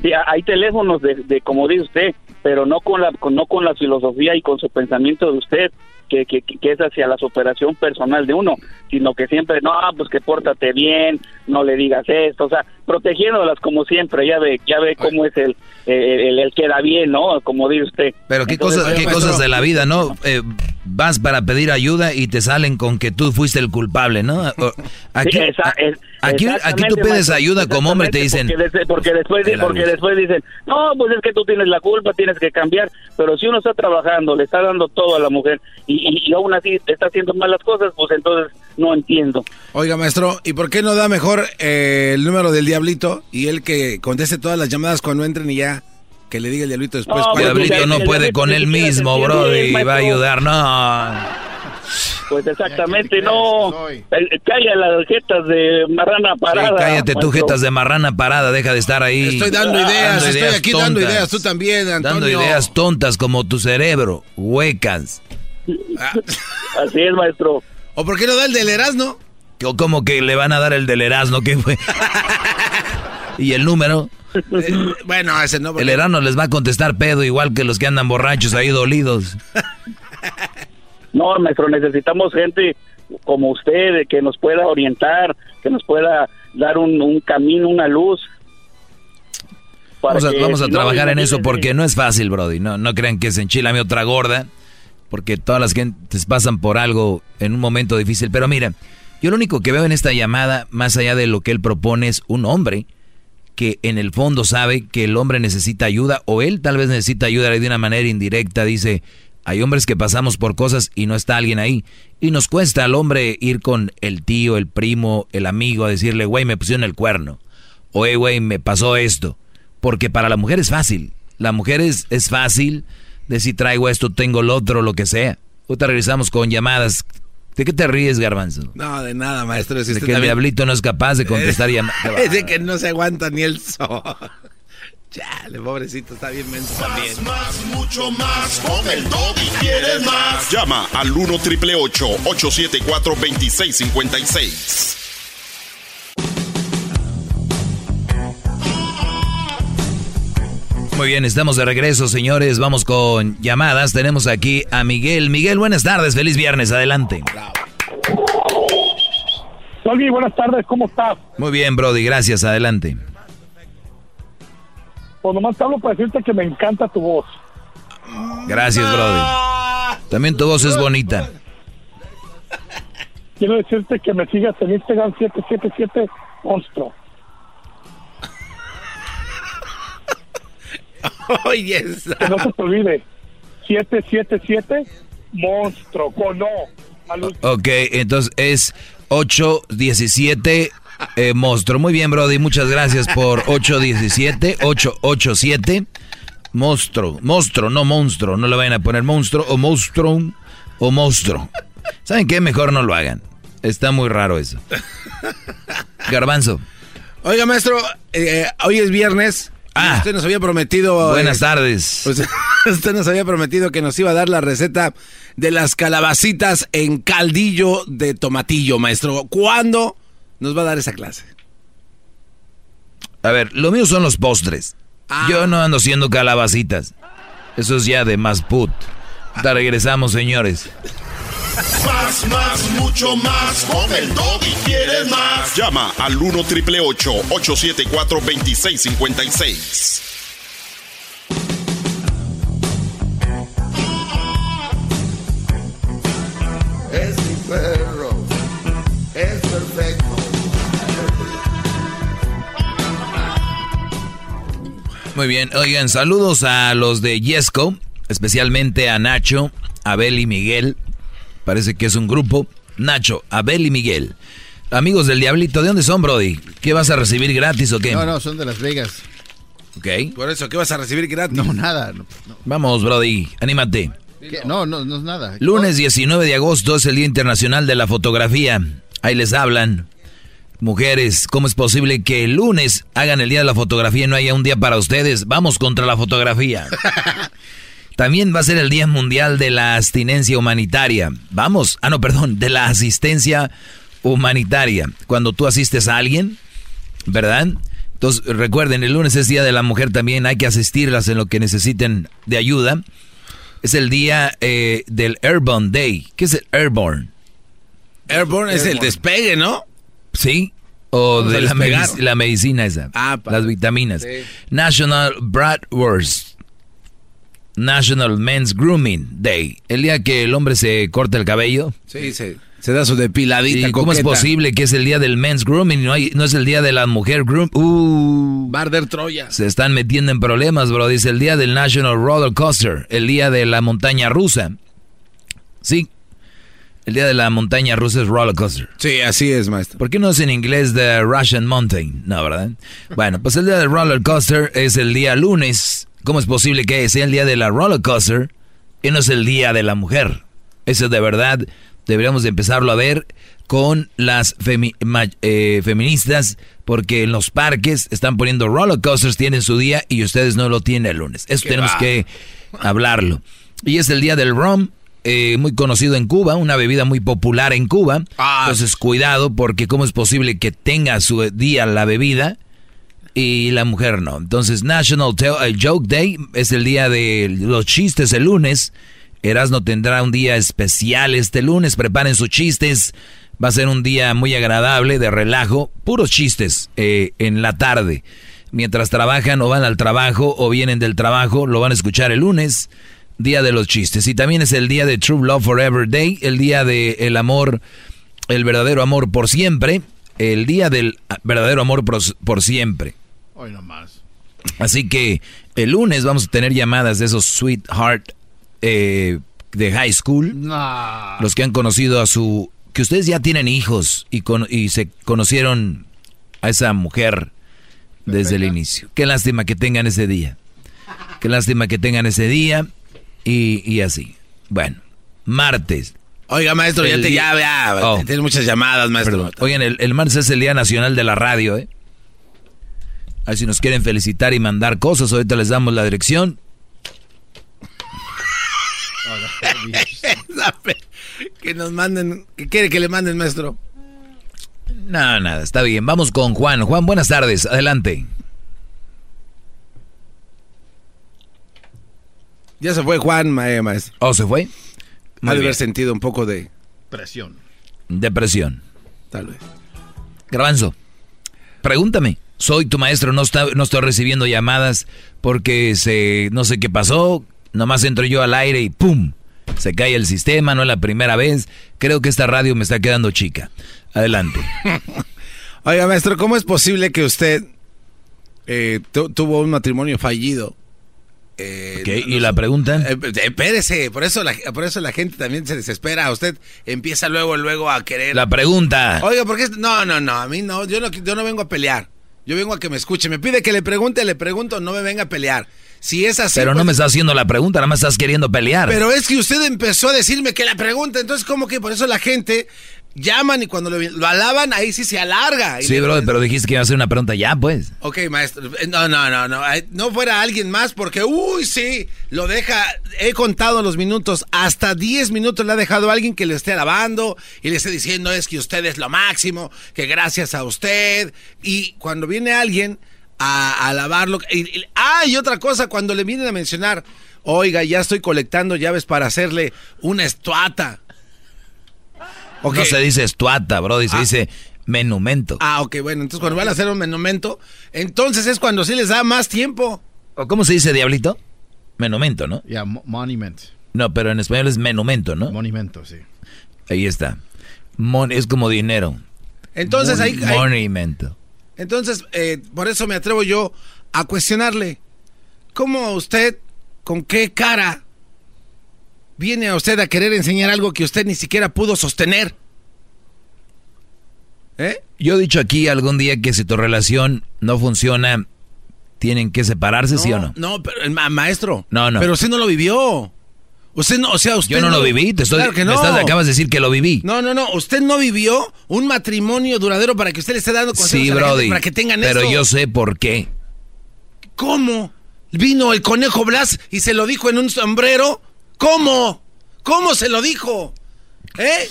Sí, ha- hay teléfonos de, de como dice usted, pero no con la con, no con la filosofía y con su pensamiento de usted que, que, que es hacia la superación personal de uno, sino que siempre no, pues que pórtate bien, no le digas esto, o sea, protegiéndolas como siempre, ya ve ya ve cómo es el el, el queda bien, ¿no? Como dice usted. Pero qué Entonces, cosas, qué maestro, cosas de la vida, ¿no? Eh, vas para pedir ayuda y te salen con que tú fuiste el culpable, ¿no? Aquí, aquí, aquí tú pides maestro, ayuda como hombre, te dicen... Porque, des- porque después porque después dicen, no, pues es que tú tienes la culpa, tienes que cambiar. Pero si uno está trabajando, le está dando todo a la mujer y, y, y aún así está haciendo malas cosas, pues entonces no entiendo. Oiga, maestro, ¿y por qué no da mejor eh, el número del diablito y él que conteste todas las llamadas cuando entren y ya que le diga el diablito después? No, cuál- Diablito no puede con él mismo, bro, y va a ayudar, no. Pues exactamente, no. El- Calla las jetas de marrana Sí, parada. cállate tú, jetas de marrana parada, deja de estar ahí. Estoy dando ideas, estoy aquí dando ideas, tú también, Antonio. Dando ideas tontas como tu cerebro, huecas. Así es, maestro. ¿O por qué no da el del Erasmo? O como que le van a dar el del Erasmo, ¿qué fue? *laughs* ¿Y el número? *laughs* Eh, bueno, ese no. porque- El Erasmo les va a contestar pedo igual que los que andan borrachos ahí dolidos. *laughs* No, maestro, necesitamos gente como usted que nos pueda orientar, que nos pueda dar un, un camino, una luz. para Vamos a, que, vamos a si no, trabajar en eso porque no es fácil, Brody. No, no crean que se enchila mi otra gorda, porque todas las gentes pasan por algo en un momento difícil. Pero mira, yo lo único que veo en esta llamada, más allá de lo que él propone, es un hombre que en el fondo sabe que el hombre necesita ayuda o él tal vez necesita ayuda de una manera indirecta. Dice, hay hombres que pasamos por cosas y no está alguien ahí. Y nos cuesta al hombre ir con el tío, el primo, el amigo a decirle, güey, me pusieron el cuerno. O, "Eh, güey, me pasó esto. Porque para la mujer es fácil. La mujer es, es fácil decir traigo esto, tengo lo otro, lo que sea. Ahorita regresamos con llamadas. ¿De qué te ríes, Garbanzo? No, de nada, maestro. Si de que el también- diablito no es capaz de contestar llamadas. Es de que no se aguanta ni el sol. *laughs* Chale, pobrecito, está bien menso también. Más, mucho más. Con el y quieres más. Llama al 1 triple 874 2656. Muy bien, estamos de regreso, señores. Vamos con llamadas. Tenemos aquí a Miguel. Miguel, buenas tardes. Feliz viernes. Adelante. Doggy, buenas tardes, ¿cómo estás? Muy bien, Brody. Gracias. Adelante. Pues nomás te hablo para decirte que me encanta tu voz. Gracias, Brody. También tu voz es bonita. Quiero decirte que me sigas en Instagram 777 Monstruo. *laughs* Oye, Que no se te olvide. 777 Monstruo, con O. al. Ok, entonces es 817 eh, monstruo. Muy bien, Brody. Muchas gracias por *laughs* 817, 887 monstruo. Monstruo, no monstruo. No le vayan a poner monstruo o monstruo o monstruo. ¿Saben qué? Mejor no lo hagan. Está muy raro eso. *laughs* Garbanzo. Oiga, maestro, eh, hoy es viernes. Ah. usted nos había prometido. Buenas eh, tardes. pues, *laughs* usted nos había prometido que nos iba a dar la receta de las calabacitas en caldillo de tomatillo, maestro. ¿Cuándo nos va a dar esa clase? A ver, lo mío son los postres. Yo no ando haciendo calabacitas. Eso es ya de más put. Te regresamos, señores. Más, más, mucho más. Con el y quieres más. Llama al 1 triple 874 2656. Es mi perro, es perfecto. Muy bien, oigan, saludos a los de Yesco, especialmente a Nacho, Abel y Miguel. Parece que es un grupo. Nacho, Abel y Miguel. Amigos del Diablito, ¿de dónde son, Brody? ¿Qué vas a recibir gratis o qué? No, no, son de Las Vegas. Ok. Por eso, ¿qué vas a recibir gratis? No, nada. no, no. Vamos, Brody, anímate. ¿Qué? No, no, no es nada. Lunes 19 de agosto es el Día Internacional de la Fotografía. Ahí les hablan. Mujeres, ¿cómo es posible que el lunes hagan el Día de la Fotografía y no haya un día para ustedes? Vamos contra la fotografía. *laughs* También va a ser el Día Mundial de la Abstinencia Humanitaria. Vamos, ah no, perdón, de la asistencia humanitaria. Cuando tú asistes a alguien, ¿verdad? Entonces, recuerden, el lunes es Día de la Mujer también, hay que asistirlas en lo que necesiten de ayuda. Es el día eh, del Airborne Day. ¿Qué es el Airborne? Airborne es el despegue, ¿no? Sí. O Vamos de la, medic- la medicina esa. Ah, para- las vitaminas. Sí. National Bratwurst. National Men's Grooming Day. El día que el hombre se corta el cabello. Sí, se, se da su depiladita. ¿Y cómo es posible que es el día del men's grooming y no, hay, no es el día de la mujer groom? Uh, Barder Troya. se están metiendo en problemas, bro. Dice el día del National Roller Coaster, el día de la montaña rusa. Sí, el día de la montaña rusa es roller coaster. Sí, así es, maestro. ¿Por qué no es en inglés The Russian Mountain? No, ¿verdad? Bueno, pues el día del roller coaster es el día lunes. ¿Cómo es posible que sea el día de la roller coaster y no es el día de la mujer? Eso de verdad deberíamos de empezarlo a ver con las eh, feministas porque en los parques están poniendo roller coasters, tienen su día y ustedes no lo tienen el lunes. Eso tenemos que hablarlo. Y es el día del rum, eh, muy conocido en Cuba, una bebida muy popular en Cuba. Ah. Entonces cuidado porque cómo es posible que tenga su día la bebida y la mujer no. Entonces National Joke Day es el día de los chistes el lunes. Erasmo tendrá un día especial este lunes. Preparen sus chistes. Va a ser un día muy agradable, de relajo. Puros chistes eh, en la tarde. Mientras trabajan o van al trabajo o vienen del trabajo, lo van a escuchar el lunes. Día de los chistes. Y también es el día de True Love Forever Day. El día del el amor, el verdadero amor por siempre. El día del verdadero amor por, siempre. Hoy nomás. Así que el lunes vamos a tener llamadas de esos sweetheart eh, de high school, los que han conocido a su, que ustedes ya tienen hijos y, y se conocieron a esa mujer desde el inicio. Qué lástima que tengan ese día. Qué lástima que tengan ese día y, así. Bueno, martes. Oiga, maestro, ya te ya, ya oh. tienes muchas llamadas, maestro. Oigan, el, el, martes es el Día Nacional de la Radio, ¿eh? A ver si nos quieren felicitar y mandar cosas, ahorita les damos la dirección. *laughs* que nos manden, ¿qué quiere que le manden, maestro? No, nada, está bien. Vamos con Juan. Juan, buenas tardes. Adelante. Ya se fue Juan, maestro. ¿Oh, se fue? Ha de haber sentido un poco de... Presión. Depresión. Tal vez. Garbanzo, pregúntame. Soy tu maestro, no, está, no estoy recibiendo llamadas porque se, no sé qué pasó. Nomás entro yo al aire y ¡pum! Se cae el sistema, no es la primera vez. Creo que esta radio me está quedando chica. Adelante. *laughs* Oiga, maestro, ¿cómo es posible que usted eh, tuvo un matrimonio fallido? Eh, ¿Y la pregunta? Eh, espérese, por eso, la, por eso la gente también se desespera. Usted empieza luego, luego a querer. La pregunta. Oiga, porque no, no, no, a mí no, yo no, yo no vengo a pelear. Yo vengo a que me escuche. Me pide que le pregunte, le pregunto, no me venga a pelear. Si es así. Pero no pues me está haciendo la pregunta, nada más estás queriendo pelear. Pero es que usted empezó a decirme que la pregunta, entonces, ¿cómo que por eso la gente llaman y cuando lo, alaban, ahí sí se alarga. Sí, bro, pero dijiste que iba a hacer una pregunta ya, pues. Ok, maestro. Eh, no, no, no, no. No fuera alguien más porque, uy, sí, lo deja. He contado los minutos. Hasta 10 minutos le ha dejado a alguien que le esté alabando y le esté diciendo es que usted es lo máximo, que gracias a usted. Y cuando viene alguien a, alabarlo. Y, ah, y otra cosa, cuando le vienen a mencionar, oiga, ya estoy colectando llaves para hacerle una estuata no se dice estuata, bro, se ah. dice menumento. Ah, ok, bueno, entonces cuando van a hacer un menumento, entonces es cuando sí les da más tiempo. ¿O cómo se dice, diablito? Menumento, ¿no? Ya, monument. No, pero en español es menumento, ¿no? Monumento, sí. Ahí está. es como dinero. Entonces ahí... Monumento. Entonces, eh, por eso me atrevo yo a cuestionarle. ¿Cómo usted, con qué cara viene a usted a querer enseñar algo que usted ni siquiera pudo sostener. ¿Eh? Yo he dicho aquí algún día que si tu relación no funciona, tienen que separarse, ¿sí o no? No, pero maestro. No, no. Pero usted no lo vivió. Usted no, o sea, usted Yo no, lo viví, te estoy, que no. acabas de decir que lo viví. No, no, no, usted no vivió un matrimonio duradero para que usted le esté dando consejos sí, Brody, para que tengan Pero yo sé por qué. ¿Cómo? Vino el conejo Blas y se lo dijo en un sombrero ¿Cómo? ¿Cómo se lo dijo? ¿Eh?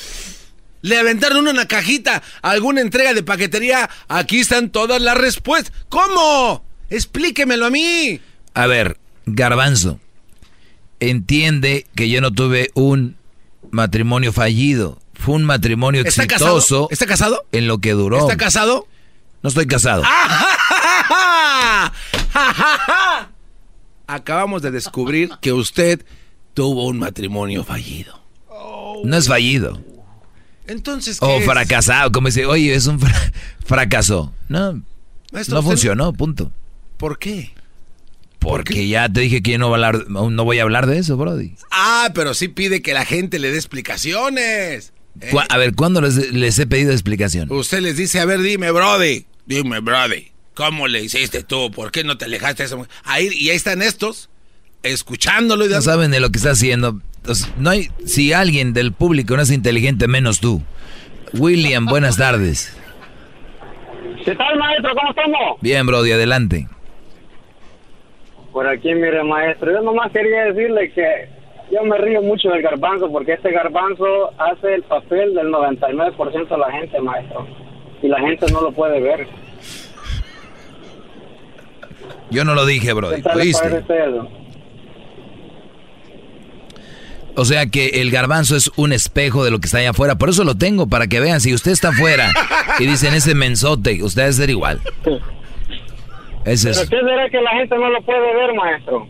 Le aventaron una cajita, alguna entrega de paquetería. Aquí están todas las respuestas. ¿Cómo? Explíquemelo a mí. A ver, Garbanzo, entiende que yo no tuve un matrimonio fallido. Fue un matrimonio exitoso. ¿Está casado? En lo que duró. ¿Está casado? No estoy casado. *laughs* Acabamos de descubrir que usted tuvo un matrimonio fallido. No es fallido. Entonces, O fracasado, como dice, oye, es un fracaso. No, no funcionó, punto. ¿Por qué? Porque ya te dije que no, no voy a hablar de eso, Brody. Ah, pero sí pide que la gente le dé explicaciones. ¿eh? A ver, ¿cuándo les, he pedido explicación? Usted les dice, a ver, dime, Brody. Dime, Brody. ¿Cómo le hiciste tú? ¿Por qué no te alejaste de esa Ahí, y ahí están estos escuchándolo. Y no saben de lo que está haciendo. no hay, si alguien del público no es inteligente, menos tú. William, buenas tardes. ¿Qué tal, maestro? ¿Cómo estamos? Bien, Brody, adelante. Por aquí, mire, maestro, yo nomás quería decirle que yo me río mucho del garbanzo porque este garbanzo hace el papel del 99% de la gente, maestro. Y la gente no lo puede ver. Yo no lo dije, Brody. ¿Qué tal le ¿Oíste? parece usted? O sea que el garbanzo es un espejo de lo que está allá afuera. Por eso lo tengo, para que vean. Si usted está afuera y dicen ese mensote, usted debe ser igual. Ese ¿Pero es. qué será que la gente no lo puede ver, maestro?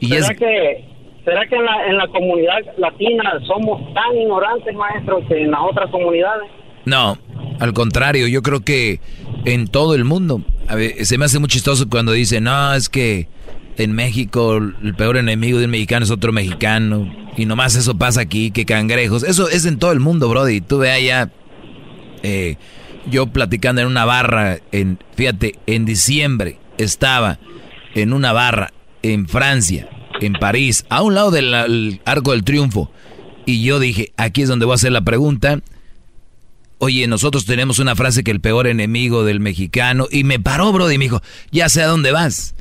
Y ¿Será es- que, será que en, la, en la comunidad latina somos tan ignorantes, maestro, que en las otras comunidades? No, al contrario, yo creo que en todo el mundo. A ver, se me hace muy chistoso cuando dicen, no, es que en México el peor enemigo de un mexicano es otro mexicano. Y nomás eso pasa aquí, que cangrejos. Eso es en todo el mundo, Brody. Tú ve allá, eh, yo platicando en una barra, en, fíjate, en diciembre estaba en una barra en Francia, en París, a un lado del Arco del Triunfo. Y yo dije, aquí es donde voy a hacer la pregunta. Oye, nosotros tenemos una frase que el peor enemigo del mexicano. Y me paró, Brody, y me dijo, ya sé a dónde vas.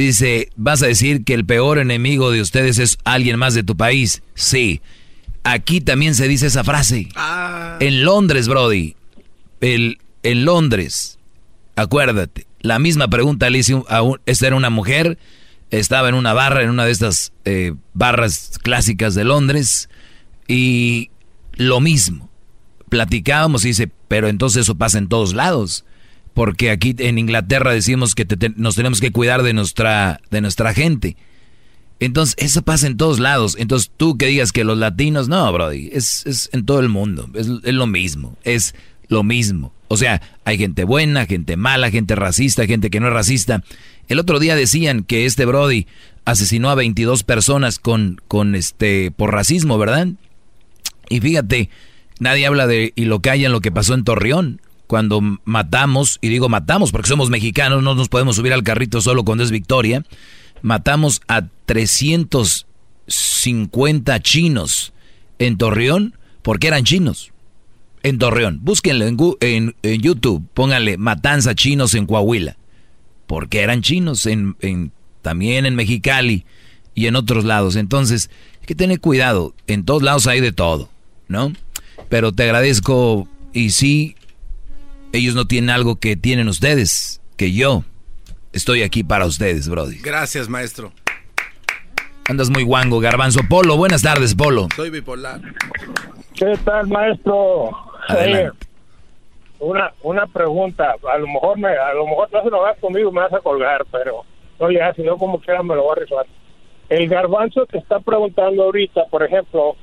Dice, ¿vas a decir que el peor enemigo de ustedes es alguien más de tu país? Sí. Aquí también se dice esa frase. En Londres, Brody. El, en Londres. Acuérdate. La misma pregunta le hice a un... Esta era una mujer. Estaba en una barra, en una de estas eh, barras clásicas de Londres. Y lo mismo platicábamos y dice, pero entonces eso pasa en todos lados. Porque aquí en Inglaterra decimos que te- nos tenemos que cuidar de nuestra, de nuestra gente. Entonces, eso pasa en todos lados. Entonces, tú que digas que los latinos, no, Brody, es, es en todo el mundo. Es, es lo mismo. Es lo mismo. O sea, hay gente buena, gente mala, gente racista, gente que no es racista. El otro día decían que este Brody asesinó a 22 personas con, con este, por racismo, ¿verdad? Y fíjate, nadie habla de, y lo callan lo que pasó en Torreón, cuando matamos, y digo matamos porque somos mexicanos, no nos podemos subir al carrito solo cuando es victoria, matamos a 350 chinos en Torreón porque eran chinos. En Torreón, búsquenlo en, en YouTube, pónganle matanza chinos en Coahuila, porque eran chinos en, en- también en Mexicali y en otros lados. Entonces, hay que tener cuidado, en todos lados hay de todo, ¿no? Pero te agradezco y sí, ellos no tienen algo que tienen ustedes, que yo estoy aquí para ustedes, Brody. Gracias, maestro. Andas muy guango, garbanzo. Polo, buenas tardes, Polo. Soy bipolar. ¿Qué tal, maestro? Adelante. Eh, una, una pregunta. A lo mejor me, a lo mejor no se lo vas conmigo, me vas a colgar, pero no ya, si no como quiera me lo voy a rifar. El garbanzo te está preguntando ahorita, por ejemplo,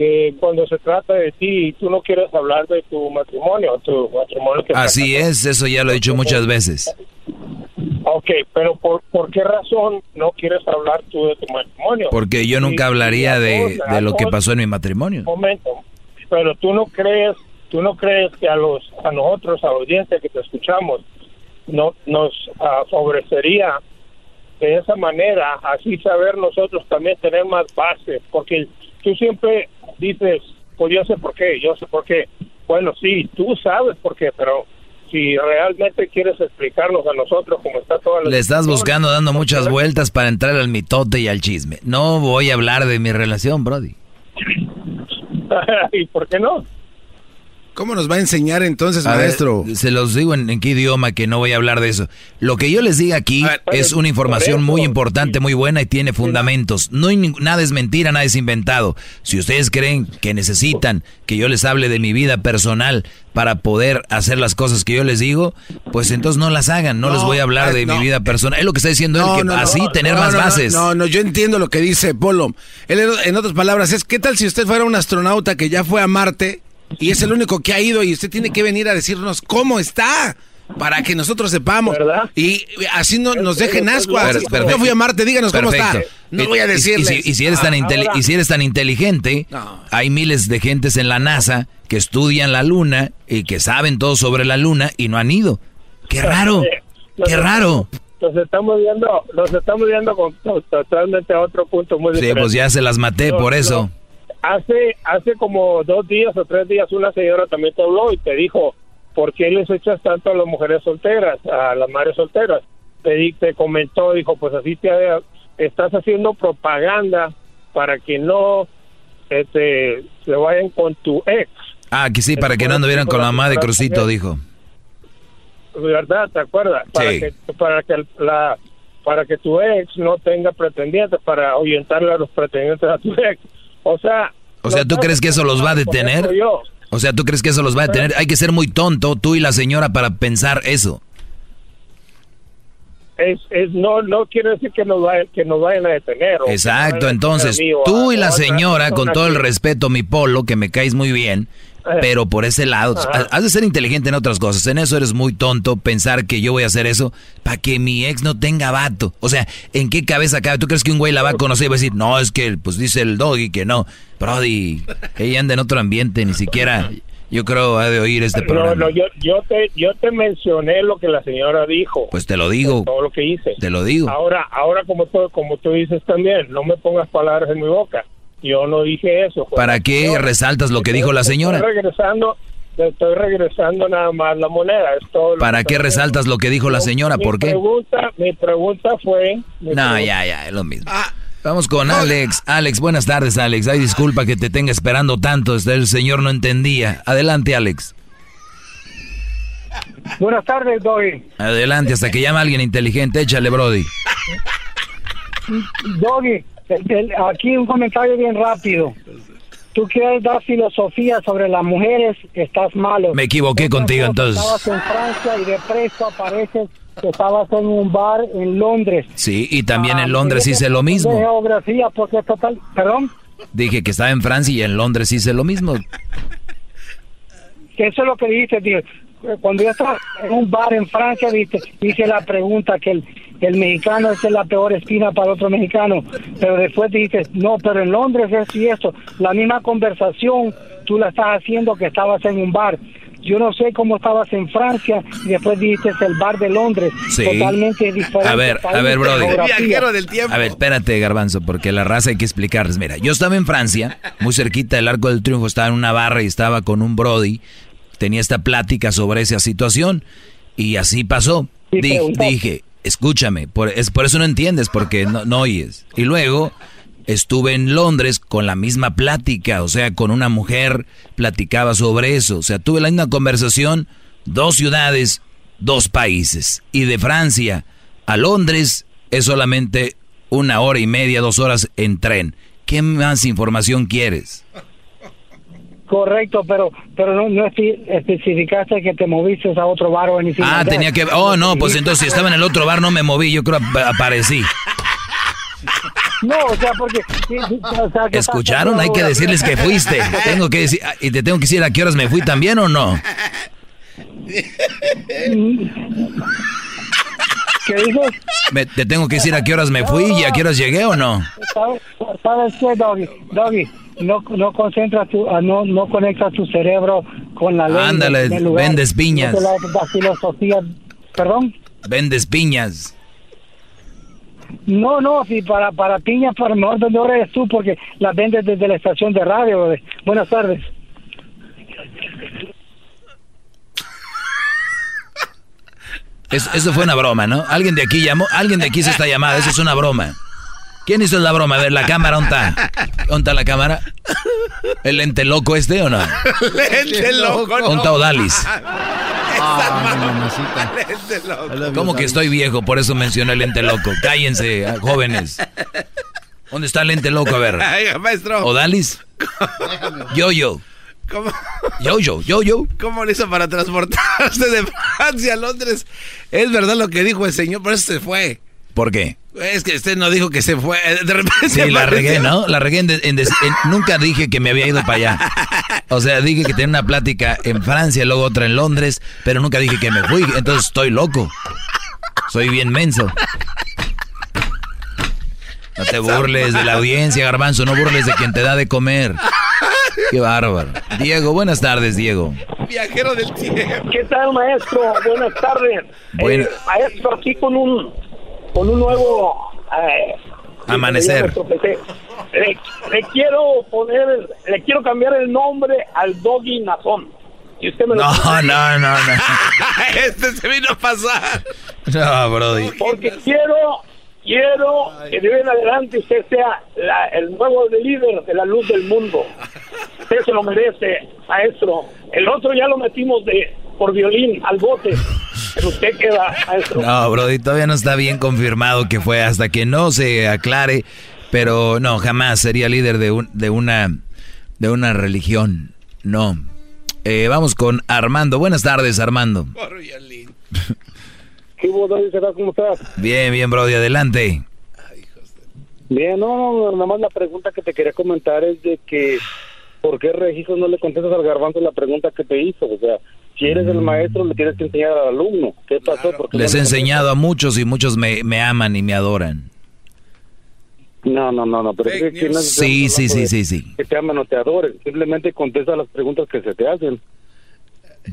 que cuando se trata de ti, tú no quieres hablar de tu matrimonio, tu matrimonio que Así es, eso ya lo he dicho muchas veces. Ok, pero ¿por, ¿por qué razón no quieres hablar tú de tu matrimonio? Porque yo nunca hablaría de, de lo que pasó en mi matrimonio. momento, pero tú no crees, tú no crees que a los, a nosotros, a la audiencia que te escuchamos, no nos ah, favorecería de esa manera, así saber nosotros también tener más base, porque tú siempre dices, pues yo sé por qué, yo sé por qué. Bueno, sí, tú sabes por qué, pero si realmente quieres explicarnos a nosotros cómo está toda la Le estás buscando dando muchas vueltas para entrar al mitote y al chisme. No voy a hablar de mi relación, Brody. *laughs* ¿Y por qué no? ¿Cómo nos va a enseñar entonces, A ver, maestro? se los digo en, en qué idioma que no voy a hablar de eso. Lo que yo les diga aquí es una información muy importante, muy buena y tiene fundamentos. No hay nada es mentira, nada es inventado. Si ustedes creen que necesitan que yo les hable de mi vida personal para poder hacer las cosas que yo les digo, pues entonces no las hagan. No, les voy a hablar ah, de no. mi vida personal. Es lo que está diciendo él, que así no, tener no, más bases. No, no, yo entiendo lo que dice Polo. Él, en otras palabras, es ¿qué tal si usted fuera un astronauta que ya fue a Marte y es el único que ha ido y usted tiene que venir a decirnos cómo está? Para que nosotros sepamos. Y así no, nos dejen ascuas. Per- perfecto. Yo fui a Marte, díganos cómo está. No Y- voy a y- y decirles. si- Y, si eres tan y si eres tan inteligente, hay miles de gentes en la NASA que estudian la luna y que saben todo sobre la luna y no han ido. Qué raro, qué raro. nos estamos viendo, nos estamos viendo con totalmente a otro punto muy Sí, diferente. pues ya se las maté No, por no. Hace, hace como dos días o tres días una señora también te habló y te dijo, ¿por qué les echas tanto a las mujeres solteras, a las madres solteras? Te, di- te comentó, dijo, pues así te estás haciendo propaganda para que no este, se vayan con tu ex. Ah, que sí, para que no anduvieran con la mamá de Crucito, dijo. ¿verdad? ¿Te acuerdas? Para Sí. que para que la para que tu ex no tenga pretendientes para ahuyentarle a los pretendientes a tu ex. O sea, O sea, ¿tú crees que eso los va a detener? Yo. O sea, ¿tú crees que eso los va a detener? Hay que ser muy tonto, tú y la señora, para pensar eso. es, es no no quiere decir que nos vayan que nos vayan a detener. Exacto, entonces detener tú y la señora, con todo el respeto, mi polo, que me caes muy bien. Pero por ese lado, Ajá. has de ser inteligente en otras cosas. En eso eres muy tonto, pensar que yo voy a hacer eso para que mi ex no tenga vato. O sea, ¿en qué cabeza cabe? ¿Tú crees que un güey la va a conocer y va a decir, no, es que pues dice el doggy que no? Brody, ella anda en otro ambiente, ni siquiera yo creo ha de oír este No, programa. no, yo, yo te yo te mencioné lo que la señora dijo. Pues te lo digo. todo lo que hice. Te lo digo. Ahora, ahora como tú, como tú dices también, no me pongas palabras en mi boca. Yo no dije eso. fue ¿Para qué resaltas lo que dijo la señora? Estoy regresando, estoy regresando nada más la moneda. Es todo lo ¿Para que qué resaltas lo que dijo la señora? Mi ¿Por qué? Pregunta, mi pregunta fue... mi No, pregunta- ya, ya, es lo mismo. Vamos con Alex. Alex, buenas tardes, Alex. Ay, disculpa que te tenga esperando tanto. este, El señor no entendía. Adelante, Alex. Buenas tardes, Doggy. Adelante, hasta que llame alguien inteligente. Échale, Brody. Doggy, el- el- aquí un comentario bien rápido. Tú quieres dar filosofía sobre las mujeres, estás malo. Me equivoqué contigo, entonces. Estabas en Francia y de presto apareces que estabas en un bar en Londres. Sí, y también Ah, en Londres hice lo De mismo. geografía, porque es total... ¿Perdón? Dije que estaba en Francia y en Londres hice lo mismo. eso es lo que dijiste, tío. Cuando yo estaba en un bar en Francia, viste, hice la pregunta que el, el mexicano es la peor espina para otro mexicano, pero después dijiste, no, pero en Londres es y esto, la misma conversación tú la estás haciendo que estabas en un bar. Yo no sé cómo estabas en Francia y después dijiste el bar de Londres, Sí. totalmente diferente. A ver, a ver, Brody. A ver, espérate, Garbanzo, porque la raza hay que explicarles. Mira, yo estaba en Francia, muy cerquita del Arco del Triunfo, estaba en una barra y estaba con un Brody. Tenía esta plática sobre esa situación y así pasó. Y Di- preguntaste. dije, escúchame, por, es, por eso no entiendes, porque no, no oyes. Y luego estuve en Londres con la misma plática, o sea, con una mujer platicaba sobre eso. O sea, tuve la misma conversación, dos ciudades, dos países. Y de Francia a Londres es solamente una hora y media, dos horas en tren. ¿Qué más información quieres? Correcto, pero pero no, no espe- especificaste que te moviste a otro bar o en Ah, tenía que... Oh, no, pues entonces si estaba en el otro bar no me moví, yo creo ap- aparecí. No, o sea, porque... o sea, ¿Escucharon? Hay que decirles que fuiste. Tengo que decir... ah, ¿Y te tengo que decir a qué horas me fui también o no? ¿Qué dices? Me- ¿Te tengo que decir a qué horas me fui y a qué horas llegué o no? ¿Sabes, ¿Sabes qué, Doggy? Doggy, no, no concentras tu, ah, no, no conectas tu cerebro con la ley. Ándale, vendes piñas. La, la filosofía, perdón. Vendes piñas. No, no, si para, para piñas, para mejor vendedor eres tú, porque las vendes desde la estación de radio. Buenas tardes. Es- eso fue una broma, ¿no? Alguien de aquí llamó, alguien de aquí hizo esta llamada, eso es una broma. ¿Quién hizo la broma? A ver, la cámara, ¿dónde está? ¿Dónde está la cámara? ¿El lente loco este o no? *laughs* Lente loco, ¿Dónde está Odalis? *laughs* Lente loco. ¿Cómo que estoy viejo? Por eso mencioné el lente loco. Cállense, ah, jóvenes. ¿Dónde está el lente loco? A ver. Maestro. ¿Odalis? *laughs* Yo-yo. ¿Cómo, Yo-yo, yo-yo. ¿Cómo le hizo para transportarse de Francia a Londres? Es verdad lo que dijo el señor, por eso se fue. ¿Por qué? Es que usted no dijo que se fue. De repente Sí, la regué, ¿no? La regué en, en- Nunca dije que me había ido para allá. O sea, dije que tenía una plática en Francia, luego otra en Londres, pero nunca dije que me fui. Entonces estoy loco. Soy bien menso. No te burles de la audiencia, garbanzo. No burles de quien te da de comer. Qué bárbaro. Diego, buenas tardes, Diego. Viajero del tiempo. ¿Qué tal, maestro? Buenas tardes. Bueno. Eh, maestro, aquí con un con un nuevo eh, Amanecer. Le, le quiero poner, le quiero cambiar el nombre al Doggy Nazón. Y usted me lo No, no, no, no. *laughs* este se vino a pasar. No, Brody. Porque quiero, quiero que de hoy en adelante usted sea la- el nuevo líder de la luz del mundo. *laughs* Usted se lo merece, maestro. El otro ya lo metimos de por violín al bote. Pero usted queda, maestro. No, Brody, todavía no está bien confirmado que fue hasta que no se aclare. Pero no, jamás sería líder de, un, de, una, de una religión. No. Eh, vamos con Armando. Buenas tardes, Armando. *laughs* ¿Qué hubo, Doggy? ¿Qué tal? ¿Cómo estás? Bien, bien, Brody, adelante. Bien, no, no, nada más la pregunta que te quería comentar es de que ¿por qué Registro no le contestas al garbanzo la pregunta que te hizo? O sea, si eres el maestro le tienes que enseñar al alumno. ¿Qué pasó? ¿Por qué Les no he enseñado a muchos y muchos me, me aman y me adoran. No, no, no, no, pero es que no es- Sí, sí, sí, sí, sí. que te aman o te adoren, simplemente contesta las preguntas que se te hacen.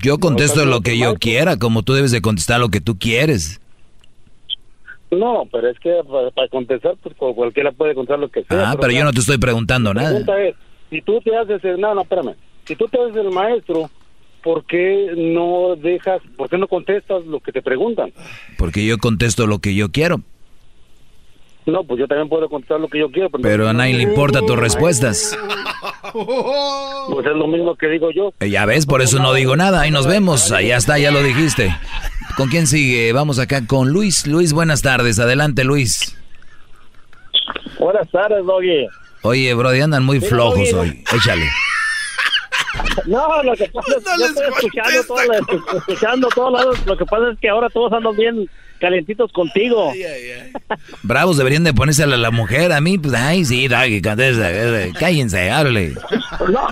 Yo contesto lo que yo quiera, como tú debes de contestar lo que tú quieres. No, pero es que para, contestar, pues cu- cualquiera puede contestar lo que sea. Ah, pero yo no te estoy preguntando La nada. pregunta es, si tú te haces el, no, no, espérame, si tú te haces el maestro, ¿por qué no dejas, por qué no contestas lo que te preguntan? Porque yo contesto lo que yo quiero. No, pues yo también puedo contestar lo que yo quiero. Pero a nadie le importa tus respuestas. *laughs* Pues es lo mismo que digo yo. Eh, Ya ves, por eso no digo nada. Ahí nos vemos. Ahí ya está, ya lo dijiste. ¿Con quién sigue? Vamos acá con Luis. Luis, buenas tardes. Adelante, Luis. Buenas tardes, Doggy. Oye, Brody, andan muy flojos hoy. Échale. *laughs* No, lo que pasa es que yo estoy escuchando todo, escuchando todos lados. Lo que pasa es que ahora todos andan bien calientitos contigo. Bravos deberían de ponerse a la, la mujer. A mí, pues, ay, sí, Doggy, contesta. eh, Cállense, háblale. No,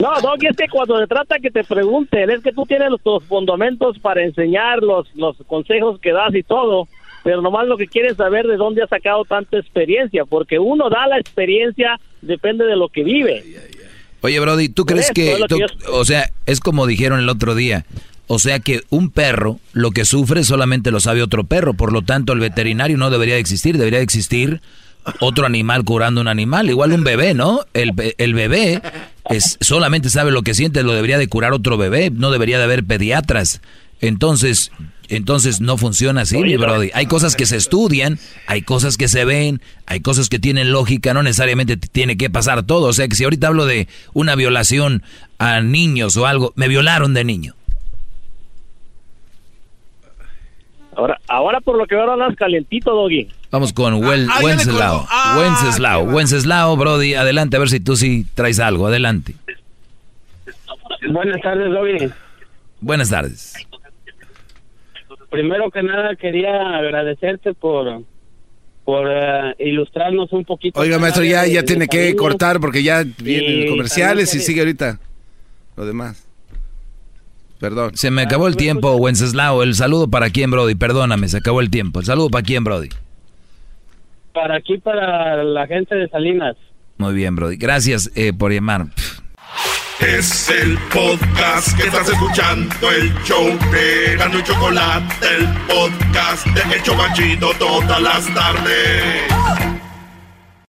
no, Doggy, es que cuando se trata que te pregunten, es que tú tienes los, tus fundamentos para enseñar los, los consejos que das y todo, pero nomás lo que quieres saber de dónde has sacado tanta experiencia, porque uno da la experiencia, depende de lo que vive. Oye, Brody, ¿tú crees que, yo- o sea, es como dijeron el otro día, o sea que un perro lo que sufre solamente lo sabe otro perro, por lo tanto el veterinario no debería de existir, debería de existir otro animal curando un animal, igual un bebé, ¿no? El, el bebé es, solamente sabe lo que siente, lo debería de curar otro bebé, no debería de haber pediatras. Entonces, entonces no funciona así, mi Brody. Hay cosas que se estudian, hay cosas que se ven, hay cosas que tienen lógica, no necesariamente tiene que pasar todo. O sea que si ahorita hablo de una violación a niños o algo, me violaron de niño. Ahora, ahora por lo que veo andas calientito, Doggy. Vamos con Wel- ah, le Wenceslao. Ah, Wenceslao, Wenceslao, Brody, adelante, a ver si tú sí traes algo, adelante. Buenas tardes, Doggy. Buenas tardes. Primero que nada quería agradecerte por por eh, ilustrarnos un poquito. Oiga, maestro, ya, ya de tiene que cortar porque ya vienen comerciales y sigue ahorita lo demás. Perdón. Se me acabó el tiempo, Wenceslao. El saludo para quién, Brody. Perdóname, se acabó el tiempo. El saludo para quién, Brody. Para aquí, para la gente de Salinas. Muy bien, Brody. Gracias eh, por llamar. Es el podcast que estás escuchando, el show de Gano y Chocolate, el podcast de El Chobachito todas las tardes.